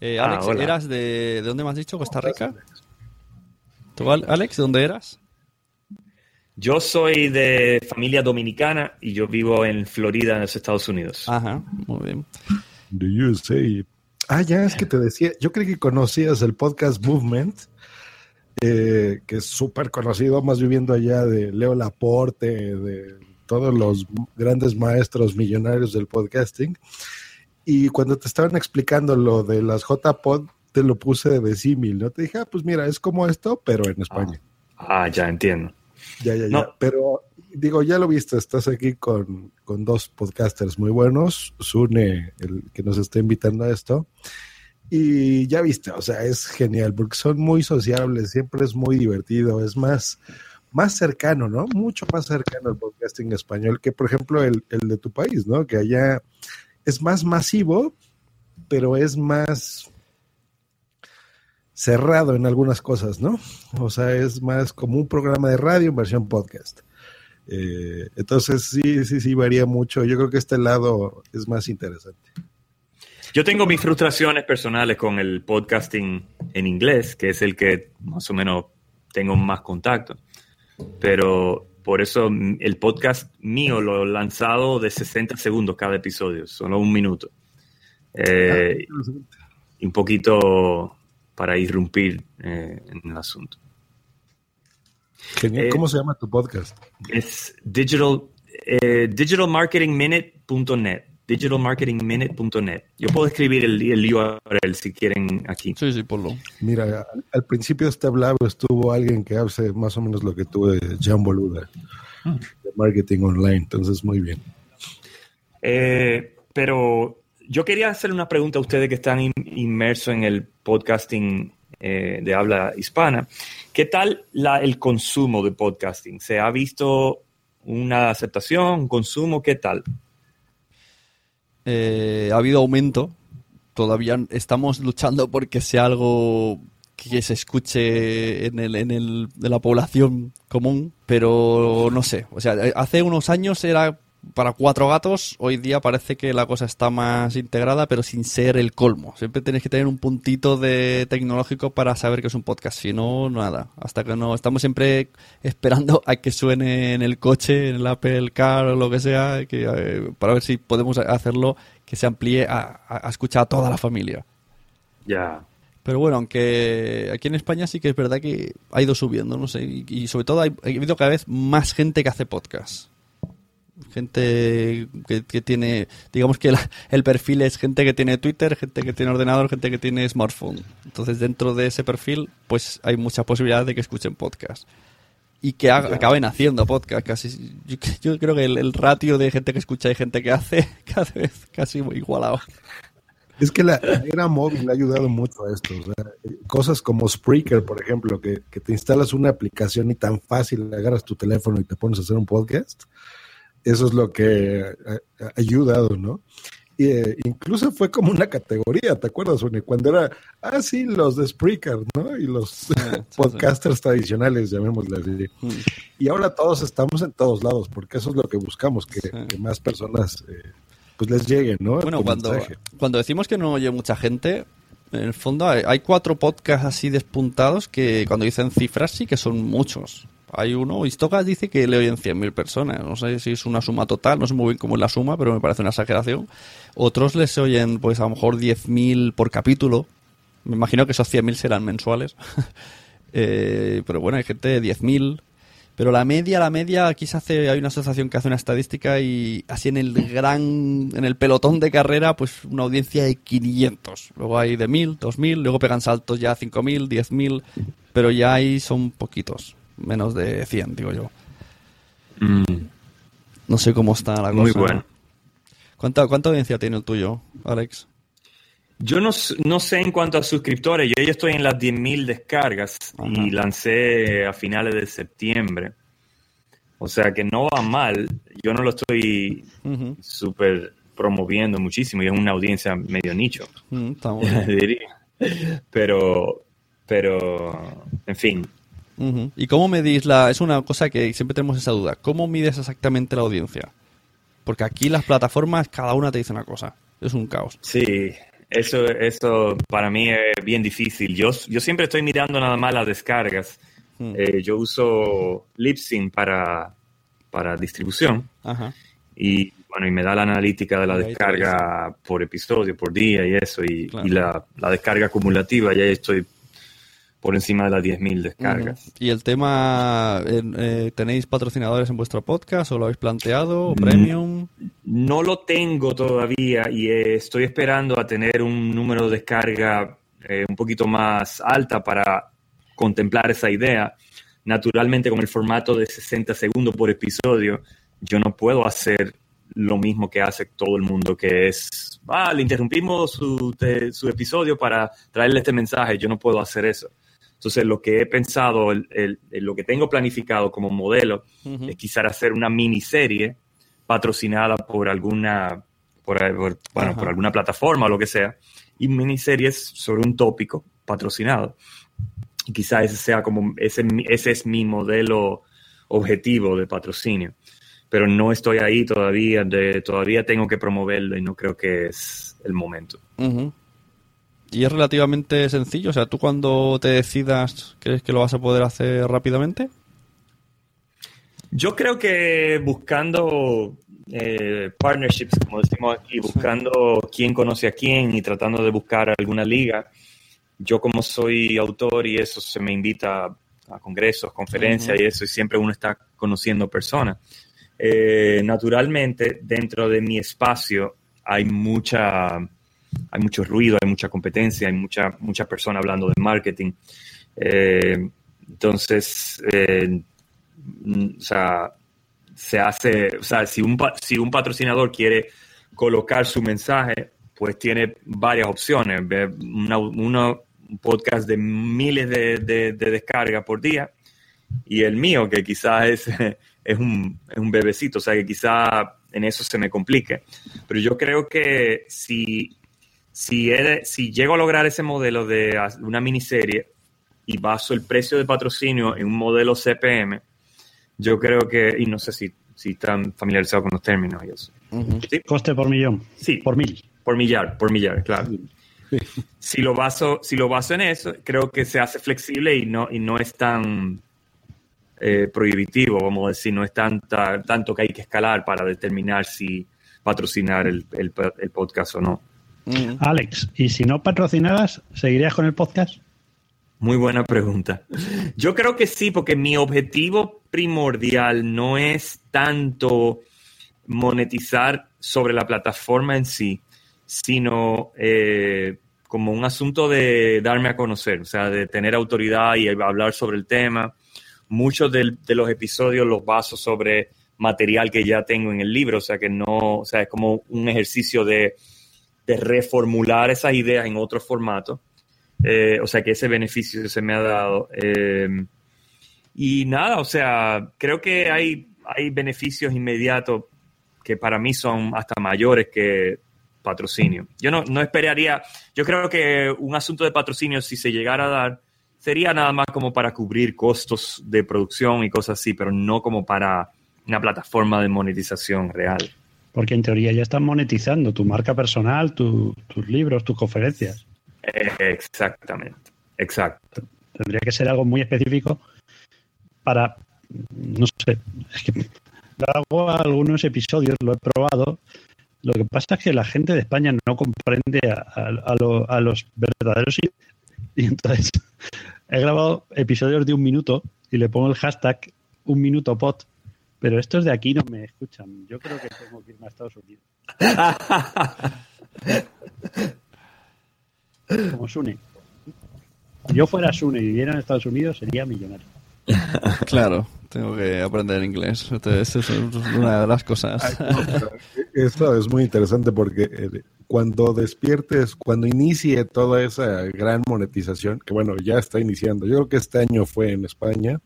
S4: Eh,
S19: Ah,
S4: Alex. ¿eras de, de dónde me has dicho? ¿Costa Rica? ¿Tú, Al- Alex, de dónde eras?
S19: Yo soy de familia dominicana y yo vivo en Florida, en los Estados Unidos.
S4: Ajá, muy bien.
S7: You say? Ah, ya es que te decía, yo creí que conocías el podcast Movement, eh, que es súper conocido, más viviendo allá de Leo Laporte, de todos los grandes maestros millonarios del podcasting. Y cuando te estaban explicando lo de las JPod, te lo puse de símil, ¿no? Te dije, ah, pues mira, es como esto, pero en España.
S19: Ah, ya entiendo.
S7: Ya, ya, ya.
S19: No.
S7: Pero digo, ya lo viste, estás aquí con, con dos podcasters muy buenos, Sune, el que nos está invitando a esto. Y ya viste, o sea, es genial porque son muy sociables, siempre es muy divertido, es más, más cercano, ¿no? Mucho más cercano al podcasting español que, por ejemplo, el, el de tu país, ¿no? Que allá es más masivo, pero es más cerrado en algunas cosas, ¿no? O sea, es más como un programa de radio en versión podcast. Eh, entonces, sí, sí, sí, varía mucho. Yo creo que este lado es más interesante.
S19: Yo tengo mis frustraciones personales con el podcasting en inglés, que es el que más o menos tengo más contacto. Pero por eso el podcast mío lo he lanzado de 60 segundos cada episodio, solo un minuto. Eh, y un poquito para irrumpir eh, en el asunto.
S7: Genial.
S19: Eh,
S7: ¿Cómo se llama tu podcast?
S19: Es digital, eh, digitalmarketingminute.net. Digitalmarketingminute.net. Yo puedo escribir el, el URL si quieren aquí.
S4: Sí, sí, ponlo.
S7: Mira, al, principio de este hablado estuvo alguien que hace más o menos lo que tú, eh, Jan Boluda, de marketing online. Entonces, muy bien.
S19: Eh, pero yo quería hacer una pregunta a ustedes que están in- inmersos en el podcasting eh, de habla hispana. ¿Qué tal el consumo de podcasting? ¿Se ha visto una aceptación, un consumo? ¿Qué tal?
S4: Eh, ha habido aumento. Todavía estamos luchando porque sea algo que se escuche en, el, en, el, de la población común, pero no sé. O sea, hace unos años era para cuatro gatos, hoy día parece que la cosa está más integrada, pero sin ser el colmo. Siempre tienes que tener un puntito de tecnológico para saber que es un podcast, si no, nada. Hasta que no, estamos siempre esperando a que suene en el coche, en el Apple Car o lo que sea, que, eh, para ver si podemos hacerlo que se amplíe a, a, a escuchar a toda la familia.
S19: Ya.
S4: Pero bueno, aunque aquí en España sí que es verdad que ha ido subiendo, no sé, y, y sobre todo hay, ha habido cada vez más gente que hace podcast. Gente que, que tiene, digamos que la- el perfil es gente que tiene Twitter, gente que tiene ordenador, gente que tiene smartphone. Entonces dentro de ese perfil pues hay mucha posibilidad de que escuchen podcast. Y que acaben haciendo podcast. Casi, yo, yo creo que el, el ratio de gente que escucha y gente que hace cada vez casi igualado.
S7: Es que la, la era móvil ha ayudado mucho a esto. o sea, cosas como Spreaker, por ejemplo, que, que te instalas una aplicación y tan fácil agarras tu teléfono y te pones a hacer un podcast. Eso es lo que eh, ha ayudado, ¿no? Y, eh, incluso fue como una categoría, ¿te acuerdas, Uni? Cuando era, ah, sí, los de Spreaker, ¿no? Y los podcasters tradicionales, llamémosle así. Y ahora todos estamos en todos lados, porque eso es lo que buscamos, que, que más personas eh, pues les lleguen, ¿no?
S4: Bueno, cuando, cuando decimos que no oye mucha gente, en el fondo hay, hay cuatro podcasts así despuntados que cuando dicen cifras sí que son muchos. Hay uno, Istocas dice que le oyen 100.000 personas. No sé si es una suma total, no sé muy bien cómo es la suma, pero me parece una exageración. Otros les oyen, pues a lo mejor 10.000 por capítulo. Me imagino que esos 100.000 serán mensuales. Eh, pero bueno, hay gente de 10.000. Pero la media, la media, aquí se hace, hay una asociación que hace una estadística y así en el gran, en el pelotón de carrera, pues una audiencia de 500. Luego hay de 1000, 2000, luego pegan saltos ya a 5000, 10000, pero ya ahí son poquitos, menos de 100, digo yo. No sé cómo está la cosa.
S19: Muy bueno.
S4: ¿Cuánta, ¿Cuánta audiencia tiene el tuyo, Alex?
S19: Yo no, no sé en cuanto a suscriptores, yo ya estoy en las 10.000 descargas y lancé a finales de septiembre. O sea que no va mal, yo no lo estoy
S4: Ujú.
S19: súper promoviendo muchísimo y es una audiencia medio nicho,
S4: Mm, está muy bien.
S19: diría. Pero, pero, en fin,
S4: ¿Y cómo medís la...? Es una cosa que siempre tenemos esa duda. ¿Cómo mides exactamente la audiencia? Porque aquí las plataformas, cada una te dice una cosa. Es un caos.
S19: Sí, eso, eso para mí es bien difícil. Yo, yo siempre estoy mirando nada más las descargas.
S4: Mm.
S19: Eh, yo uso Libsyn para, para distribución
S4: Ajá.
S19: y bueno, y me da la analítica de la
S4: ahí
S19: descarga por episodio, por día y eso, y, y la, la descarga acumulativa, ya estoy por encima de las 10.000 descargas.
S4: ¿Y el tema, eh, eh, tenéis patrocinadores en vuestro podcast o lo habéis planteado? ¿O
S19: Mm.
S4: ¿Premium?
S19: No lo tengo todavía y eh, estoy esperando a tener un número de descarga eh, un poquito más alta para contemplar esa idea. Naturalmente, con el formato de 60 segundos por episodio, yo no puedo hacer lo mismo que hace todo el mundo, que es, ah, le interrumpimos su, te- su episodio para traerle este mensaje. Yo no puedo hacer eso. Entonces, lo que he pensado, el- el- lo que tengo planificado como modelo,
S4: Ujú.
S19: es quizás hacer una miniserie patrocinada por alguna, por, por- bueno, por alguna plataforma o lo que sea, y miniseries sobre un tópico patrocinado. Y quizás ese sea como, ese, ese es mi modelo objetivo de patrocinio. Pero no estoy ahí todavía, de, todavía tengo que promoverlo y no creo que es el momento.
S4: Ujú. Y es relativamente sencillo. O sea, tú cuando te decidas, ¿crees que lo vas a poder hacer rápidamente?
S19: Yo creo que buscando eh, partnerships, como decimos aquí, buscando quién conoce a quién y tratando de buscar alguna liga. Yo como soy autor y eso se me invita a congresos, conferencias
S4: Ujú.
S19: y eso, y siempre uno está conociendo personas. Eh, naturalmente, dentro de mi espacio hay mucha, hay mucho ruido, hay mucha competencia, hay mucha, mucha persona hablando de marketing. Eh, entonces, eh, mm, o sea, se hace, o sea, si un, si un patrocinador quiere colocar su mensaje, pues tiene varias opciones. Una- uno- un podcast de miles de, de, de descargas por día y el mío, que quizás es, es, un, es un bebecito, o sea, que quizás en eso se me complique. Pero yo creo que si, si, he- si llego a lograr ese modelo de una miniserie y baso el precio de patrocinio en un modelo CPM, yo creo que, y no sé si, si están familiarizados con los términos y eso.
S9: Coste por millón.
S19: Sí.
S9: Por mil.
S19: Por millar, por millar, claro. Si lo baso, si lo baso en eso, creo que se hace flexible y no, y no es tan eh, prohibitivo, vamos a decir, no es tanta, tanto que hay que escalar para determinar si patrocinar el, el- el podcast o no.
S9: Alex, ¿y si no patrocinaras, seguirías con el podcast?
S19: Muy buena pregunta. Yo creo que sí, porque mi objetivo primordial no es tanto monetizar sobre la plataforma en sí, sino eh, como un asunto de darme a conocer, o sea, de tener autoridad y hablar sobre el tema. Muchos del- de, los episodios los baso sobre material que ya tengo en el libro, o sea, que no, o sea, es como un ejercicio de, de reformular esas ideas en otro formato. Eh, o sea que ese beneficio se me ha dado. Eh, y nada, o sea, creo que hay, hay beneficios inmediatos que para mí son hasta mayores que patrocinio. Yo no, no esperaría, yo creo que un asunto de patrocinio, si se llegara a dar, sería nada más como para cubrir costos de producción y cosas así, pero no como para una plataforma de monetización real.
S9: Porque en teoría ya están monetizando tu marca personal, tu- tus libros, tus conferencias.
S19: Eh, exactamente, exacto.
S9: Tendría que ser algo muy específico para no sé, es que hago algunos episodios, lo he probado. Lo que pasa es que la gente de España no comprende a, a- a lo- a los verdaderos y, y entonces he grabado episodios de un minuto y le pongo el hashtag un minuto pot, pero estos de aquí no me escuchan. Yo creo que tengo que irme a Estados Unidos. Como Sune. Si yo fuera Sune y viviera en Estados Unidos, sería millonario.
S4: Claro, tengo que aprender inglés. Entonces, eso es una de las cosas.
S7: Esto es muy interesante porque eh, cuando despiertes, cuando inicie toda esa gran monetización, que bueno, ya está iniciando, yo creo que este año fue en España,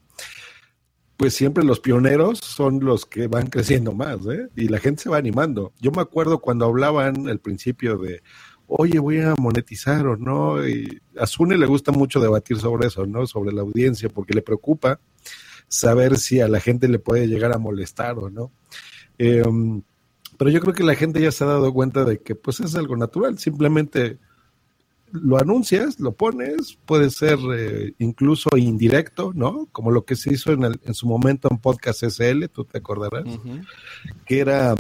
S7: pues siempre los pioneros son los que van creciendo más, ¿eh? Y la gente se va animando. Yo me acuerdo cuando hablaban al principio de, oye, voy a monetizar o no, y a Sune le gusta mucho debatir sobre eso, ¿no? Sobre la audiencia, porque le preocupa saber si a la gente le puede llegar a molestar o no. Eh, pero yo creo que la gente ya se ha dado cuenta de que pues es algo natural, simplemente lo anuncias, lo pones, puede ser eh, incluso indirecto, ¿no? Como lo que se hizo en, el- en su momento en Podcast SL, tú te acordarás, que era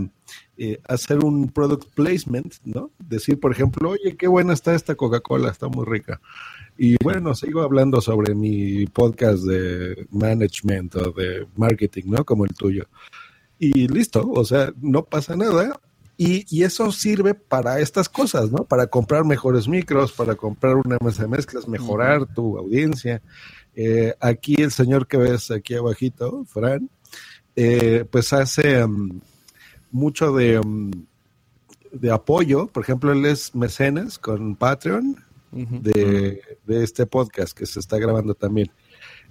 S7: eh, hacer un product placement, ¿no? Decir, por ejemplo, oye, qué buena está esta Coca-Cola, está muy rica. Y bueno, sigo hablando sobre mi podcast de management o de marketing, ¿no? Como el tuyo. Y listo, o sea, no pasa nada. Y, y eso sirve para estas cosas, ¿no? Para comprar mejores micros, para comprar una mesa de mezclas, mejorar tu audiencia. Eh, aquí el señor que ves aquí abajito, Fran, eh, pues hace um, mucho de, um, de apoyo. Por ejemplo, él es mecenas con Patreon de, de este podcast que se está grabando también.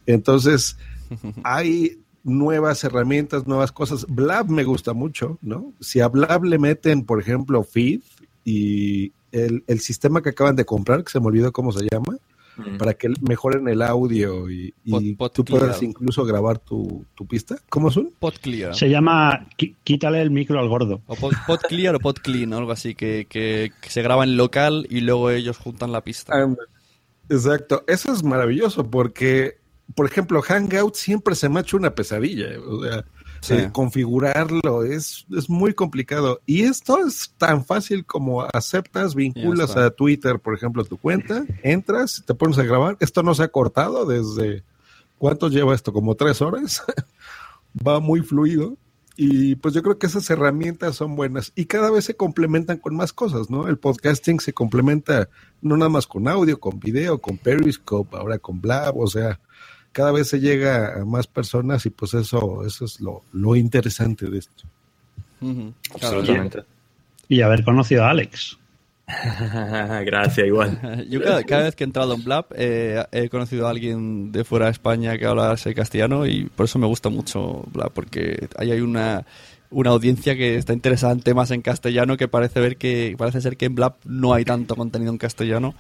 S7: Entonces, hay nuevas herramientas, nuevas cosas. Blab me gusta mucho, ¿no? Si a Blab le meten, por ejemplo, feed y el, el sistema que acaban de comprar, que se me olvidó cómo se llama,
S19: Mm.
S7: para que mejoren el audio y, y tú
S4: Clear.
S7: puedas incluso grabar tu, tu pista. ¿Cómo son?
S4: PodClear.
S9: Se llama Quítale el micro al gordo.
S4: O pod, PodClear o PodClean, o algo así, que, que- que se graba en local y luego ellos juntan la pista.
S7: Exacto, eso es maravilloso porque, por ejemplo, Hangout siempre se me ha hecho una pesadilla. O sea,
S4: Sí.
S7: eh, configurarlo es, es muy complicado. Y esto es tan fácil como aceptas, vinculas a Twitter, por ejemplo, tu cuenta, entras, te pones a grabar. Esto no se ha cortado desde, ¿cuánto lleva esto? Como tres horas. Va muy fluido. Y pues yo creo que esas herramientas son buenas y cada vez se complementan con más cosas, ¿no? El podcasting se complementa no nada más con audio, con video, con Periscope, ahora con Blab, o sea, cada vez se llega a más personas y pues eso, eso es lo, lo interesante de esto.
S19: Absolutamente.
S9: Y haber conocido a Alex.
S19: Gracias, igual.
S4: Yo cada, cada vez que he entrado en Blab eh, he conocido a alguien de fuera de España que habla castellano y por eso me gusta mucho Blab, porque ahí hay una, una audiencia que está interesada en temas en castellano que parece ver que parece ser que en Blab no hay tanto contenido en castellano.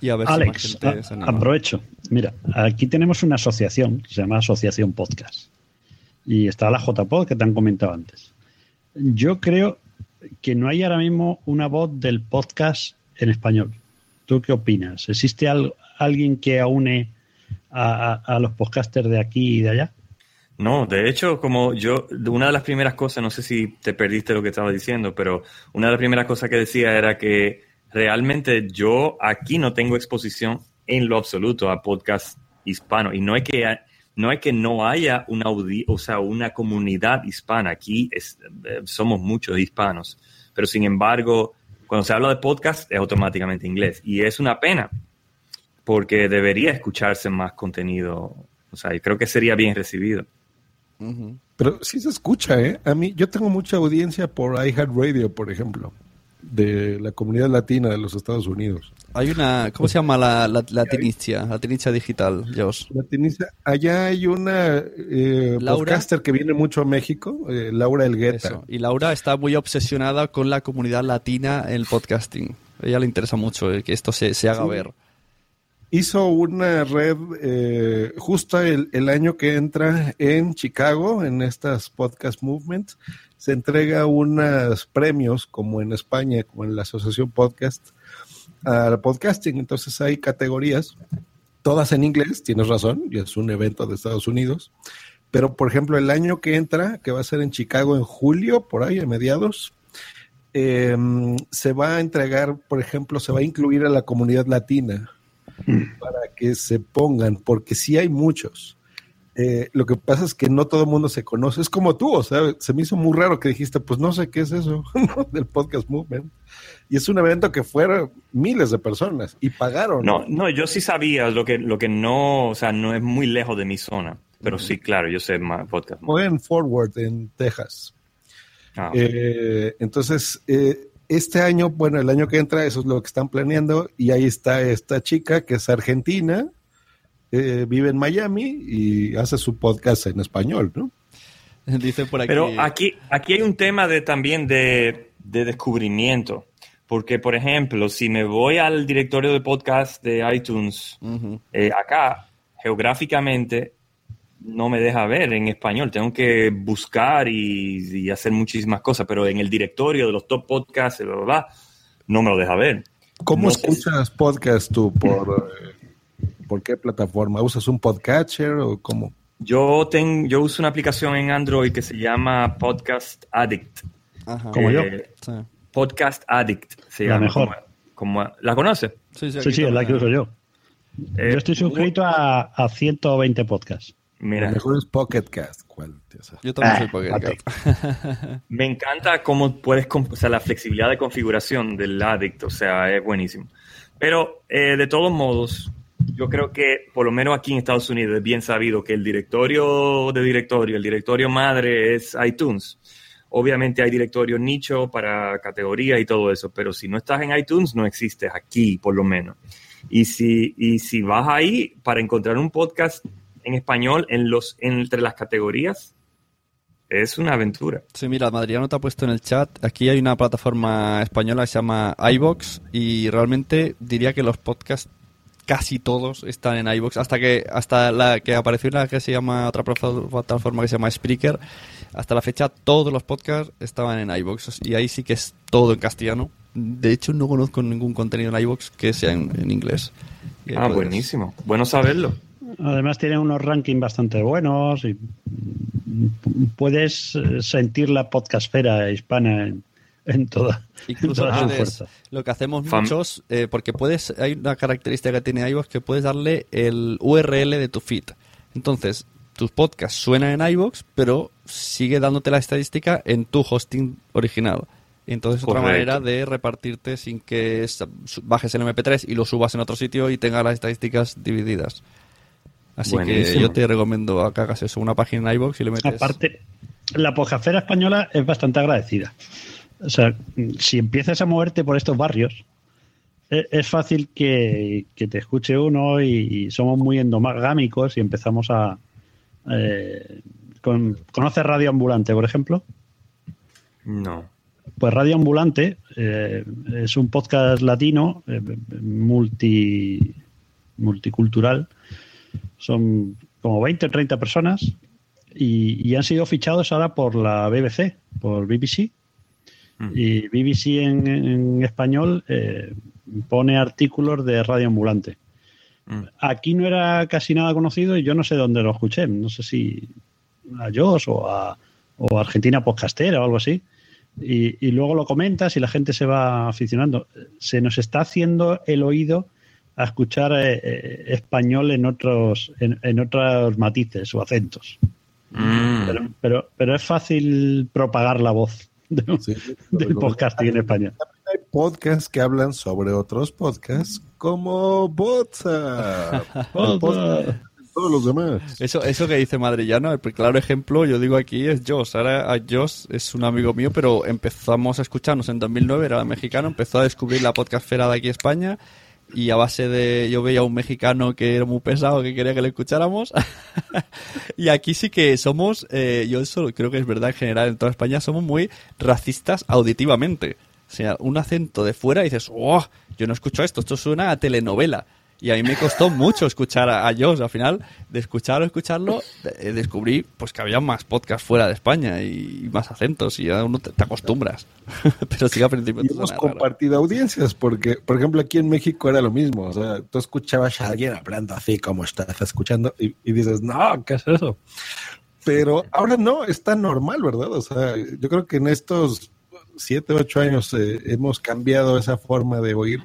S4: Y a ver
S9: Alex,
S4: si más gente
S9: a-
S4: se anima.
S9: aprovecho. Mira, aquí tenemos una asociación que se llama Asociación Podcast. Y está la JPod que te han comentado antes. Yo creo que no hay ahora mismo una voz del podcast en español. ¿Tú qué opinas? ¿Existe al- alguien que aúne a, a- a los podcasters de aquí y de allá?
S19: No, de hecho, como yo, una de las primeras cosas, no sé si te perdiste lo que estaba diciendo, pero una de las primeras cosas que decía era que realmente yo aquí no tengo exposición en lo absoluto a podcast hispano. Y no es que no es que no haya una o sea, una comunidad hispana. Aquí eh, somos muchos hispanos, pero sin embargo, cuando se habla de podcast es automáticamente inglés. Y es una pena porque debería escucharse más contenido, o sea, y creo que sería bien recibido.
S7: Pero sí se escucha, ¿eh? A mí, yo tengo mucha audiencia por iHeartRadio, por ejemplo, de la comunidad latina de los Estados Unidos.
S4: Hay una, ¿cómo se llama la, la, Latinicia? Latinicia digital, Josh.
S7: Latinicia, allá hay una eh,
S4: Laura.
S7: podcaster que viene mucho a México, eh, Laura Elgueta.
S4: Eso. Y Laura está muy obsesionada con la comunidad latina en el podcasting. A ella le interesa mucho eh, que esto se, se haga
S7: Sí.
S4: ver.
S7: Hizo una red eh, justo el, el año que entra en Chicago, en estas podcast movements, se entrega unos premios, como en España, como en la Asociación Podcast, al podcasting. Entonces hay categorías, todas en inglés, tienes razón, y es un evento de Estados Unidos, Pero, por ejemplo, el año que entra, que va a ser en Chicago en julio, por ahí, a mediados, eh, se va a entregar, por ejemplo, se va a incluir a la comunidad latina para que se pongan, porque sí hay muchos. Eh, lo que pasa es que no todo el mundo se conoce. Es como tú, o sea, se me hizo muy raro que dijiste, pues no sé qué es eso del podcast movement. Y es un evento que fueron miles de personas y pagaron.
S19: No, no, yo sí sabía lo que, lo que no, o sea, no es muy lejos de mi zona. Pero sí, claro, yo sé más podcast.
S7: Fue en Forward, en Texas.
S19: Ah,
S7: Eh, entonces, eh, este año, bueno, el año que entra, eso es lo que están planeando. Y ahí está esta chica que es argentina, eh, vive en Miami y hace su podcast en español, ¿no?
S4: Dice por aquí.
S19: Pero aquí, aquí hay un tema de, también de, de descubrimiento. Porque, por ejemplo, si me voy al directorio de podcast de iTunes, eh, acá, geográficamente, no me deja ver en español. Tengo que buscar y, y hacer muchísimas cosas. Pero en el directorio de los top podcasts, bla, bla, bla, no me lo deja ver.
S7: ¿Cómo
S19: No sé
S7: escuchas podcast tú? ¿Por, eh, ¿Por qué plataforma? ¿Usas un podcatcher o cómo?
S19: Yo, ten- yo uso una aplicación en Android que se llama Podcast Addict.
S4: Ajá.
S9: Como yo.
S4: Sí.
S19: Podcast Addict se
S9: La
S19: llama.
S9: mejor.
S19: Como- como- ¿La conoce?
S4: Sí,
S9: Sí, sí, es la que uso yo.
S19: Eh,
S9: yo estoy suscrito a, a 120 podcasts.
S19: Mira,
S7: Lo mejor es Pocket Cast.
S4: Yo también
S9: Ah,
S4: soy Pocket. Cat.
S19: me encanta cómo puedes, o sea, la flexibilidad de configuración del Addict, o sea, es buenísimo. Pero, eh, de todos modos, yo creo que, por lo menos aquí en Estados Unidos, es bien sabido que el directorio de directorio, el directorio madre es iTunes. Obviamente hay directorio nicho para categoría y todo eso, pero si no estás en iTunes, no existes aquí, por lo menos. Y si, y si vas ahí para encontrar un podcast en español en los, entre las categorías, es una aventura.
S4: Sí, mira, Madriano te ha puesto en el chat. Aquí hay una plataforma española que se llama iBox y realmente diría que los podcasts casi todos están en iBox hasta que hasta la que apareció una que se llama otra plataforma que se llama Spreaker. Hasta la fecha todos los podcasts estaban en iBox y ahí sí que es todo en castellano. De hecho, no conozco ningún contenido en iBox que sea en, en inglés.
S19: Ah,
S4: puedes-
S19: buenísimo. Bueno saberlo.
S9: Además tienen unos rankings bastante buenos y puedes sentir la podcastfera hispana en, en toda, en
S4: Incluso
S9: toda su
S4: puedes-
S9: fuerza.
S4: lo que hacemos
S19: Fam-
S4: muchos, eh, porque puedes, hay una característica que tiene iVoox que puedes darle el URL de tu feed. Entonces, tus podcasts suenan en iVoox, pero sigue dándote la estadística en tu hosting original. Y entonces es otra
S19: Correcto.
S4: manera de repartirte sin que bajes el MP3 y lo subas en otro sitio y tenga las estadísticas divididas. Así que yo te recomiendo que hagas eso, una página en iVoox y le metes...
S9: Aparte, la podcastfera española es bastante agradecida. O sea, si empiezas a moverte por estos barrios, e- es fácil que, que te escuche uno y, y somos muy endogámicos y empezamos a... eh, con- ¿Conoces Radio Ambulante, por ejemplo?
S19: No.
S9: Pues Radio Ambulante eh, es un podcast latino eh, multi, multicultural. Son como 20 o 30 personas y, y han sido fichados ahora por la BBC, por BBC. Y BBC en, en español eh, pone artículos de Radio Ambulante. Aquí no era casi nada conocido y yo no sé dónde lo escuché. No sé si a Joss o a, o Argentina Podcastera o algo así. Y, y luego lo comentas y la gente se va aficionando. Se nos está haciendo el oído a escuchar eh, eh, español en otros, en, en otros matices o acentos.
S19: Mm.
S9: Pero, pero, pero es fácil propagar la voz de- del podcasting en España.
S7: Hay podcasts que hablan sobre otros podcasts como WhatsApp.
S9: WhatsApp.
S7: Todos los demás.
S4: Eso, eso que dice Madrillano, el claro ejemplo, yo digo aquí, es Joss. Ahora a Joss es un amigo mío, pero empezamos a escucharnos en 2009, era mexicano, empezó a descubrir la podcastfera de aquí España y a base de... Yo veía a un mexicano que era muy pesado, que quería que le escucháramos. y aquí sí que somos, eh, yo eso creo que es verdad en general, en toda España somos muy racistas auditivamente. O sea, un acento de fuera y dices, ¡oh! Yo no escucho esto, esto suena a telenovela. Y a mí me costó mucho escuchar a, a. Al final, de escucharlo, escucharlo, eh, descubrí pues que había más podcasts fuera de España y, más acentos y ya uno te, te acostumbras. Pero sí que al principio
S7: Y hemos
S4: raro.
S7: compartido audiencias, porque, por ejemplo, aquí en México era lo mismo. O sea, tú escuchabas a alguien hablando así como estás escuchando y, y dices, no, ¿qué es eso? Pero ahora no, está normal, ¿verdad? O sea, yo creo que en estos siete, ocho años eh, hemos cambiado esa forma de oír,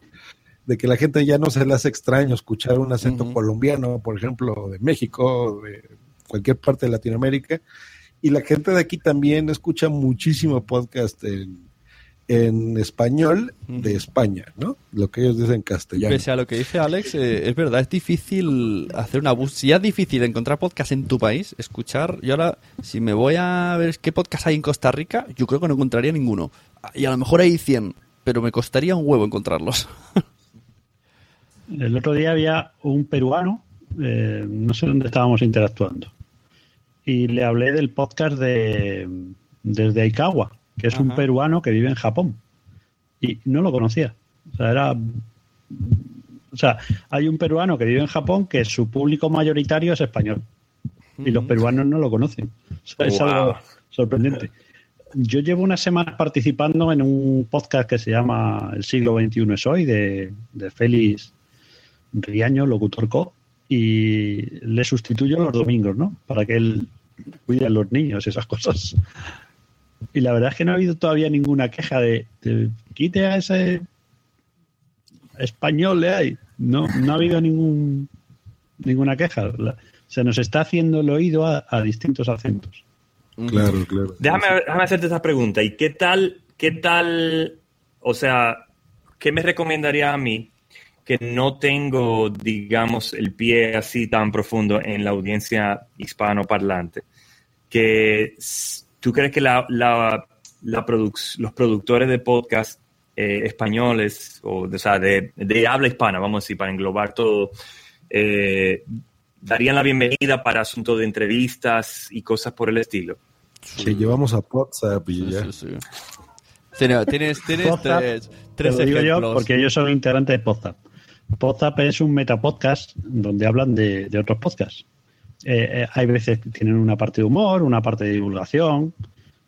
S7: de que la gente ya no se le hace extraño escuchar un acento colombiano, por ejemplo, de México, de cualquier parte de Latinoamérica. Y la gente de aquí también escucha muchísimo podcast en, en español de España, ¿no? Lo que ellos dicen castellano.
S4: Pese a lo que dice Alex, eh, es verdad, es difícil hacer una búsqueda. Si ya es difícil encontrar podcast en tu país, escuchar. Y ahora, si me voy a ver qué podcast hay en Costa Rica, yo creo que no encontraría ninguno. Y a lo mejor hay 100, pero me costaría un huevo encontrarlos.
S9: El otro día había un peruano, eh, no sé dónde estábamos interactuando, y le hablé del podcast de desde Aikawa, que es un peruano que vive en Japón. Y no lo conocía. O sea, era. O sea, hay un peruano que vive en Japón que su público mayoritario es español. Y los peruanos no lo conocen. O sea, es algo sorprendente. Yo llevo unas semanas participando en un podcast que se llama El siglo XXI es hoy, de, de Félix Riaño, locutor co, y le sustituyo los domingos, ¿no? Para que él cuide a los niños y esas cosas. Y la verdad es que no ha habido todavía ninguna queja de, de quite a ese español le hay. No, no ha habido ningún ninguna queja. La- se nos está haciendo el oído a, a distintos acentos.
S7: Claro, claro.
S19: Déjame, déjame hacerte esta pregunta. ¿Y qué tal, qué tal, o sea, qué me recomendaría a mí que no tengo, digamos, el pie así tan profundo en la audiencia hispanoparlante? Que tú crees que la, la- la produc- los productores de podcast eh, españoles, o, de- o sea, de, de habla hispana, vamos a decir, para englobar todo, eh, darían la bienvenida para asuntos de entrevistas y cosas por el estilo.
S7: Que llevamos a WhatsApp y ya.
S4: Tienes, tienes, tienes
S9: WhatsApp,
S4: tres,
S9: Te
S4: tres
S9: lo digo yo
S4: ejemplos.
S9: porque ellos son integrantes de Podzap. Podzap es un metapodcast donde hablan de, de otros podcasts. Eh, eh, hay veces que tienen una parte de humor, una parte de divulgación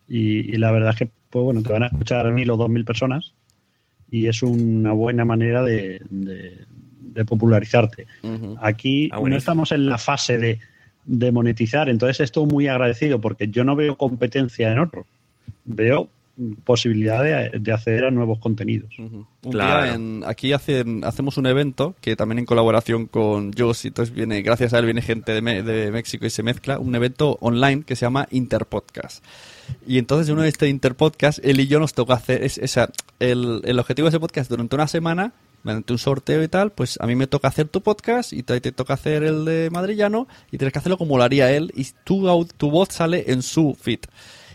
S9: y, y la verdad es que pues bueno, te van a escuchar mil o dos mil personas y es una buena manera de, de- de popularizarte. Aquí
S19: Ah,
S9: no estamos en la fase de, de monetizar, entonces estoy muy agradecido porque yo no veo competencia en otro. Veo posibilidad de, de acceder a nuevos contenidos.
S4: Un
S19: Claro.
S4: día en- aquí hacen, hacemos un evento que también en colaboración con Joss, y entonces viene, gracias a él viene gente de, Me- de México y se mezcla, un evento online que se llama Interpodcast. Y entonces en uno de este Interpodcast, él y yo nos toca hacer, es, esa el, el objetivo de ese podcast durante una semana, mediante un sorteo y tal, pues a mí me toca hacer tu podcast y te, te toca hacer el de Madrillano y tienes que hacerlo como lo haría él y tu, tu voz sale en su feed.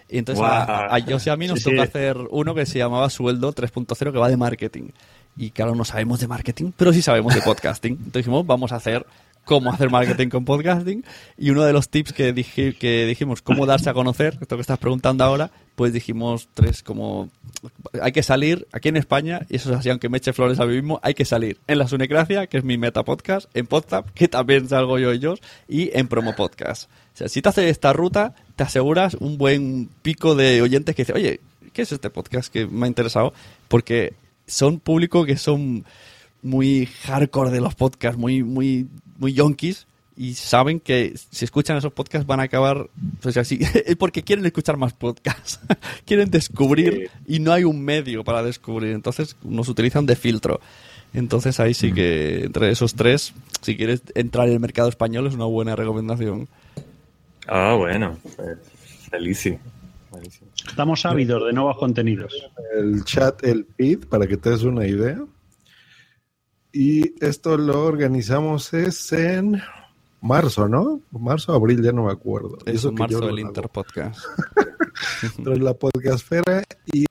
S4: Y entonces a,
S19: Guau.
S4: a Joss y a mí nos
S9: Sí, sí.
S4: toca hacer uno que se llamaba Sueldo 3.0 que va de marketing. Y claro, no sabemos de marketing, pero sí sabemos de podcasting. Entonces dijimos, vamos a hacer cómo hacer marketing con podcasting. Y uno de los tips que, que dijimos, cómo darse a conocer, esto que estás preguntando ahora, pues dijimos tres como... Hay que salir aquí en España, y eso es así, aunque me eche flores a mí mismo, hay que salir en La Sunecracia, que es mi meta podcast, en Podzap, que también salgo yo y yo, y en Promo Podcast. Si te haces esta ruta, te aseguras un buen pico de oyentes que dicen, oye, ¿qué es este podcast que me ha interesado? Porque son público que son muy hardcore de los podcasts, muy, muy, muy yonkis, y saben que si escuchan esos podcasts van a acabar, pues así, porque quieren escuchar más podcasts, quieren descubrir y no hay un medio para descubrir, entonces nos utilizan de filtro. Entonces ahí sí que entre esos tres, si quieres entrar en el mercado español es una buena recomendación.
S19: Ah, bueno, pues, felicísimo. Buenísimo.
S9: Estamos ávidos de nuevos contenidos.
S7: el chat, el feed, para que te des una idea. Y esto lo organizamos es en marzo, ¿no? Marzo, abril, ya no me acuerdo.
S4: Es
S7: eso
S4: marzo del. Interpodcast.
S7: Tras la podcastfera y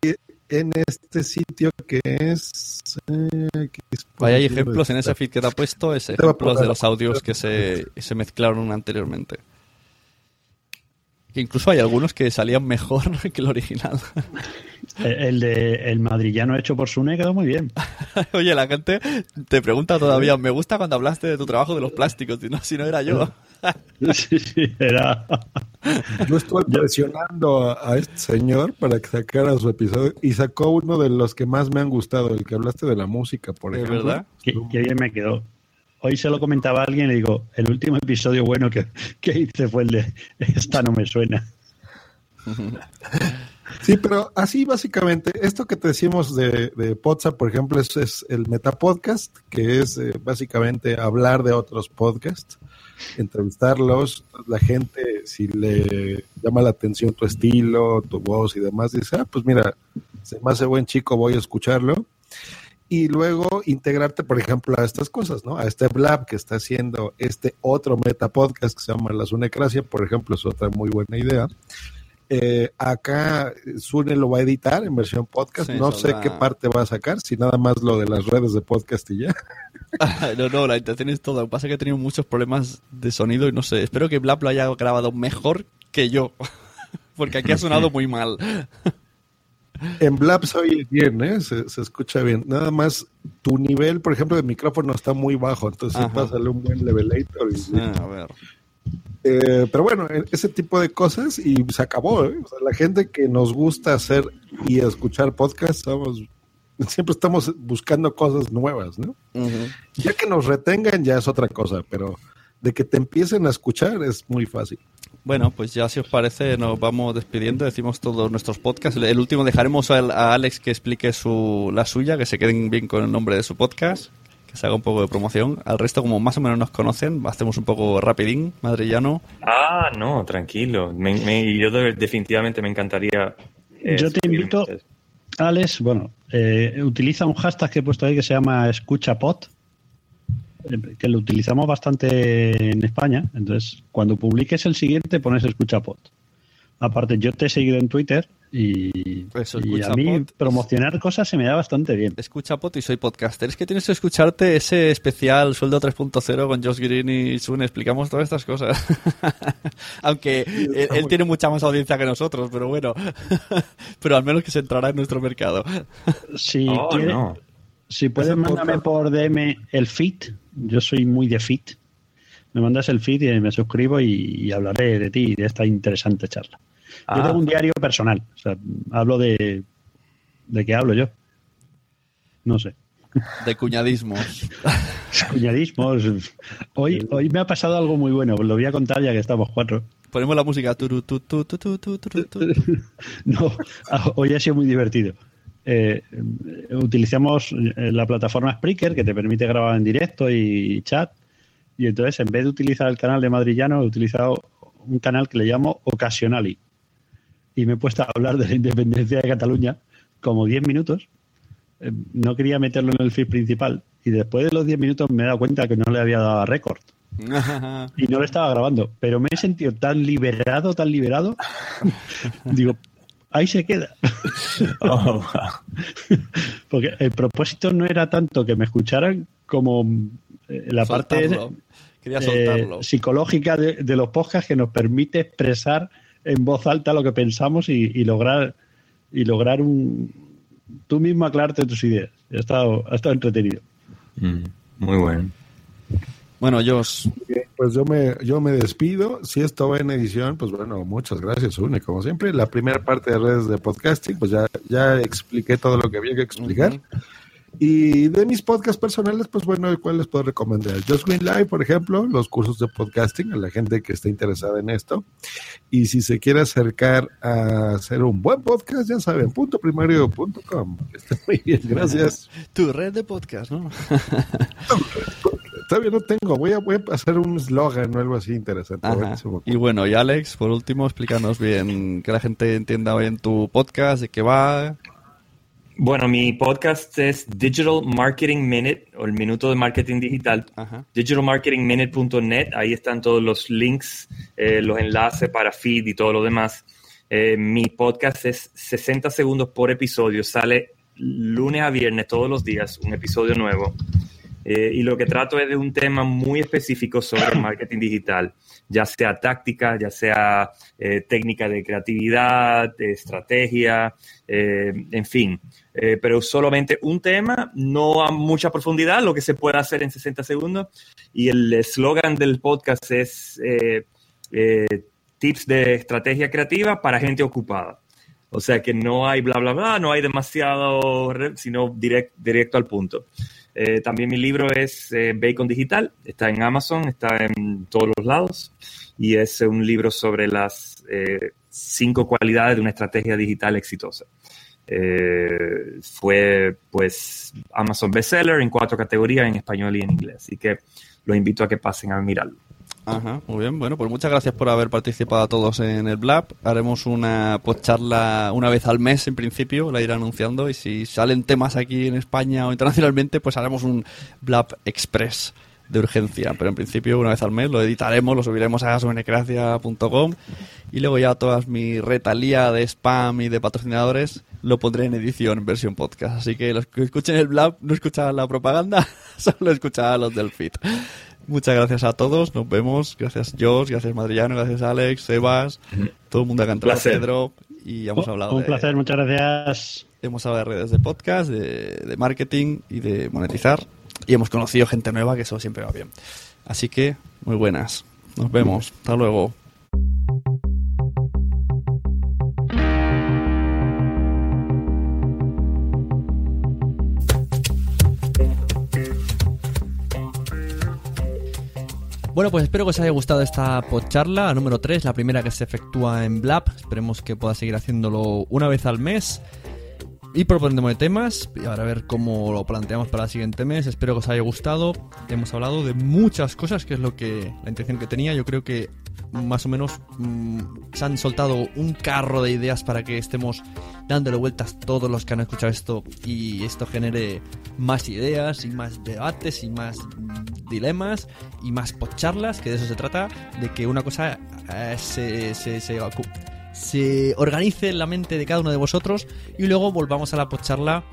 S7: en este sitio que es... eh, que es
S4: Ahí hay ejemplos en ese feed que te ha puesto, es ejemplos de los audios que se, se mezclaron anteriormente. Incluso hay algunos que salían mejor que el original.
S9: El, el de el madrillano hecho por Sune quedó muy bien.
S4: Oye, la gente te pregunta todavía, me gusta cuando hablaste de tu trabajo de los plásticos, si no, si no era yo.
S9: Sí, sí, era.
S7: Yo estuve presionando a, este señor para que sacara su episodio y sacó uno de los que más me han gustado, el que hablaste de la música, por
S4: ¿De
S7: ejemplo.
S4: verdad?
S9: Qué, qué bien me quedó. Hoy se lo comentaba alguien y le digo, el último episodio bueno que, que hice fue el de esta no me suena.
S7: Sí, pero así básicamente, esto que te decimos de, de Podsa, por ejemplo, es, es el Metapodcast, que es eh, básicamente hablar de otros podcasts, entrevistarlos, la gente, si le llama la atención tu estilo, tu voz y demás, dice, ah, pues mira, se me hace buen chico, voy a escucharlo. Y luego integrarte, por ejemplo, a estas cosas, ¿no? A este Blab que está haciendo este otro Metapodcast que se llama La Sunecracia, por ejemplo, es otra muy buena idea. Eh, acá Sune lo va a editar en versión podcast.
S4: Sí,
S7: no sé qué parte va a sacar, si nada más lo de las redes de podcast y ya.
S4: no, no, la intención es toda. Lo que pasa es que he tenido muchos problemas de sonido y no sé. Espero que Blap lo haya grabado mejor que yo. Porque aquí ha sonado muy mal.
S7: En Blab se oye bien, ¿eh? se, se escucha bien. Nada más tu nivel, por ejemplo, de micrófono está muy bajo, entonces sí pásale un buen levelator. y-
S4: Ah, a ver.
S7: Eh, pero bueno, e- ese tipo de cosas y se acabó. ¿eh? O sea, la gente que nos gusta hacer y escuchar podcasts, siempre estamos buscando cosas nuevas, ¿no? Ya que nos retengan ya es otra cosa, pero de que te empiecen a escuchar es muy fácil.
S4: Bueno, pues ya si os parece nos vamos despidiendo, decimos todos nuestros podcasts. El último dejaremos a, Alex que explique su, la suya, que se queden bien con el nombre de su podcast, que se haga un poco de promoción. Al resto, como más o menos nos conocen, hacemos un poco rapidín, madrillano.
S19: Ah, no, tranquilo. Me- me- yo de- definitivamente me encantaría. eh,
S9: Yo te invito. Alex, bueno, eh, utiliza un hashtag que he puesto ahí que se llama escuchapod, que lo utilizamos bastante en España. Entonces, cuando publiques el siguiente, pones escuchapod. Aparte, yo te he seguido en Twitter y,
S4: Eso,
S9: y a mí promocionar cosas se me da bastante bien.
S4: Escucha Pot y soy podcaster. Es que tienes que escucharte ese especial Sueldo 3.0 con Josh Green y Sun. Explicamos todas estas cosas. Aunque él, él tiene mucha más audiencia que nosotros, pero bueno. pero al menos que se entrará en nuestro mercado.
S9: Si,
S4: Oh,
S9: quiere-
S4: no.
S9: si puedes, mándame por DM el feed. Yo soy muy de feed. Me mandas el feed y me suscribo y, y hablaré de ti y de esta interesante charla. Yo
S4: Ah.
S9: tengo un diario personal. O sea, hablo de. ¿De qué hablo yo? No sé.
S4: De cuñadismos.
S9: Cuñadismos. Hoy, hoy me ha pasado algo muy bueno. Lo voy a contar ya que estamos cuatro.
S4: Ponemos la música. Turu, tu, tu, tu.
S9: No, ah, hoy ha sido muy divertido. Eh, utilizamos eh, la plataforma Spreaker que te permite grabar en directo y chat. Y entonces, en vez de utilizar el canal de Madrillano, he utilizado un canal que le llamo Occasionally. Y me he puesto a hablar de la independencia de Cataluña como 10 minutos. Eh, No quería meterlo en el feed principal. Y después de los 10 minutos me he dado cuenta que no le había dado a récord. Y no lo estaba grabando. Pero me he sentido tan liberado, tan liberado. Digo, ahí se queda. Porque el propósito no era tanto que me escucharan como eh, la parte
S4: Soltarlo.
S9: Eh, psicológica de, de los podcasts que nos permite expresar en voz alta lo que pensamos y, y lograr y lograr un tú mismo aclararte tus ideas. Ha estado, ha estado entretenido.
S19: Mm, Muy bueno.
S4: Bueno, Josh.
S7: Pues yo me, yo me despido. Si esto va en edición, pues bueno, muchas gracias, Une, como siempre. La primera parte de redes de podcasting, pues ya, ya expliqué todo lo que había que explicar. Y de mis podcasts personales, pues bueno, ¿cuál les puedo recomendar? Just Green Live, por ejemplo, los cursos de podcasting a la gente que esté interesada en esto. Y si se quiere acercar a hacer un buen podcast, ya saben, punto primario punto com. Está muy bien, gracias.
S4: Tu red de podcast, ¿no?
S7: Todavía no tengo, voy a, voy a hacer un eslogan o algo así interesante.
S4: Y bueno, y Alex, por último, explícanos bien, que la gente entienda bien tu podcast, de qué va.
S19: Bueno, mi podcast es Digital Marketing Minute, o el minuto de marketing digital. Digitalmarketingminute.net, ahí están todos los links, eh, los enlaces para feed y todo lo demás. Eh, mi podcast es 60 segundos por episodio, sale lunes a viernes todos los días, un episodio nuevo. Eh, y lo que trato es de un tema muy específico sobre marketing digital, ya sea táctica, ya sea eh, técnica de creatividad, de estrategia, eh, en fin. Eh, pero solamente un tema, no a mucha profundidad, lo que se puede hacer en 60 segundos. Y el eslogan del podcast es eh, eh, tips de estrategia creativa para gente ocupada. O sea que no hay bla, bla, bla, no hay demasiado, sino direct- directo al punto. Eh, también mi libro es eh, Bacon Digital, está en Amazon, está en todos los lados y es un libro sobre las eh, cinco cualidades de una estrategia digital exitosa. Fue pues Amazon bestseller en cuatro categorías, en español y en inglés. Así que los invito a que pasen a mirarlo.
S3: Ajá, muy bien. Bueno, pues muchas gracias por haber participado a todos en el Blab. Haremos una charla una vez al mes en principio, la iré anunciando y si salen temas aquí en España o internacionalmente, pues haremos un Blab Express de urgencia. Pero en principio una vez al mes lo editaremos, lo subiremos a subenecracia.com y luego ya todas mi retalía de spam y de patrocinadores lo pondré en edición en versión podcast. Así que los que escuchen el Blab no escuchan la propaganda, solo escuchan los del feed. Muchas gracias a todos, nos vemos. Gracias Josh, gracias Madrillano, gracias Alex, Sebas, todo el mundo ha cantado,
S19: Placer.
S3: Pedro. Y hemos hablado
S9: Un
S3: de,
S9: placer, muchas gracias.
S3: hemos hablado de redes de podcast, de, de marketing y de monetizar. Y hemos conocido gente nueva, que eso siempre va bien. Así que, muy buenas. Nos vemos. Hasta luego. Bueno, pues espero que os haya gustado esta podcharla número 3, la primera que se efectúa en Blab. Esperemos que pueda seguir haciéndolo una vez al mes. Y propondremos temas, y ahora a ver cómo lo planteamos para el siguiente mes. Espero que os haya gustado. Hemos hablado de muchas cosas, que es lo que la intención que tenía. Yo creo que más o menos mm, se han soltado un carro de ideas para que estemos dándole vueltas todos los que han escuchado esto y esto genere más ideas y más debates y más mm, dilemas y más podcharlas, que de eso se trata, de que una cosa eh, se, se, se, se organice en la mente de cada uno de vosotros y luego volvamos a la podcharla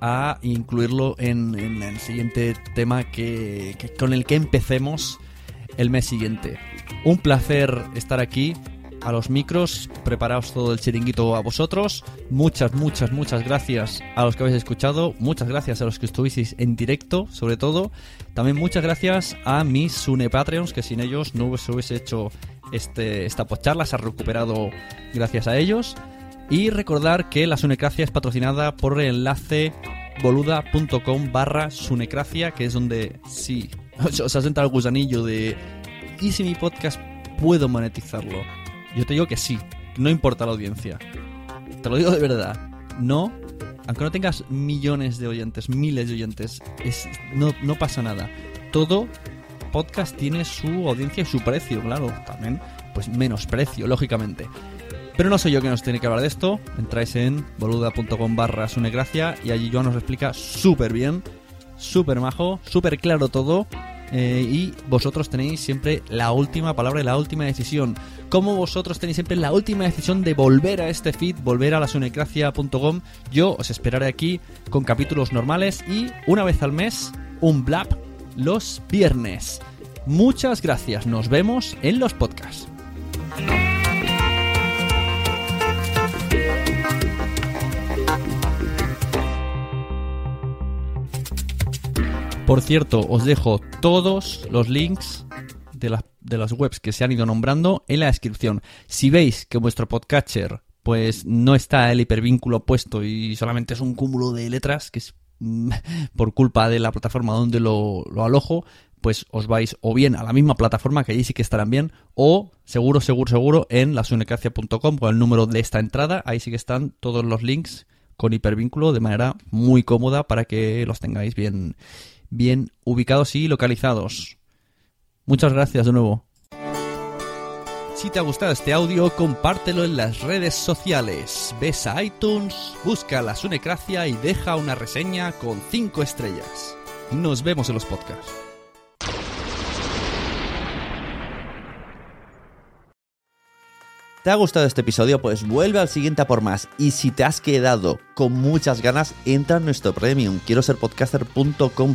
S3: a incluirlo en, en el siguiente tema que, que- con el que empecemos el mes siguiente. Un placer estar aquí a los micros, preparaos todo el chiringuito a vosotros. Muchas, muchas, muchas gracias a los que habéis escuchado. Muchas gracias a los que estuvisteis en directo, sobre todo. También muchas gracias a mis Sune Patreons, que sin ellos no se hubiese hecho este, esta podcharla. Se ha recuperado gracias a ellos. Y recordar que la Sunecracia es patrocinada por el enlace boluda.com barra sunecracia, que es donde sí os has entrado el gusanillo de ¿y si mi podcast puedo monetizarlo? Yo te digo que sí, no importa la audiencia. Te lo digo de verdad. No, aunque no tengas millones de oyentes, miles de oyentes, es, no, no pasa nada. Todo podcast tiene su audiencia y su precio, claro. También, pues menos precio, lógicamente. Pero no soy yo quien os tiene que hablar de esto. Entráis en boluda.com barra sunegracia y allí Joan os explica súper bien, súper majo, súper claro todo. Eh, y vosotros tenéis siempre la última palabra y la última decisión. Como vosotros tenéis siempre la última decisión de volver a este feed, volver a la sunecracia.com, yo os esperaré aquí con capítulos normales y una vez al mes, un blab los viernes. Muchas gracias, nos vemos en los podcasts. Por cierto, os dejo todos los links de, las- webs que se han ido nombrando en la descripción. Si veis que vuestro podcatcher pues no está el hipervínculo puesto y solamente es un cúmulo de letras, que es mm, por culpa de la plataforma donde lo, lo alojo, pues os vais o bien a la misma plataforma, que allí sí que estarán bien, o seguro, seguro, seguro en lasunecracia.com con el número de esta entrada, ahí sí que están todos los links con hipervínculo de manera muy cómoda para que los tengáis bien, bien ubicados y localizados. Muchas gracias de nuevo. Si te ha gustado este audio, compártelo en las redes sociales. Ves a iTunes, busca la Sunecracia y deja una reseña con 5 estrellas. Nos vemos en los podcasts.
S20: ¿Te ha gustado este episodio? Pues vuelve al siguiente a por más. Y si te has quedado con muchas ganas, entra en nuestro premium. Quiero ser podcaster.com